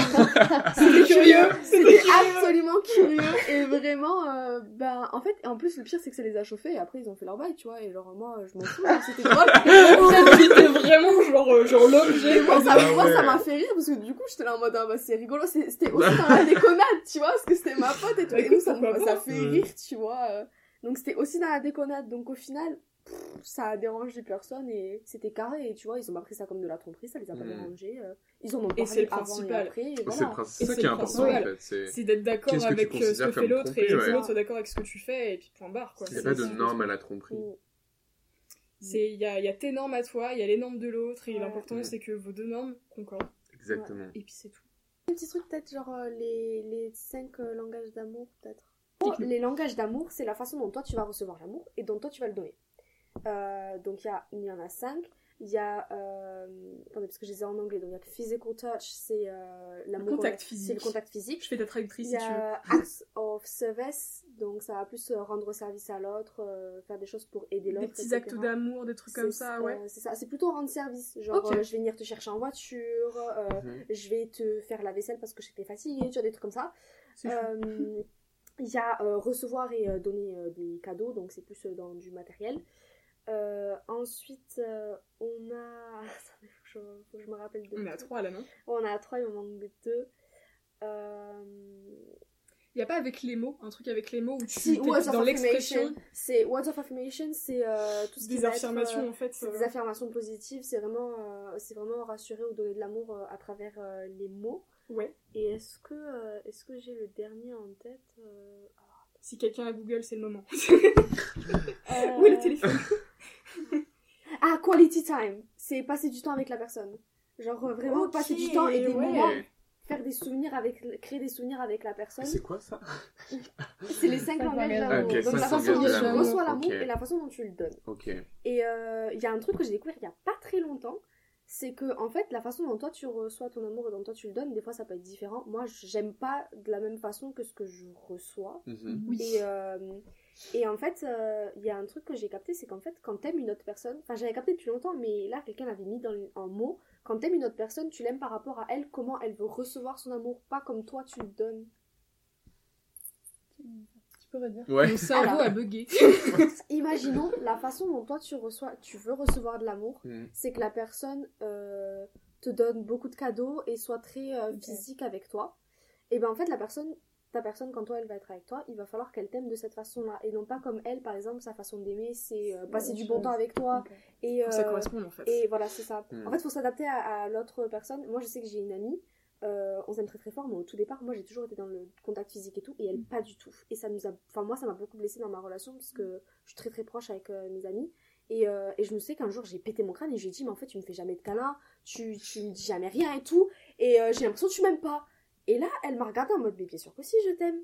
c'était curieux C'était absolument curieux et vraiment, euh, ben, en fait, en plus, le pire, c'est que ça les a chauffés et après, ils ont fait leur bail, tu vois, et genre, moi, je m'en fous, genre, c'était drôle. c'était vraiment genre euh, genre l'objet Et moi, ça Ah moi, ouais. ça m'a fait rire parce que du coup, j'étais là en mode, ah bah, c'est rigolo. C'était aussi dans la déconnade, tu vois, parce que c'était ma pote et tout. Bah, et nous, ça, ça fait Ouais. rire, tu vois. Donc, c'était aussi dans la déconnade. Donc, au final, pff, ça a dérangé personne et c'était carré. Et tu vois, ils ont pas pris ça comme de la tromperie, ça les a pas Mm. dérangés. euh. Ils en ont Et c'est parlé le avant et principal. après. Et C'est voilà. ça qui est important en fait. C'est c'est d'être d'accord avec euh, ce que fait l'autre et que ouais. l'autre soit d'accord avec ce que tu fais et puis point barre quoi. il n'y a C'est- pas de norme à la tromperie. Mm. C'est il y a, il y a tes normes à toi, il y a les normes de l'autre et Ouais. l'important c'est que vos deux normes concordent Exactement. et puis c'est tout. Un petit truc, peut-être, genre euh, les, les cinq euh, langages d'amour, peut-être. Les langages d'amour, c'est la façon dont toi tu vas recevoir l'amour et dont toi tu vas le donner. Euh, donc il y, a- il y en a cinq. Il y a. Euh... Attendez, parce que je les ai en anglais. Donc il y a physical touch, c'est euh, l'amour. contact physique. C'est le contact physique. Je fais ta traductrice Il si y tu veux. a acts of service, donc ça va plus euh, rendre service à l'autre, euh, faire des choses pour aider l'autre. Des petits etc. actes d'amour, des trucs comme ça, euh, ouais. c'est ça, c'est plutôt rendre service. Genre, euh, je vais venir te chercher en voiture, euh, Mhm. je vais te faire la vaisselle parce que j'étais fatiguée, tu vois, des trucs comme ça. Il y a euh, recevoir et euh, donner euh, des cadeaux, donc c'est plus dans du matériel. Ensuite, on a. Attendez, faut que je, faut que je me rappelle de. On est à trois là, non? On a trois, il en manque deux. Il y a pas avec les mots, un truc avec les mots où tu Si, words dans l'expression? C'est words of affirmation, c'est euh, tout ce qui des être, affirmations euh, en fait. c'est euh, des affirmations positives, c'est vraiment, c'est vraiment rassurer ou donner de l'amour à travers les mots. Ouais. Et est-ce que, euh, est-ce que j'ai le dernier en tête euh, Si quelqu'un a Google, c'est le moment. euh, Où est le téléphone? Ah, quality time. C'est passer du temps avec la personne. Genre euh, vraiment passer du temps et des ouais. moments, faire des souvenirs avec, créer des souvenirs avec la personne. C'est quoi ça? C'est les cinq langages d'amour. d'amour. Ok, Donc la façon dont tu reçois l'amour et la façon dont tu le donnes. Ok. Et euh, il y a un truc que j'ai découvert il y a pas très longtemps, c'est que en fait la façon dont toi tu reçois ton amour et dont toi tu le donnes, des fois ça peut être différent. Moi j'aime pas de la même façon que ce que je reçois. Mhm. Oui. Et, euh, et en fait, euh, il y a un truc que j'ai capté, c'est qu'en fait, quand t'aimes une autre personne, enfin j'avais capté depuis longtemps, mais là quelqu'un l'avait mis dans en mots, quand t'aimes une autre personne, tu l'aimes par rapport à elle, comment elle veut recevoir son amour, pas comme toi tu le donnes. Peux redire Ouais. Mon cerveau Alors. a bugué. Imaginons la façon dont toi tu reçois, tu veux recevoir de l'amour, Mhm. c'est que la personne euh, te donne beaucoup de cadeaux et soit très euh, physique avec toi. Et ben en fait la personne, ta personne quand toi elle va être avec toi, il va falloir qu'elle t'aime de cette façon-là et non pas comme elle par exemple sa façon d'aimer c'est euh, passer du bon temps avec toi et ça corresponde en fait. et voilà c'est ça. Mm. En fait faut s'adapter à, à l'autre personne. Moi je sais que j'ai une amie. Euh, on s'aime très très fort, mais au tout départ, moi j'ai toujours été dans le contact physique et tout, et elle pas du tout. Et ça nous a, enfin moi ça m'a beaucoup blessée dans ma relation parce que je suis très très proche avec euh, mes amis. Et, euh, et je me souviens qu'un jour j'ai pété mon crâne et je lui ai dit mais en fait tu me fais jamais de câlin, tu, tu me dis jamais rien et tout, et j'ai l'impression que tu m'aimes pas. Et là elle m'a regardé en mode mais bien sûr que si je t'aime.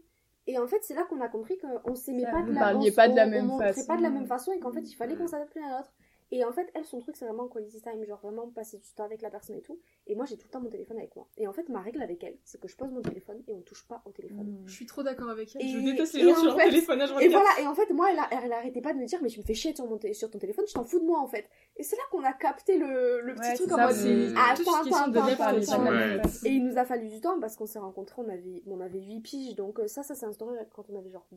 Et en fait c'est là qu'on a compris qu'on s'aimait pas de la on- pas de la même on façon. pas de la même façon et qu'en fait il fallait qu'on s'adapte l'un à l'autre. Et en fait, elle, son truc, c'est vraiment quality time, genre vraiment passer du temps avec la personne et tout. Et moi, j'ai tout le temps mon téléphone avec moi. Et en fait, ma règle avec elle, c'est que je pose mon téléphone et on touche pas au téléphone. Je suis trop d'accord avec elle. Et- je déteste les gens en sur leur fait- téléphone à Et voilà, et en fait, moi, elle, a- elle arrêtait pas de me dire, mais tu me fais chier sur, mon sur ton téléphone, je t'en fous de moi en fait. Et c'est là qu'on a capté le, le petit Ouais, truc en mode. Ah, attends. Et il nous a fallu du temps parce qu'on s'est rencontrés, on avait, on avait 8 piges, donc euh, ça, ça s'est instauré quand on avait genre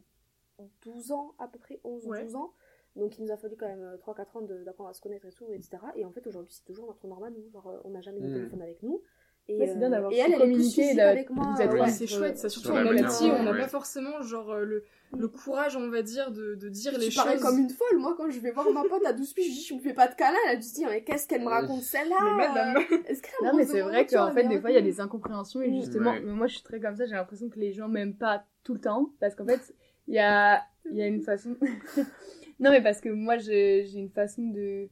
12 ans à peu près, 11 ou Ouais. 12 ans. Donc il nous a fallu quand même 3-4 ans de- d'apprendre à se connaître et tout, etc. Et en fait aujourd'hui c'est toujours notre normal, nous, genre euh, on n'a jamais nos Mm. téléphones avec nous. Et, Ouais, c'est bien euh, d'avoir et su elle, elle est plus communiquer, suicive d'a- avec moi. vous êtes euh, Ouais, c'est chouette, ça surtout amitié, manière, on n'a pas forcément genre euh, le, le courage, on va dire, de, de dire les choses. comme une folle, moi quand je vais voir ma pote à 12 piges, je dis je me fais pas de câlin, elle a dû se dire mais qu'est-ce qu'elle me raconte celle-là? Mais madame. euh, Est-ce qu'elle Non, mais c'est vrai qu'en fait, des fois, il y a des incompréhensions et justement, Ouais. moi, je suis très comme ça, j'ai l'impression que les gens m'aiment pas tout le temps parce qu'en fait, il y a, il y a une façon. Non, mais parce que moi, j'ai j'ai une façon de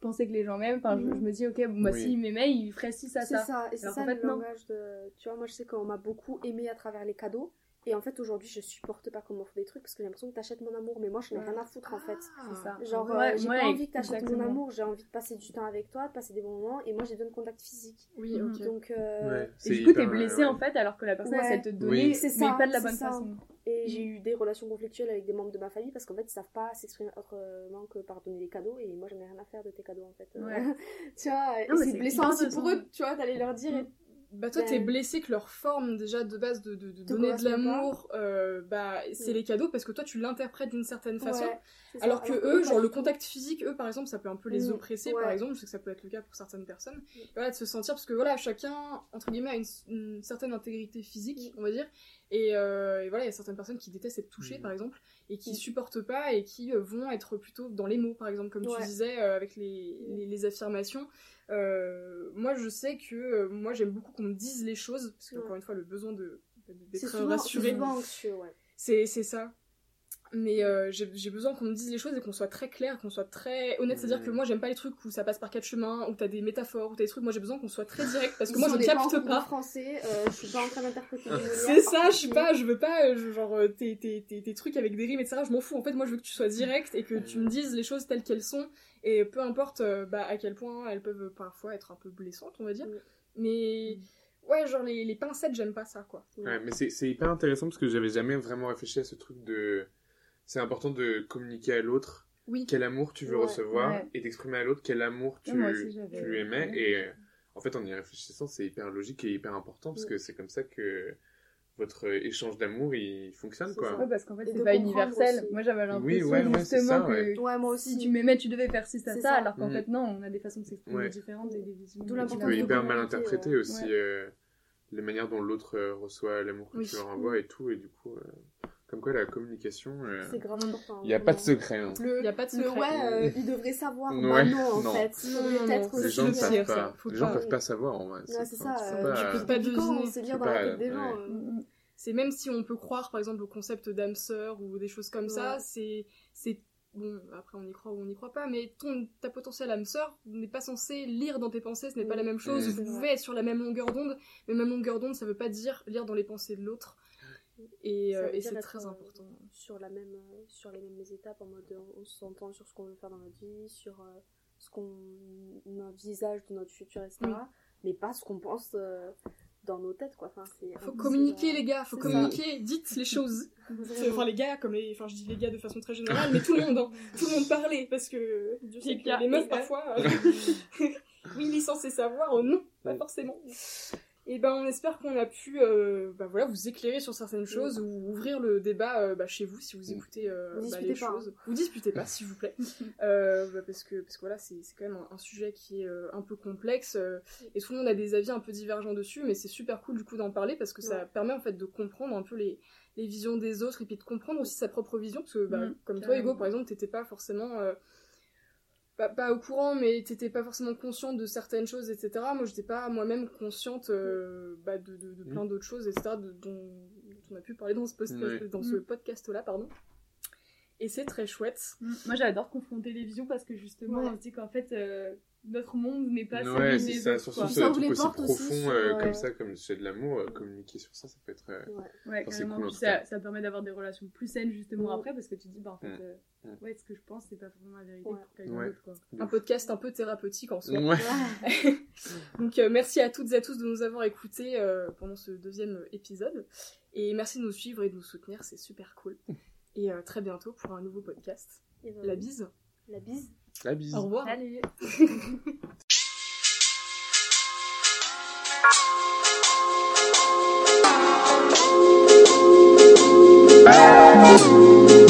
penser que les gens m'aiment. Enfin, je, Mhm. je me dis, ok, bon, bah, Oui. s'ils m'aimaient, ils feraient ci, ça, C'est ça. ça, et c'est ça fait, non. langage de. Tu vois, moi je sais qu'on m'a beaucoup aimé à travers les cadeaux. Et en fait, aujourd'hui, je supporte pas qu'on m'offre des trucs parce que j'ai l'impression que t'achètes mon amour, mais moi je n'ai rien à foutre en fait. C'est ça. Genre, Ouais, euh, j'ai ouais, pas envie que t'achètes mon amour, j'ai envie de passer du temps avec toi, de passer des bons moments, et moi j'ai besoin de contact physique. Oui, ok. Donc, euh, Ouais, Et du coup, t'es hyper, blessé euh, en fait, alors que la personne Ouais. essaie de te donner, Oui. mais C'est ça, pas de la bonne ça. façon. et Mm. j'ai eu des relations conflictuelles avec des membres de ma famille parce qu'en fait, ils savent pas s'exprimer autrement que par donner des cadeaux, et moi j'en ai rien à faire de tes cadeaux en fait. Ouais. tu vois, c'est blessant aussi pour eux, tu vois, d'aller leur dire. Bah toi Ben- t'es blessé que leur forme déjà de base de, de, de donner de l'amour, euh, bah c'est Mm. les cadeaux parce que toi tu l'interprètes d'une certaine façon. Ouais. Alors que eux, genre le contact physique, eux par exemple, ça peut un peu les Mm, oppresser ouais. par exemple, je sais que ça peut être le cas pour certaines personnes. Et voilà, de se sentir, parce que voilà, chacun, entre guillemets, a une, une certaine intégrité physique, on va dire. Et, euh, et voilà, il y a certaines personnes qui détestent être touchées Mm. par exemple, et qui Mm. supportent pas et qui euh, vont être plutôt dans les mots par exemple, comme tu disais, euh, avec les, les, les affirmations. Euh, moi je sais que moi j'aime beaucoup qu'on me dise les choses, parce que Ouais. une fois, le besoin de d'être rassuré. c'est souvent anxieux, ouais. C'est c'est ça. Mais euh, j'ai besoin qu'on me dise les choses et qu'on soit très clair, qu'on soit très honnête. C'est-à-dire que Mhm. moi, j'aime pas les trucs où ça passe par quatre chemins, où t'as des métaphores, où t'as des trucs. Moi, j'ai besoin qu'on soit très direct parce que moi, je en capte de pas. français, euh, je suis pas en train d'interpréter. C'est ça, je suis pas, je veux pas, euh, je- genre, euh, tes, tes, tes, tes trucs avec des rimes, etc. Je m'en fous. En fait, moi, je veux que tu sois direct et que tu me dises les choses telles qu'elles sont. Et peu importe bah, à quel point elles peuvent parfois être un peu blessantes, on va dire. Mm. Mais ouais, genre, les, les pincettes, j'aime pas ça, quoi. Ouais, mais c'est c'est hyper intéressant parce que j'avais jamais vraiment réfléchi à ce truc de. C'est important de communiquer à l'autre Oui. quel amour tu veux Ouais, recevoir ouais. et d'exprimer à l'autre quel amour tu, Ouais, aussi, tu lui aimais. ouais. Et euh, en fait, en y réfléchissant, c'est hyper logique et hyper important parce Ouais. que c'est comme ça que votre échange d'amour il fonctionne C'est quoi. ça. Ouais, parce qu'en fait, c'est de pas universel. aussi. Moi, j'avais l'impression ouais, ouais, justement ça, que ouais. Ouais, moi aussi. si tu m'aimais, tu devais faire ci, ça, ça, ça. alors qu'en Mm. fait, non, on a des façons de s'exprimer Ouais. différentes et des visions. Tu peux hyper mal interpréter ouais. aussi Ouais. euh, les manières dont l'autre euh, reçoit l'amour que Oui. tu leur envoies et tout. Et du coup, euh, comme quoi la communication, euh, C'est grave important. il n'y a pas de vraiment. secret. hein. Le, Y a pas de le secret. ouais, euh, il devrait savoir. Ouais, bah non, en non. fait. Non, non. Les aussi, gens ne le euh, savent pas. Les gens pas- peuvent pas savoir en vrai. Ouais, c'est ça. euh, tu peux pas deviner. c'est peux dans la pas, tête des gens. euh. Mm, mm. C'est même si on peut croire, par exemple, au concept d'âme sœur ou des choses comme ça, Ouais. c'est. c'est Bon, après on y croit ou on n'y croit pas, mais ton, ta potentielle âme sœur n'est pas censée lire dans tes pensées, ce n'est pas la même chose. Mm. Vous pouvez être sur la même longueur d'onde, mais même longueur d'onde, ça veut pas dire lire dans les pensées de l'autre. Et, euh, et c'est très euh, important. Sur, la même, euh, sur les mêmes étapes, en mode on s'entend sur ce qu'on veut faire dans notre vie, sur euh, ce qu'on envisage de notre futur, etc. Oui. Mais pas ce qu'on pense euh, dans nos têtes, quoi. Enfin, Faut communiquer, les gars, faut communiquer, dites les choses. Enfin, les gars, comme les. Enfin, je dis les gars de façon très générale, mais tout le monde, hein. Tout le monde parlait, parce que. Dieu sait Les que gars, les meufs, parfois. oui, ils sont censés savoir, non, pas Ouais. forcément. Et ben, on espère qu'on a pu euh, bah, voilà, vous éclairer sur certaines choses ou ouvrir le débat euh, bah, chez vous si vous Mm. écoutez euh, Vous bah, disputez les pas, choses. Vous disputez pas, s'il vous plaît. Euh, bah, parce que, parce que voilà, c'est c'est quand même un, un sujet qui est euh, un peu complexe euh, et tout le monde a des avis un peu divergents dessus, mais c'est super cool du coup d'en parler parce que ça permet en fait de comprendre un peu les, les visions des autres et puis de comprendre aussi sa propre vision parce que bah, Mm, comme toi. Hugo par exemple t'étais pas forcément euh, pas, pas au courant mais t'étais pas forcément consciente de certaines choses etc moi j'étais pas moi-même consciente euh, bah, de, de, de plein d'autres choses etc de- dont, dont on a pu parler dans ce, post- Ouais. dans ce Mm. podcast là pardon Et c'est très chouette. Mm. Moi, j'adore confronter les visions parce que justement, Ouais. on se dit qu'en fait, euh, notre monde n'est pas Ouais, c'est des ça, autres. surtout quoi. sur un Ça ouvre truc les aussi portes aussi profond sur, euh, euh, comme ça, comme c'est de l'amour, euh, communiquer sur ça, ça peut être. euh, Ouais. Ouais, Enfin, cool, en ça, ça permet d'avoir des relations plus saines justement après parce que tu te dis, bah en fait, Mm. euh, Mm. ouais, ce que je pense, c'est pas forcément la vérité Ouais. pour quelqu'un Ouais. d'autre. quoi. Un podcast un peu thérapeutique en soi. Ouais. Donc euh, merci à toutes et à tous de nous avoir écoutés euh, pendant ce deuxième épisode. Et merci de nous suivre et de nous soutenir, c'est super cool. Et euh, très bientôt pour un nouveau podcast. Et ben, La bise. La bise. La bise. Au revoir. Salut Thank